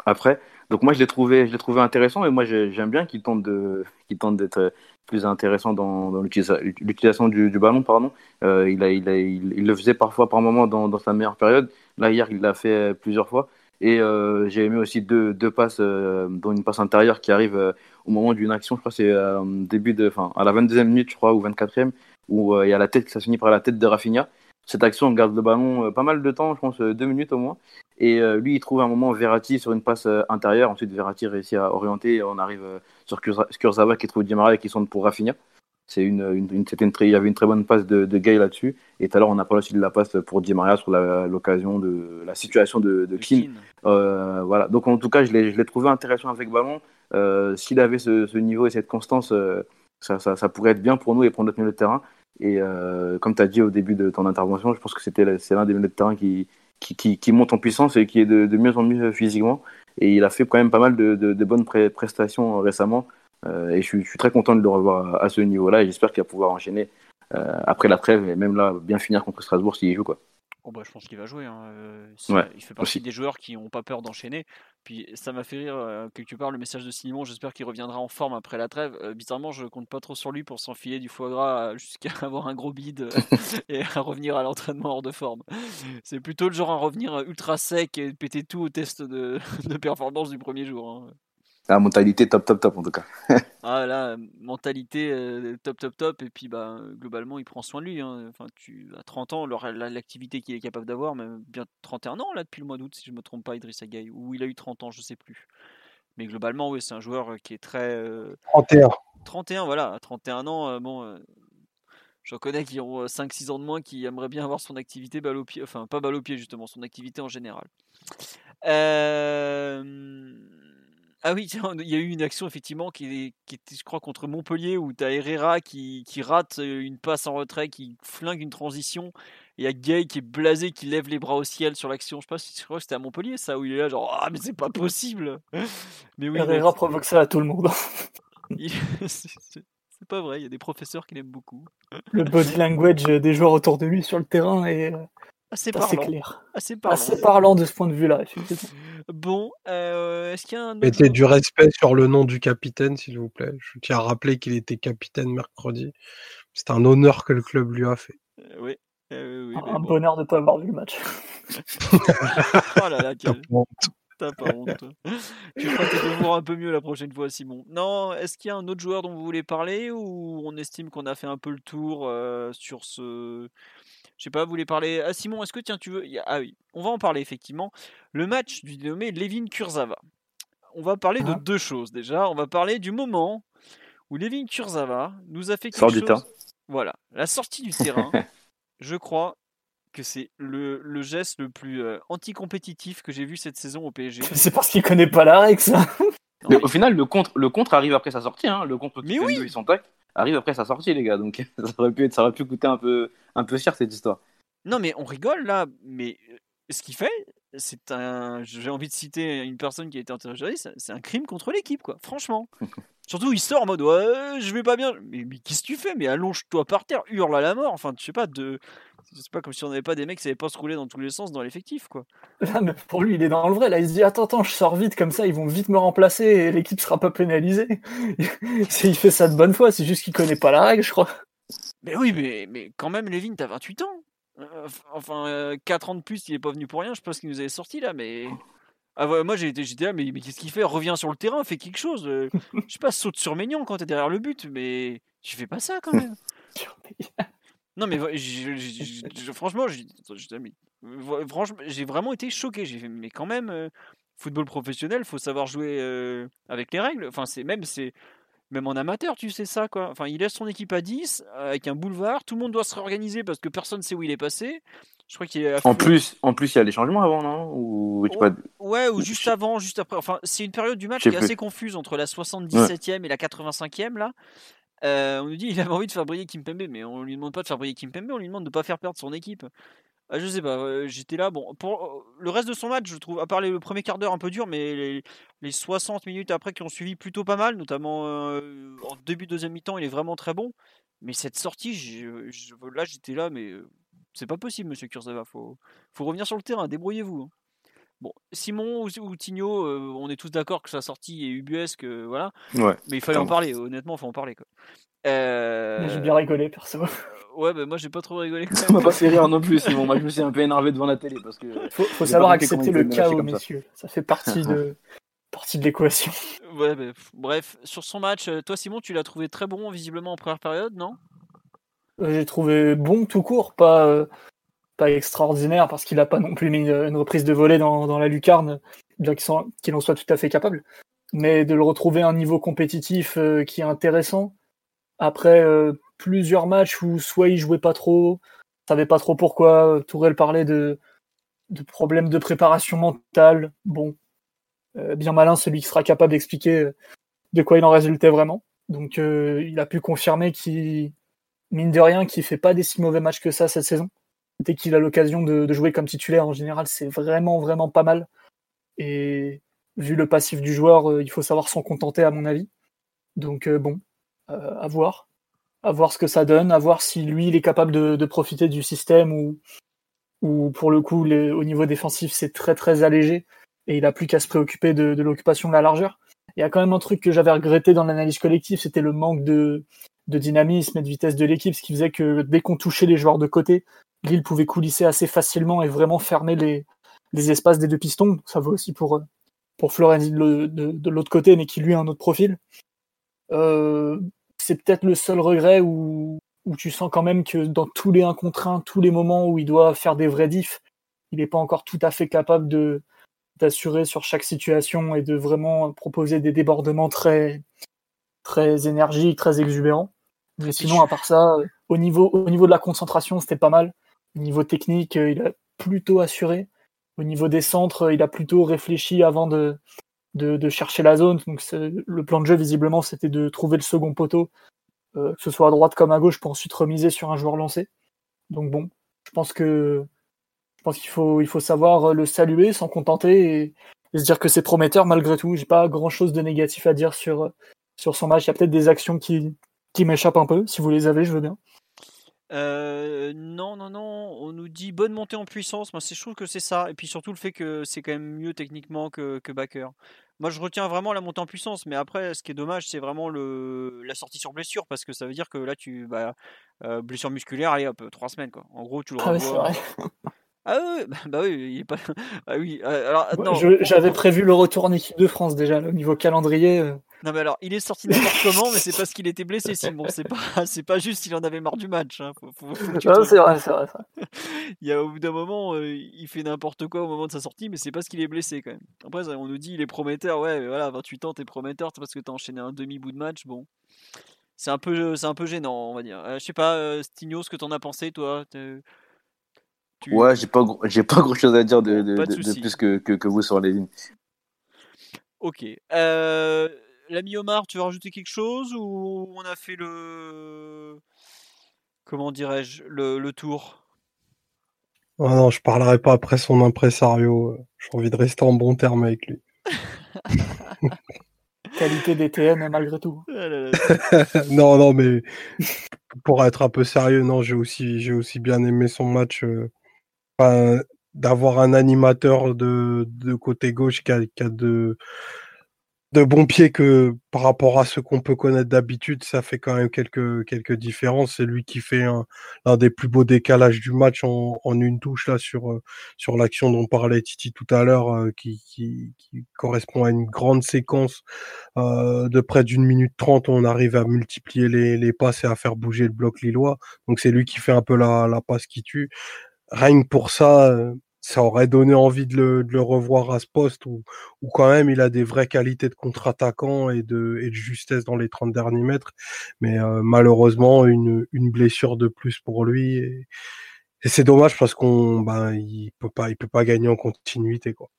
Après, donc moi je l'ai trouvé, je l'ai trouvé intéressant et moi j'aime bien qu'il tente de, qu'il tente d'être plus intéressant dans, dans l'utilisation du, du, ballon, pardon. Euh, il, a, il, a, il, le faisait parfois par moment dans, dans, sa meilleure période. Là hier il l'a fait plusieurs fois et euh, j'ai aimé aussi deux, deux passes, euh, dont une passe intérieure qui arrive euh, au moment d'une action, je crois c'est début de, enfin à la 22e minute je crois ou 24e où il y a la tête, ça finit par la tête de Rafinha cette action, on garde le ballon euh, pas mal de temps, je pense euh, deux minutes au moins. Et euh, lui, il trouve un moment Verratti sur une passe intérieure. Ensuite, Verratti réussit à orienter. Et on arrive sur Kurzawa qui trouve Di Maria et qui sonne pour Rafinha. C'est une, une, une, une il y avait une très bonne passe de, de Gay là-dessus. Et tout à l'heure, on a parlé aussi de la passe pour Di Maria sur l'occasion de la situation de, de. Euh, voilà. Donc, en tout cas, je l'ai trouvé intéressant avec ballon. Euh, S'il avait ce, ce, niveau et cette constance, ça, ça, ça, pourrait être bien pour nous et pour notre milieu de terrain. Et euh, comme tu as dit au début de ton intervention, je pense que c'était c'est l'un des milieux de terrain qui, qui, qui, qui, monte en puissance et qui est de, de mieux en mieux physiquement. et il a fait quand même pas mal de, bonnes prestations récemment. et je suis, très content de le revoir à, ce niveau-là et j'espère qu'il va pouvoir enchaîner après la trêve et même là bien finir contre Strasbourg s'il joue quoi. Oh, bah, je pense qu'il va jouer. Hein, il fait partie des joueurs qui n'ont pas peur d'enchaîner. Puis ça m'a fait rire quelque part le message de Simon. J'espère qu'il reviendra en forme après la trêve. bizarrement, je compte pas trop sur lui pour s'enfiler du foie gras jusqu'à [LAUGHS] avoir un gros bide [LAUGHS] [LAUGHS] et à revenir à l'entraînement hors de forme. C'est plutôt le genre à revenir ultra sec et péter tout au test de, de performance du premier jour. Hein. La mentalité top, top, top en tout cas. [LAUGHS] ah là, mentalité euh, top, top, top. Et puis bah, globalement, il prend soin de lui. Hein. Enfin, tu, à 30 ans, l'activité qu'il est capable d'avoir, même bien 31 ans là depuis le mois d'août, si je ne me trompe pas, Idriss Gueye. Ou il a eu 30 ans, je ne sais plus. Mais globalement, oui, c'est un joueur euh, qui est très. 31. Euh, 31, voilà. À 31 ans, bon. J'en connais qui ont 5-6 ans de moins qui aimeraient bien avoir son activité balle au pied, enfin pas balle au pied justement, son activité en général. Euh... Ah oui, il y a eu une action effectivement qui, qui était, je crois, contre Montpellier où tu as Herrera qui, qui, rate une passe en retrait, qui flingue une transition. Et il y a Gay qui est blasé, qui lève les bras au ciel sur l'action. Je sais pas si je crois que c'était à Montpellier ça, où il est là, genre, ah, mais c'est pas possible. [LAUGHS] Mais oui, Herrera provoque ça à tout le monde. [LAUGHS] [LAUGHS] c'est pas vrai, il y a des professeurs qui l'aiment beaucoup. Le body language des joueurs autour de lui sur le terrain est assez, clair. Assez parlant. assez parlant de ce point de vue-là, [LAUGHS] Bon, euh, est-ce qu'il y a un Mettez du respect sur le nom du capitaine, s'il vous plaît. Je tiens à rappeler qu'il était capitaine mercredi. C'est un honneur que le club lui a fait. Euh, oui. Euh, un bonheur de ne pas avoir vu le match. [LAUGHS] oh là là, [LAUGHS] T'as pas honte. tu feras tes devoirs un peu mieux la prochaine fois, Simon? Non, est-ce qu'il y a un autre joueur dont vous voulez parler ou on estime qu'on a fait un peu le tour sur ce je sais pas, vous voulez parler. Ah, Simon, est-ce que tiens, tu veux. Ah oui, on va en parler effectivement. Le match du dénommé Levin Kurzava. On va parler de ah. deux choses déjà. On va parler du moment où Levin Kurzava nous a fait quelque chose. Voilà, la sortie du terrain. [LAUGHS] je crois que c'est le, le, geste le plus euh, anti-compétitif que j'ai vu cette saison au PSG. [LAUGHS] C'est parce qu'il connaît pas la règle, ça. Mais au final, le contre, le contre arrive après sa sortie. Hein. Le contre Mais oui. ils sont arrive après sa sortie, les gars. Donc [LAUGHS] ça aurait pu, être, ça aurait pu coûter un peu, un peu cher cette histoire. Non, mais on rigole là. Mais euh, ce qu'il fait, c'est un. J'ai envie de citer une personne qui a été interrogée. C'est un crime contre l'équipe, quoi. Franchement. [LAUGHS] Surtout, il sort en mode ouais, je vais pas bien. Mais, mais qu'est-ce que tu fais? Mais allonge-toi par terre, hurle à la mort. Enfin, je sais pas, de. C'est pas comme si on n'avait pas des mecs qui savaient pas se rouler dans tous les sens dans l'effectif, quoi. [LAUGHS] mais pour lui, il est dans le vrai. Là, il se dit Attends, attends, je sors vite, comme ça, ils vont vite me remplacer et l'équipe sera pas pénalisée. [LAUGHS] il fait ça de bonne foi, c'est juste qu'il connaît pas la règle, je crois. Mais oui, mais, mais quand même, Levin, t'as 28 ans. Euh, enfin, 4 euh, ans de plus, il est pas venu pour rien. Je pense qu'il nous avait sorti là, mais. Ah moi j'étais là, mais, mais qu'est-ce qu'il fait? Reviens sur le terrain, fais quelque chose. Euh, [LAUGHS] je sais pas, saute sur Maignan quand t'es derrière le but, mais tu fais pas ça quand même. Non, mais franchement, j'ai vraiment été choqué. J'ai fait, mais quand même, euh, football professionnel, faut savoir jouer euh, avec les règles. Enfin, c'est même, c'est même en amateur, tu sais ça, quoi. Enfin, il laisse son équipe à 10 avec un boulevard. Tout le monde doit se réorganiser parce que personne sait où il est passé. Je crois qu'il En plus, en plus, il y a les changements avant, non? Ou, Ouais, ou juste avant, juste après. Enfin, c'est une période du match qui est assez confuse entre la 77e et la 85e là. Euh, on nous dit qu'il avait envie de faire briller Kimpembe, mais on lui demande pas de faire briller Kimpembe, on lui demande de pas faire perdre son équipe. Ah, je sais pas, j'étais là. Bon, pour euh, le reste de son match, je trouve, à part le premier quart d'heure un peu dur, mais les, 60 minutes après qui ont suivi plutôt pas mal, notamment euh, en début de deuxième mi-temps, il est vraiment très bon. Mais cette sortie, là j'étais là, mais c'est pas possible, monsieur Kurzawa. Faut, faut revenir sur le terrain, débrouillez-vous. Hein. Bon, Simon ou, Tigno, euh, on est tous d'accord que sa sortie est ubuesque, voilà. Ouais, mais il fallait en parler, honnêtement, il faut en parler. Quoi. Euh... J'ai bien rigolé, perso. Euh, ouais, bah moi j'ai pas trop rigolé. Ça m'a pas fait rire non plus, Simon. moi je me suis un peu énervé devant la télé parce que. Faut, faut savoir accepter le chaos, messieurs. Ça. fait partie de, [LAUGHS] partie de l'équation. Ouais, bah, bref, sur son match, euh, toi Simon, tu l'as trouvé très bon visiblement en première période, non? J'ai trouvé bon tout court, pas pas extraordinaire parce qu'il n'a pas non plus mis une, reprise de volée dans, la lucarne, bien qu'il en soit tout à fait capable. Mais de le retrouver à un niveau compétitif euh, qui est intéressant, après euh, plusieurs matchs où soit il jouait pas trop, savait pas trop pourquoi, Tourelle parlait de, de problèmes de préparation mentale. Bon, euh, bien malin celui qui sera capable d'expliquer de quoi il en résultait vraiment. Donc il a pu confirmer qu'il, mine de rien, qu'il fait pas des si mauvais matchs que ça cette saison dès qu'il a l'occasion de, jouer comme titulaire, en général, c'est vraiment, vraiment pas mal. Et vu le passif du joueur, il faut savoir s'en contenter à mon avis. Donc bon, à voir. À voir ce que ça donne, à voir si lui il est capable de, profiter du système ou, ou pour le coup au niveau défensif c'est très très allégé et il a plus qu'à se préoccuper de, l'occupation de la largeur. Il y a quand même un truc que j'avais regretté dans l'analyse collective, c'était le manque de dynamisme et de vitesse de l'équipe, ce qui faisait que dès qu'on touchait les joueurs de côté, Lille pouvait coulisser assez facilement et vraiment fermer les, les espaces des deux pistons. Ça vaut aussi pour, pour Florenzi de, de, l'autre côté, mais qui lui a un autre profil. Euh, c'est peut-être le seul regret où, où tu sens quand même que dans tous les 1 contre 1, tous les moments où il doit faire des vrais diffs, il n'est pas encore tout à fait capable de d'assurer sur chaque situation et de vraiment proposer des débordements très très énergiques, très exubérants. Mais sinon, à part ça, au niveau, au niveau de la concentration, c'était pas mal. Au niveau technique, euh, il a plutôt assuré. Au niveau des centres, il a plutôt réfléchi avant de, de, chercher la zone. Donc le plan de jeu, visiblement, c'était de trouver le second poteau, euh, que ce soit à droite comme à gauche, pour ensuite remiser sur un joueur lancé. Donc bon, je pense que je pense qu'il faut, il faut savoir le saluer, s'en contenter et, et, se dire que c'est prometteur malgré tout. J'ai pas grand chose de négatif à dire sur, sur son match. Il y a peut-être des actions qui, qui m'échappent un peu. Si vous les avez, je veux bien. Euh, non, non, non. On nous dit bonne montée en puissance. Moi, je trouve que c'est ça. Et puis surtout le fait que c'est quand même mieux techniquement que, que Backer. Moi, je retiens vraiment la montée en puissance. Mais après, ce qui est dommage, c'est vraiment le, la sortie sur blessure. Parce que ça veut dire que là, tu. Bah, euh, blessure musculaire, allez hop, trois semaines. Quoi. En gros, tu le ah Ah oui, bah, bah, oui, il est pas. Ah oui. Euh, alors, J'avais prévu le retour en équipe de France déjà, au niveau calendrier. Euh. Non mais alors, il est sorti n'importe comment, mais c'est parce qu'il était blessé, Simon. C'est pas, [LAUGHS] c'est pas juste il en avait marre du match. Hein. c'est vrai, c'est vrai. [LAUGHS] il y a au bout d'un moment, euh, il fait n'importe quoi au moment de sa sortie, mais c'est parce qu'il est blessé quand même. Après, on nous dit il est prometteur. Ouais, mais voilà, 28 ans, t'es prometteur, c'est parce que t'as enchaîné un demi bout de match. Bon, c'est un peu, c'est un peu gênant, on va dire. je sais pas, Stigno, ce que t'en as pensé, toi? Ouais, j'ai pas, j'ai pas grand chose à dire de, de, de, plus que, que, que, vous sur les lignes. Ok. Euh, L'ami Omar, tu veux rajouter quelque chose ou on a fait le. Comment dirais-je le, le, tour? Oh Non, je parlerai pas après son impresario. J'ai envie de rester en bon terme avec lui. [LAUGHS] Qualité DTN malgré tout. [LAUGHS] non, non, mais pour être un peu sérieux, non, j'ai aussi, j'ai aussi bien aimé son match. Euh, d'avoir un animateur de, côté gauche qui a, de, de bons pieds que par rapport à ce qu'on peut connaître d'habitude, ça fait quand même quelques, quelques différences. C'est lui qui fait l'un des plus beaux décalages du match en, une touche euh, sur l'action dont parlait Titi tout à l'heure, euh, qui, correspond à une grande séquence euh, de près d'une minute trente. On arrive à multiplier les, passes et à faire bouger le bloc lillois. Donc c'est lui qui fait un peu la passe qui tue rien que pour ça, euh, ça aurait donné envie de le, revoir à ce poste où, quand même il a des vraies qualités de contre-attaquant et de, justesse dans les 30 derniers mètres. Mais euh, malheureusement, une, blessure de plus pour lui. Et, c'est dommage parce qu'on ben, il peut pas il peut pas gagner en continuité quoi.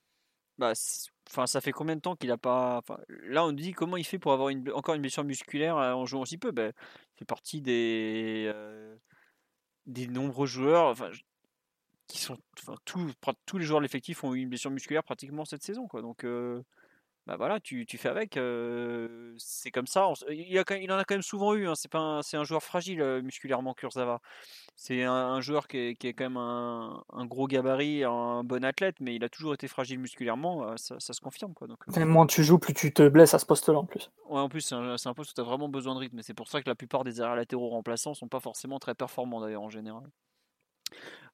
Bah, enfin ça fait combien de temps qu'il a pas enfin, là on dit comment il fait pour avoir encore une blessure musculaire euh, en jouant aussi peu ben, il fait partie des des nombreux joueurs enfin qui sont, enfin, tous les joueurs de l'effectif ont eu une blessure musculaire pratiquement cette saison, quoi. Donc, euh, bah voilà, tu, tu fais avec. Euh, c'est comme ça. Il, a, il, en a quand même souvent eu. Hein. C'est pas, c'est un joueur fragile euh, musculairement, Kurzawa. C'est un, joueur qui est, qui est, quand même un, un, gros gabarit, un bon athlète, mais il a toujours été fragile musculairement. Ça, ça se confirme, quoi. Donc, moins tu joues, plus tu te blesses à ce poste-là, en plus. Ouais, en plus, c'est un, un, poste où tu as vraiment besoin de rythme. Et c'est pour ça que la plupart des arrières latéraux remplaçants sont pas forcément très performants, d'ailleurs, en général.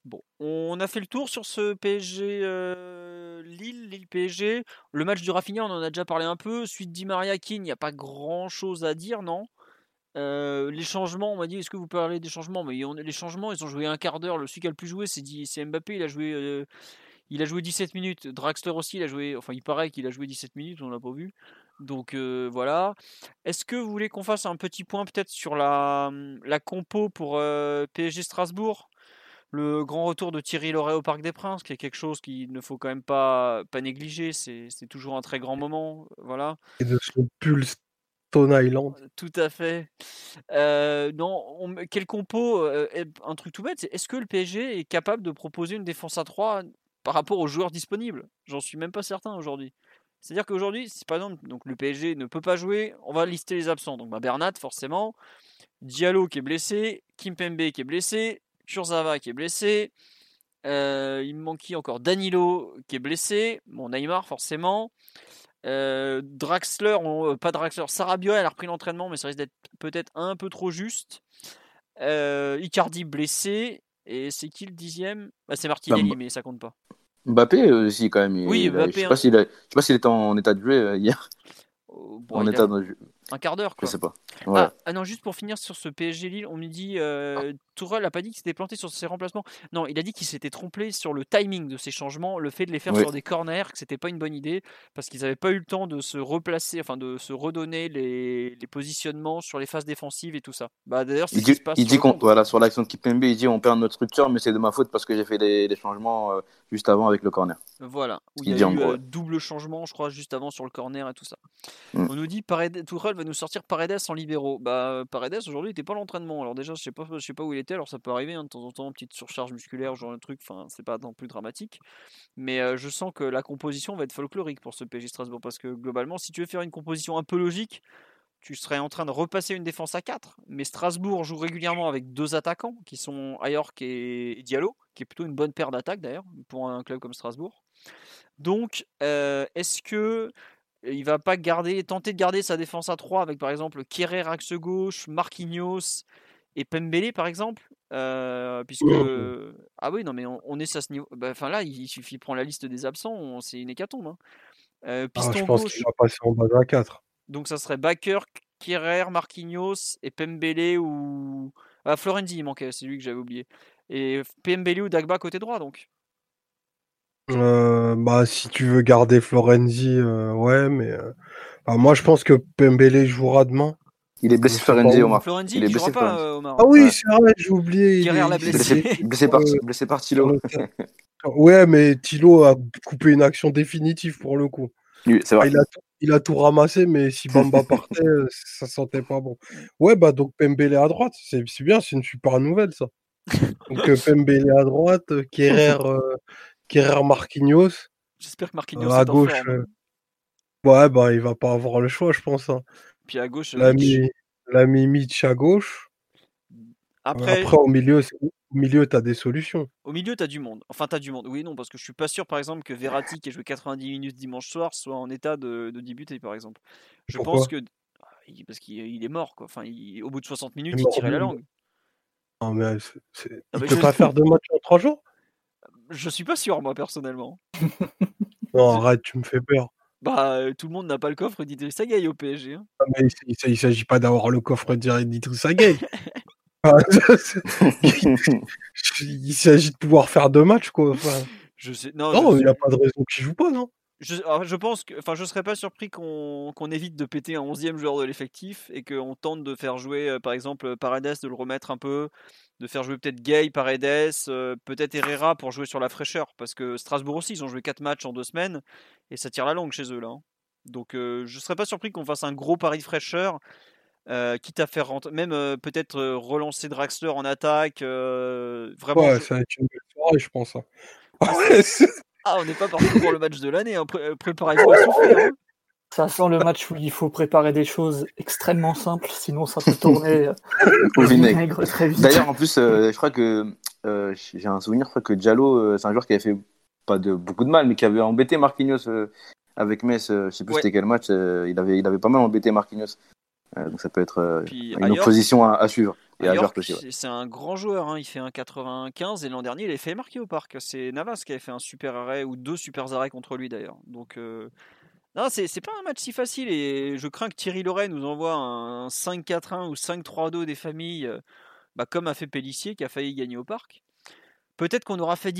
Bon, on a fait le tour sur ce PSG euh, Lille, Lille PSG. Le match du Rafinha, on en a déjà parlé un peu. Suite Di Maria il n'y a pas grand chose à dire, non? Euh, les changements, on m'a dit, est-ce que vous parlez des changements? Mais les changements, ils ont joué un quart d'heure. Le celui qui a le plus joué, c'est Mbappé. Il a joué, euh, il a joué 17 minutes. Draxler aussi, il a joué. Enfin, il paraît qu'il a joué 17 minutes. On l'a pas vu. Donc voilà. Est-ce que vous voulez qu'on fasse un petit point peut-être sur la, la compo pour PSG Strasbourg? Le grand retour de Thierry Loret au Parc des Princes, qui est quelque chose qu'il ne faut quand même pas, pas négliger. C'est toujours un très grand moment. Voilà. Et de son pulse Stone Island. Tout à fait. Euh, non, quel compo euh, Un truc tout bête, c'est est-ce que le PSG est capable de proposer une défense à 3 par rapport aux joueurs disponibles? J'en suis même pas certain aujourd'hui. C'est-à-dire qu'aujourd'hui, si par exemple donc, le PSG ne peut pas jouer, on va lister les absents. Donc bah, Bernat, forcément, Diallo qui est blessé, Kimpembe qui est blessé, Kurzawa qui est blessé, euh, il me manque qui encore? Danilo qui est blessé, bon Neymar forcément, euh, Draxler, euh, pas Draxler, Sarabia elle a repris l'entraînement mais ça risque d'être peut-être un peu trop juste. Icardi blessé, et c'est qui le dixième? Bah, C'est Martinelli mais ça compte pas. Mbappé aussi quand même. oui, Mbappé. Je sais pas s'il était en état de jouer hier. en état de un quart d'heure, quoi. Je sais pas. Ah, ah, non, juste pour finir sur ce PSG Lille, on me dit euh, Tourelle a pas dit qu'il s'était planté sur ses remplacements. Non, il a dit qu'il s'était trompé sur le timing de ses changements, le fait de les faire sur des corners, que c'était pas une bonne idée parce qu'ils n'avaient pas eu le temps de se replacer, enfin de se redonner les, les positionnements sur les phases défensives et tout ça. Bah d'ailleurs, il dit, il dit qu'on voilà sur l'action de Kipembe, il dit on perd notre structure, mais c'est de ma faute parce que j'ai fait des, changements euh, juste avant avec le corner. Voilà, où il, y a eu euh, double changement, je crois, juste avant sur le corner et tout ça. Mm. On nous dit Tourelle va nous sortir Paredes en libéraux. Bah, Paredes aujourd'hui il était pas à l'entraînement. Alors déjà, je sais pas, je sais pas où il était. Alors ça peut arriver hein, de temps en temps, petite surcharge musculaire, genre un truc. Enfin, c'est pas non plus dramatique. Mais euh, je sens que la composition va être folklorique pour ce PJ Strasbourg parce que globalement, si tu veux faire une composition un peu logique, tu serais en train de repasser une défense à 4. Mais Strasbourg joue régulièrement avec deux attaquants qui sont Ayork et Diallo, qui est plutôt une bonne paire d'attaques d'ailleurs pour un club comme Strasbourg. Donc, euh, est-ce que il va pas garder, tenter de garder sa défense à 3 avec par exemple Kerrer axe gauche, Marquinhos et Pembele par exemple? Euh, puisque ah oui non mais on, est à ce niveau bah, enfin là il suffit de prendre la liste des absents c'est une hécatombe hein. euh, ah, je pense qu'il va passer en bas à 4 donc ça serait Baker Kerrer Marquinhos et Pembele ou ah, Florenzi il manquait c'est lui que j'avais oublié et Pembele ou Dagba côté droit donc euh, bah, si tu veux garder Florenzi, euh, ouais, mais euh, bah, moi je pense que Pembele jouera demain. Il est blessé Florenzi, Omar. Florenzi, il est blessé pas, Omar. Ah oui, c'est vrai, j'ai oublié. Il est blessé. blessé, [LAUGHS] par, blessé par Thilo. [LAUGHS] ouais, mais Thilo a coupé une action définitive pour le coup. Oui, c'est vrai. Il a, tout, il a, tout, ramassé, mais si Bamba [LAUGHS] partait, ça sentait pas bon. Ouais, bah donc Pembele à droite, c'est bien, c'est une super nouvelle ça. Donc Pembele à droite, Kerrer, Kerrer Marquinhos. J'espère que Marquinhos à gauche. Euh, ouais, bah il va pas avoir le choix, je pense. Hein. Puis à gauche, l'ami Mitch à gauche. Après, Après au milieu, au milieu, tu as des solutions. Au milieu, tu as du monde. Enfin, tu as du monde. Oui, non, parce que je suis pas sûr, par exemple, que Verratti, qui a joué 90 minutes dimanche soir, soit en état de, débuter, par exemple. Je pense que. Ah, parce qu'il est mort, quoi. Enfin, au bout de 60 minutes, il, tirait la langue. Non, mais c'est... Ah, tu peux pas faire deux matchs en trois jours? Je suis pas sûr, moi, personnellement. non, arrête, tu me fais peur. Bah, tout le monde n'a pas le coffre d'Idrissa Gueye au PSG. Hein. Ah, mais il, ne s'agit pas d'avoir le coffre d'Idrissa [LAUGHS] Gueye. il s'agit de pouvoir faire deux matchs, quoi. je sais... Non, il n'y a pas de raison qu'il joue pas, non? Je, je, pense que, enfin, je serais pas surpris qu'on évite de péter un 11e joueur de l'effectif et qu'on tente de faire jouer, euh, par exemple, Paredes, de le remettre un peu, de faire jouer peut-être Gay, Paredes, euh, peut-être Herrera pour jouer sur la fraîcheur. Parce que Strasbourg aussi, ils ont joué 4 matchs en 2 semaines et ça tire la langue chez eux là. Hein. Donc euh, je serais pas surpris qu'on fasse un gros pari de fraîcheur. Euh, quitte à faire rentrer, même peut-être relancer Draxler en attaque. vraiment, ouais, ça va être une belle soirée, je pense. Hein. [LAUGHS] ah, on n'est pas parti pour le match de l'année. Hein. Préparez-vous à souffrir. Hein. Ça sent le match où il faut préparer des choses extrêmement simples, sinon ça peut tourner [LAUGHS] au vinaigre très vite. D'ailleurs, en plus, euh, je crois que euh, j'ai un souvenir, je crois que Diallo, euh, c'est un joueur qui avait fait pas de beaucoup de mal, mais qui avait embêté Marquinhos avec Metz. je sais plus c'était quel match. il avait, il avait pas mal embêté Marquinhos. Donc ça peut être une opposition à, suivre. C'est un grand joueur, hein. il fait un 95 et l'an dernier il a fait marquer au parc. C'est Navas qui avait fait un super arrêt ou deux super arrêts contre lui d'ailleurs. Donc non, c'est pas un match si facile et je crains que Thierry Loret nous envoie un 5-4-1 ou 5-3-2 des familles, euh, bah, comme a fait Pellissier qui a failli gagner au parc. Peut-être qu'on aura fait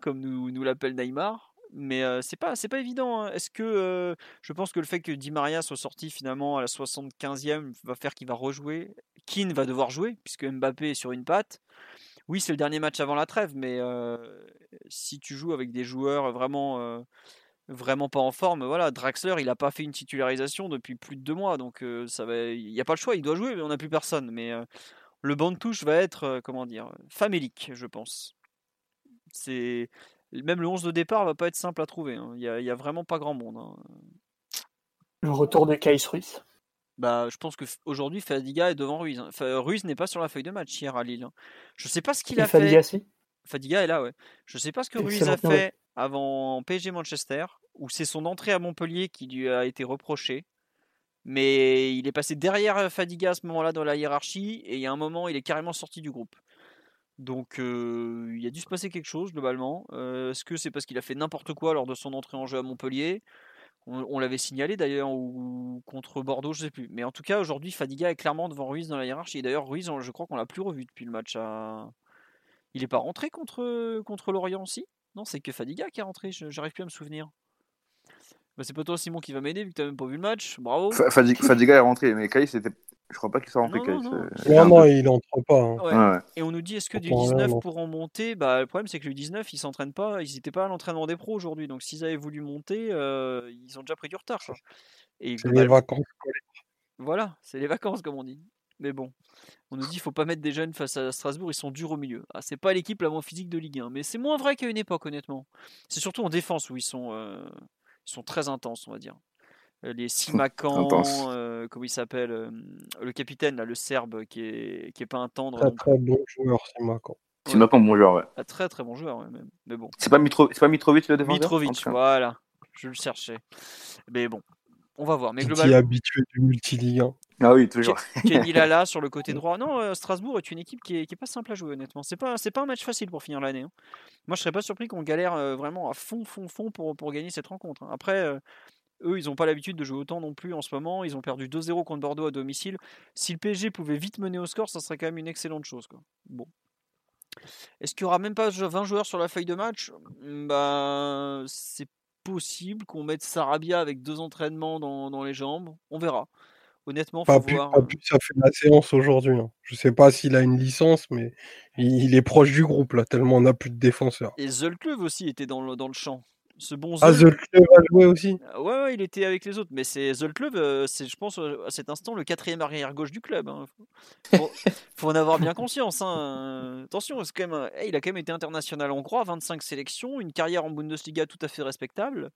comme nous, nous l'appelle Neymar, mais c'est pas, pas évident. Hein. Est-ce que je pense que le fait que Di Maria soit sorti finalement à la 75e va faire qu'il va rejouer Keane va devoir jouer puisque Mbappé est sur une patte. Oui, c'est le dernier match avant la trêve, mais si tu joues avec des joueurs vraiment vraiment pas en forme. Voilà, Draxler, il n'a pas fait une titularisation depuis plus de deux mois, donc ça va, il n'y a pas le choix, il doit jouer, mais on n'a plus personne. Mais le banc de touche va être, comment dire, famélique, je pense. C'est même le 11 de départ va pas être simple à trouver. Hein. Il n'y a, vraiment pas grand monde. Hein. Le retour de Kais Ruiz? Bah, je pense qu'aujourd'hui, Fadiga est devant Ruiz. Hein. Ruiz n'est pas sur la feuille de match hier à Lille. Je sais pas ce qu'il a Fadiga, fait. Si? Fadiga est là, ouais. Je sais pas ce que Ruiz a fait avant PSG Manchester, où c'est son entrée à Montpellier qui lui a été reprochée. Mais il est passé derrière Fadiga à ce moment-là dans la hiérarchie, et il y a un moment, il est carrément sorti du groupe. Donc il a dû se passer quelque chose globalement. Est-ce que c'est parce qu'il a fait n'importe quoi lors de son entrée en jeu à Montpellier? On, l'avait signalé d'ailleurs ou contre Bordeaux, je sais plus. Mais en tout cas aujourd'hui Fadiga est clairement devant Ruiz dans la hiérarchie. D'ailleurs Ruiz, je crois qu'on l'a plus revu depuis le match. Il n'est pas rentré contre contre Lorient aussi? Non, c'est que Fadiga qui est rentré. J'arrive plus à me souvenir. Bah, c'est pas toi Simon qui va m'aider vu que tu n'as même pas vu le match. Bravo. Fadiga est rentré, mais Kai c'était je crois pas qu'il soit rentré. Non, non, non. non, il entre pas. Hein. Et on nous dit est-ce que du 19 pourront monter? Bah, Le problème, c'est que le 19, ils s'entraînent pas. Ils n'étaient pas à l'entraînement des pros aujourd'hui. Donc, s'ils avaient voulu monter, euh, ils ont déjà pris du retard. Et c'est les vacances. Voilà, c'est les vacances, comme on dit. Mais bon, on nous dit qu'il faut pas mettre des jeunes face à Strasbourg, ils sont durs au milieu. Ah, c'est pas l'équipe la moins physique de Ligue 1, mais c'est moins vrai qu'à une époque, honnêtement. C'est surtout en défense où ils sont, euh, ils sont très intenses, on va dire. Euh, les Simacan, euh, comment il s'appelle, euh, le capitaine, là, le Serbe, qui est, qui est pas un tendre. Très, très bon joueur, Simacan. Simacan, bon joueur, ouais. Ah, très très bon joueur, ouais, même. Mais bon. C'est pas, Mitro... pas Mitrovic le défenseur Mitrovic, voilà. Je le cherchais. Mais bon, on va voir. Mais globalement. habitué du multiligue. Ah oui, toujours. Kenny [LAUGHS] Lala sur le côté droit. Non, Strasbourg est une équipe qui est, qui est pas simple à jouer, honnêtement. C'est pas, c'est pas un match facile pour finir l'année. Hein. Moi, je serais pas surpris qu'on galère vraiment à fond, fond, fond pour, pour gagner cette rencontre. Hein. Après, eux, ils n'ont pas l'habitude de jouer autant non plus en ce moment. Ils ont perdu 2-0 contre Bordeaux à domicile. Si le PSG pouvait vite mener au score, ça serait quand même une excellente chose. Quoi. Bon. Est-ce qu'il n'y aura même pas 20 joueurs sur la feuille de match? Bah, C'est possible qu'on mette Sarabia avec deux entraînements dans, les jambes. On verra. Honnêtement, faut pas voir. Plus, ça fait la séance aujourd'hui. Hein. Je sais pas s'il a une licence, mais il, est proche du groupe là, tellement on n'a plus de défenseurs. Et Zoltlev aussi était dans le, dans le champ ce bon Ah, Zoltlev a joué aussi euh, ouais, ouais, il était avec les autres. Mais c'est Zoltlev, euh, c'est, je pense, euh, à cet instant, le quatrième arrière-gauche du club. Hein. Faut, faut, en avoir bien conscience. Hein. Attention, c'est quand même, il a quand même été international hongrois, 25 sélections, une carrière en Bundesliga tout à fait respectable.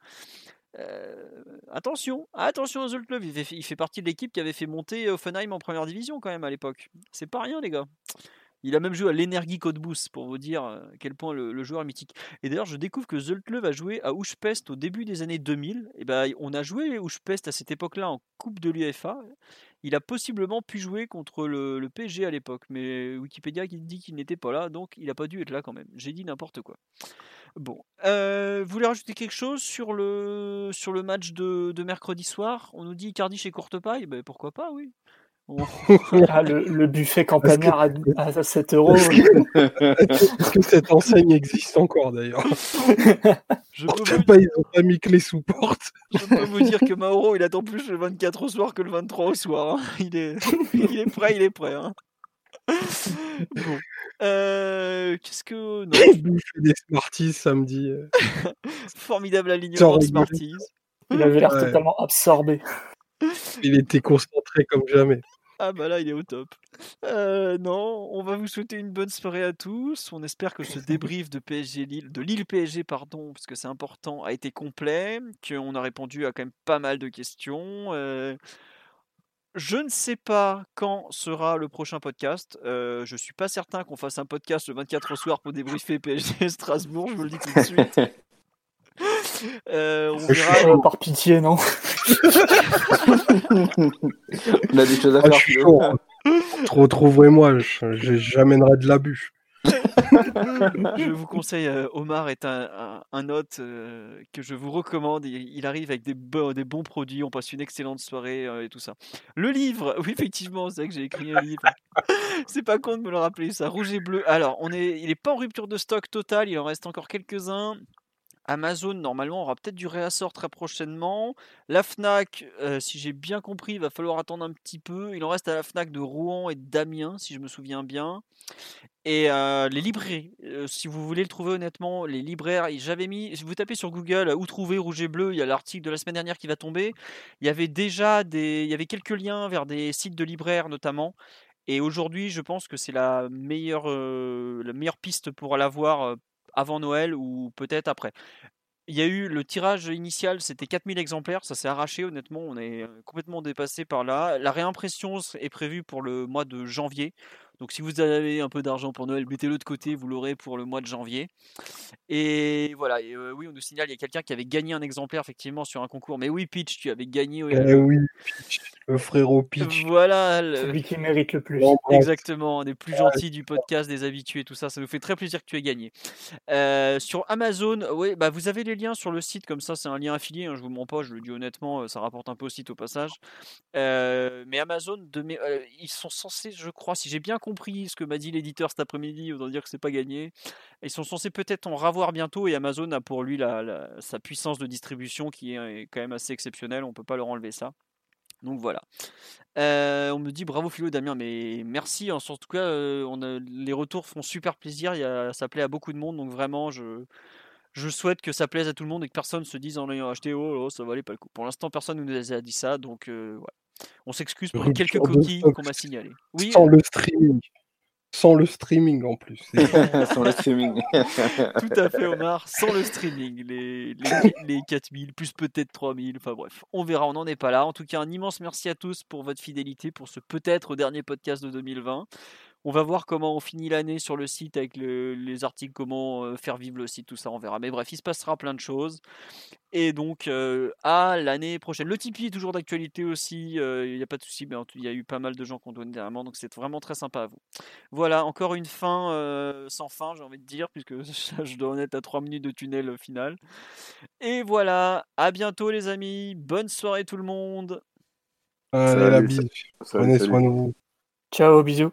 attention, attention à Zoltlev, il fait, il fait partie de l'équipe qui avait fait monter Offenheim en première division quand même à l'époque. C'est pas rien, les gars. Il a même joué à l'Energie Boost pour vous dire à quel point le, joueur est mythique. Et d'ailleurs, je découvre que Zoltlev a joué à Ouchpest au début des années 2000. Et ben, on a joué Ouchpest à cette époque-là en Coupe de l'UEFA. Il a possiblement pu jouer contre le, PSG à l'époque, mais Wikipédia dit qu'il n'était pas là, donc il n'a pas dû être là quand même. J'ai dit n'importe quoi. Bon, euh, vous voulez rajouter quelque chose sur le, sur le match de, mercredi soir? On nous dit Cardi chez Courtepaille, ben pourquoi pas, oui. Ah, le, buffet campagnard à, 7 euros. Est-ce que, cette enseigne existe encore d'ailleurs Je peux pas, ils ont pas mis clé sous porte. Je peux vous dire que Mauro, il attend plus le 24 au soir que le 23 au soir. Hein. Il, est... [LAUGHS] il est prêt, il est prêt. Hein. Bon. Euh, qu'est-ce que. Non. des Smarties samedi. [LAUGHS] Formidable alignement de Smarties. Il avait l'air totalement absorbé. Il était concentré comme jamais. Ah bah là, il est au top. Euh, non, on va vous souhaiter une bonne soirée à tous. On espère que ce [LAUGHS] débrief de PSG Lille, de Lille PSG pardon, parce que c'est important, a été complet, qu'on a répondu à quand même pas mal de questions. Euh, je ne sais pas quand sera le prochain podcast. Euh, je suis pas certain qu'on fasse un podcast le 24 au soir pour débriefer PSG Strasbourg. Je vous le dis tout de suite. [LAUGHS] Euh, on verra. par pitié, non On a des choses à ah, faire. Hein. Retrouvez-moi, j'amènerai de l'abus. je vous conseille, euh, Omar est un, un, hôte euh, que je vous recommande. Il, arrive avec des, des, bons produits, on passe une excellente soirée et tout ça. Le livre, oui, effectivement, c'est vrai que j'ai écrit un livre. [LAUGHS] c'est pas con de me le rappeler, ça, rouge et bleu. Alors, on est, il n'est pas en rupture de stock total, il en reste encore quelques-uns. Amazon, normalement, aura peut-être du réassort très prochainement. La Fnac, euh, si j'ai bien compris, il va falloir attendre un petit peu. Il en reste à la Fnac de Rouen et d'Amiens, si je me souviens bien. Et euh, les librairies, euh, si vous voulez le trouver honnêtement, les libraires, j'avais mis, vous tapez sur Google où trouver rouge et bleu, il y a l'article de la semaine dernière qui va tomber. Il y avait déjà des, il y avait quelques liens vers des sites de libraires notamment. Et aujourd'hui, je pense que c'est la meilleure, la meilleure piste pour l'avoir avant Noël ou peut-être après. il y a eu le tirage initial, c'était 4000 exemplaires, ça s'est arraché honnêtement, on est complètement dépassé par là. La réimpression est prévue pour le mois de janvier. Donc si vous avez un peu d'argent pour Noël, mettez-le de côté, vous l'aurez pour le mois de janvier. Et voilà, oui, on nous signale, il y a quelqu'un qui avait gagné un exemplaire effectivement sur un concours. Mais oui, Pitch, tu avais gagné. Oui, eh oui Pitch, le frérot Pitch. Voilà. Celui qui mérite le plus. Exactement, on est plus gentil du podcast, des habitués, tout ça. Ça nous fait très plaisir que tu aies gagné. sur Amazon, oui, bah, vous avez les liens sur le site, comme ça, c'est un lien affilié. Hein, je vous mens pas, je le dis honnêtement, ça rapporte un peu au site au passage. mais Amazon, de ils sont censés, je crois, si j'ai bien compris, compris ce que m'a dit l'éditeur cet après-midi, autant dire que c'est pas gagné. Ils sont censés peut-être en ravoir bientôt et Amazon a pour lui la, sa puissance de distribution qui est quand même assez exceptionnelle, on peut pas leur enlever ça. Donc voilà. Euh, on me dit bravo Philo Damien, mais merci. En tout cas, on a, les retours font super plaisir. Il y a, ça plaît à beaucoup de monde, donc vraiment, je, je souhaite que ça plaise à tout le monde et que personne se dise en ayant acheté oh, oh ça valait pas le coup. Pour l'instant, personne ne nous a dit ça, donc euh, on s'excuse pour les quelques coquilles qu'on m'a signalées. Oui, sans le streaming. Sans le streaming en plus. [LAUGHS] sans le streaming. [LAUGHS] Tout à fait, Omar. Sans le streaming. Les, les, les 4000, plus peut-être 3000. Enfin bref, on verra, on n'en est pas là. En tout cas, un immense merci à tous pour votre fidélité pour ce peut-être dernier podcast de 2020. On va voir comment on finit l'année sur le site avec les articles, comment euh, faire vivre le site, tout ça, on verra. Mais bref, il se passera plein de choses. Et donc, euh, à l'année prochaine. Le Tipeee est toujours d'actualité aussi, euh, il n'y a pas de souci, mais il y a eu pas mal de gens qui ont donné dernièrement, donc c'est vraiment très sympa à vous. Voilà, encore une fin sans fin, j'ai envie de dire, puisque [LAUGHS] je dois en être à 3 minutes de tunnel final. Et voilà, à bientôt les amis, bonne soirée tout le monde. Allez, la bise. Prenez soin de vous. Ciao, bisous.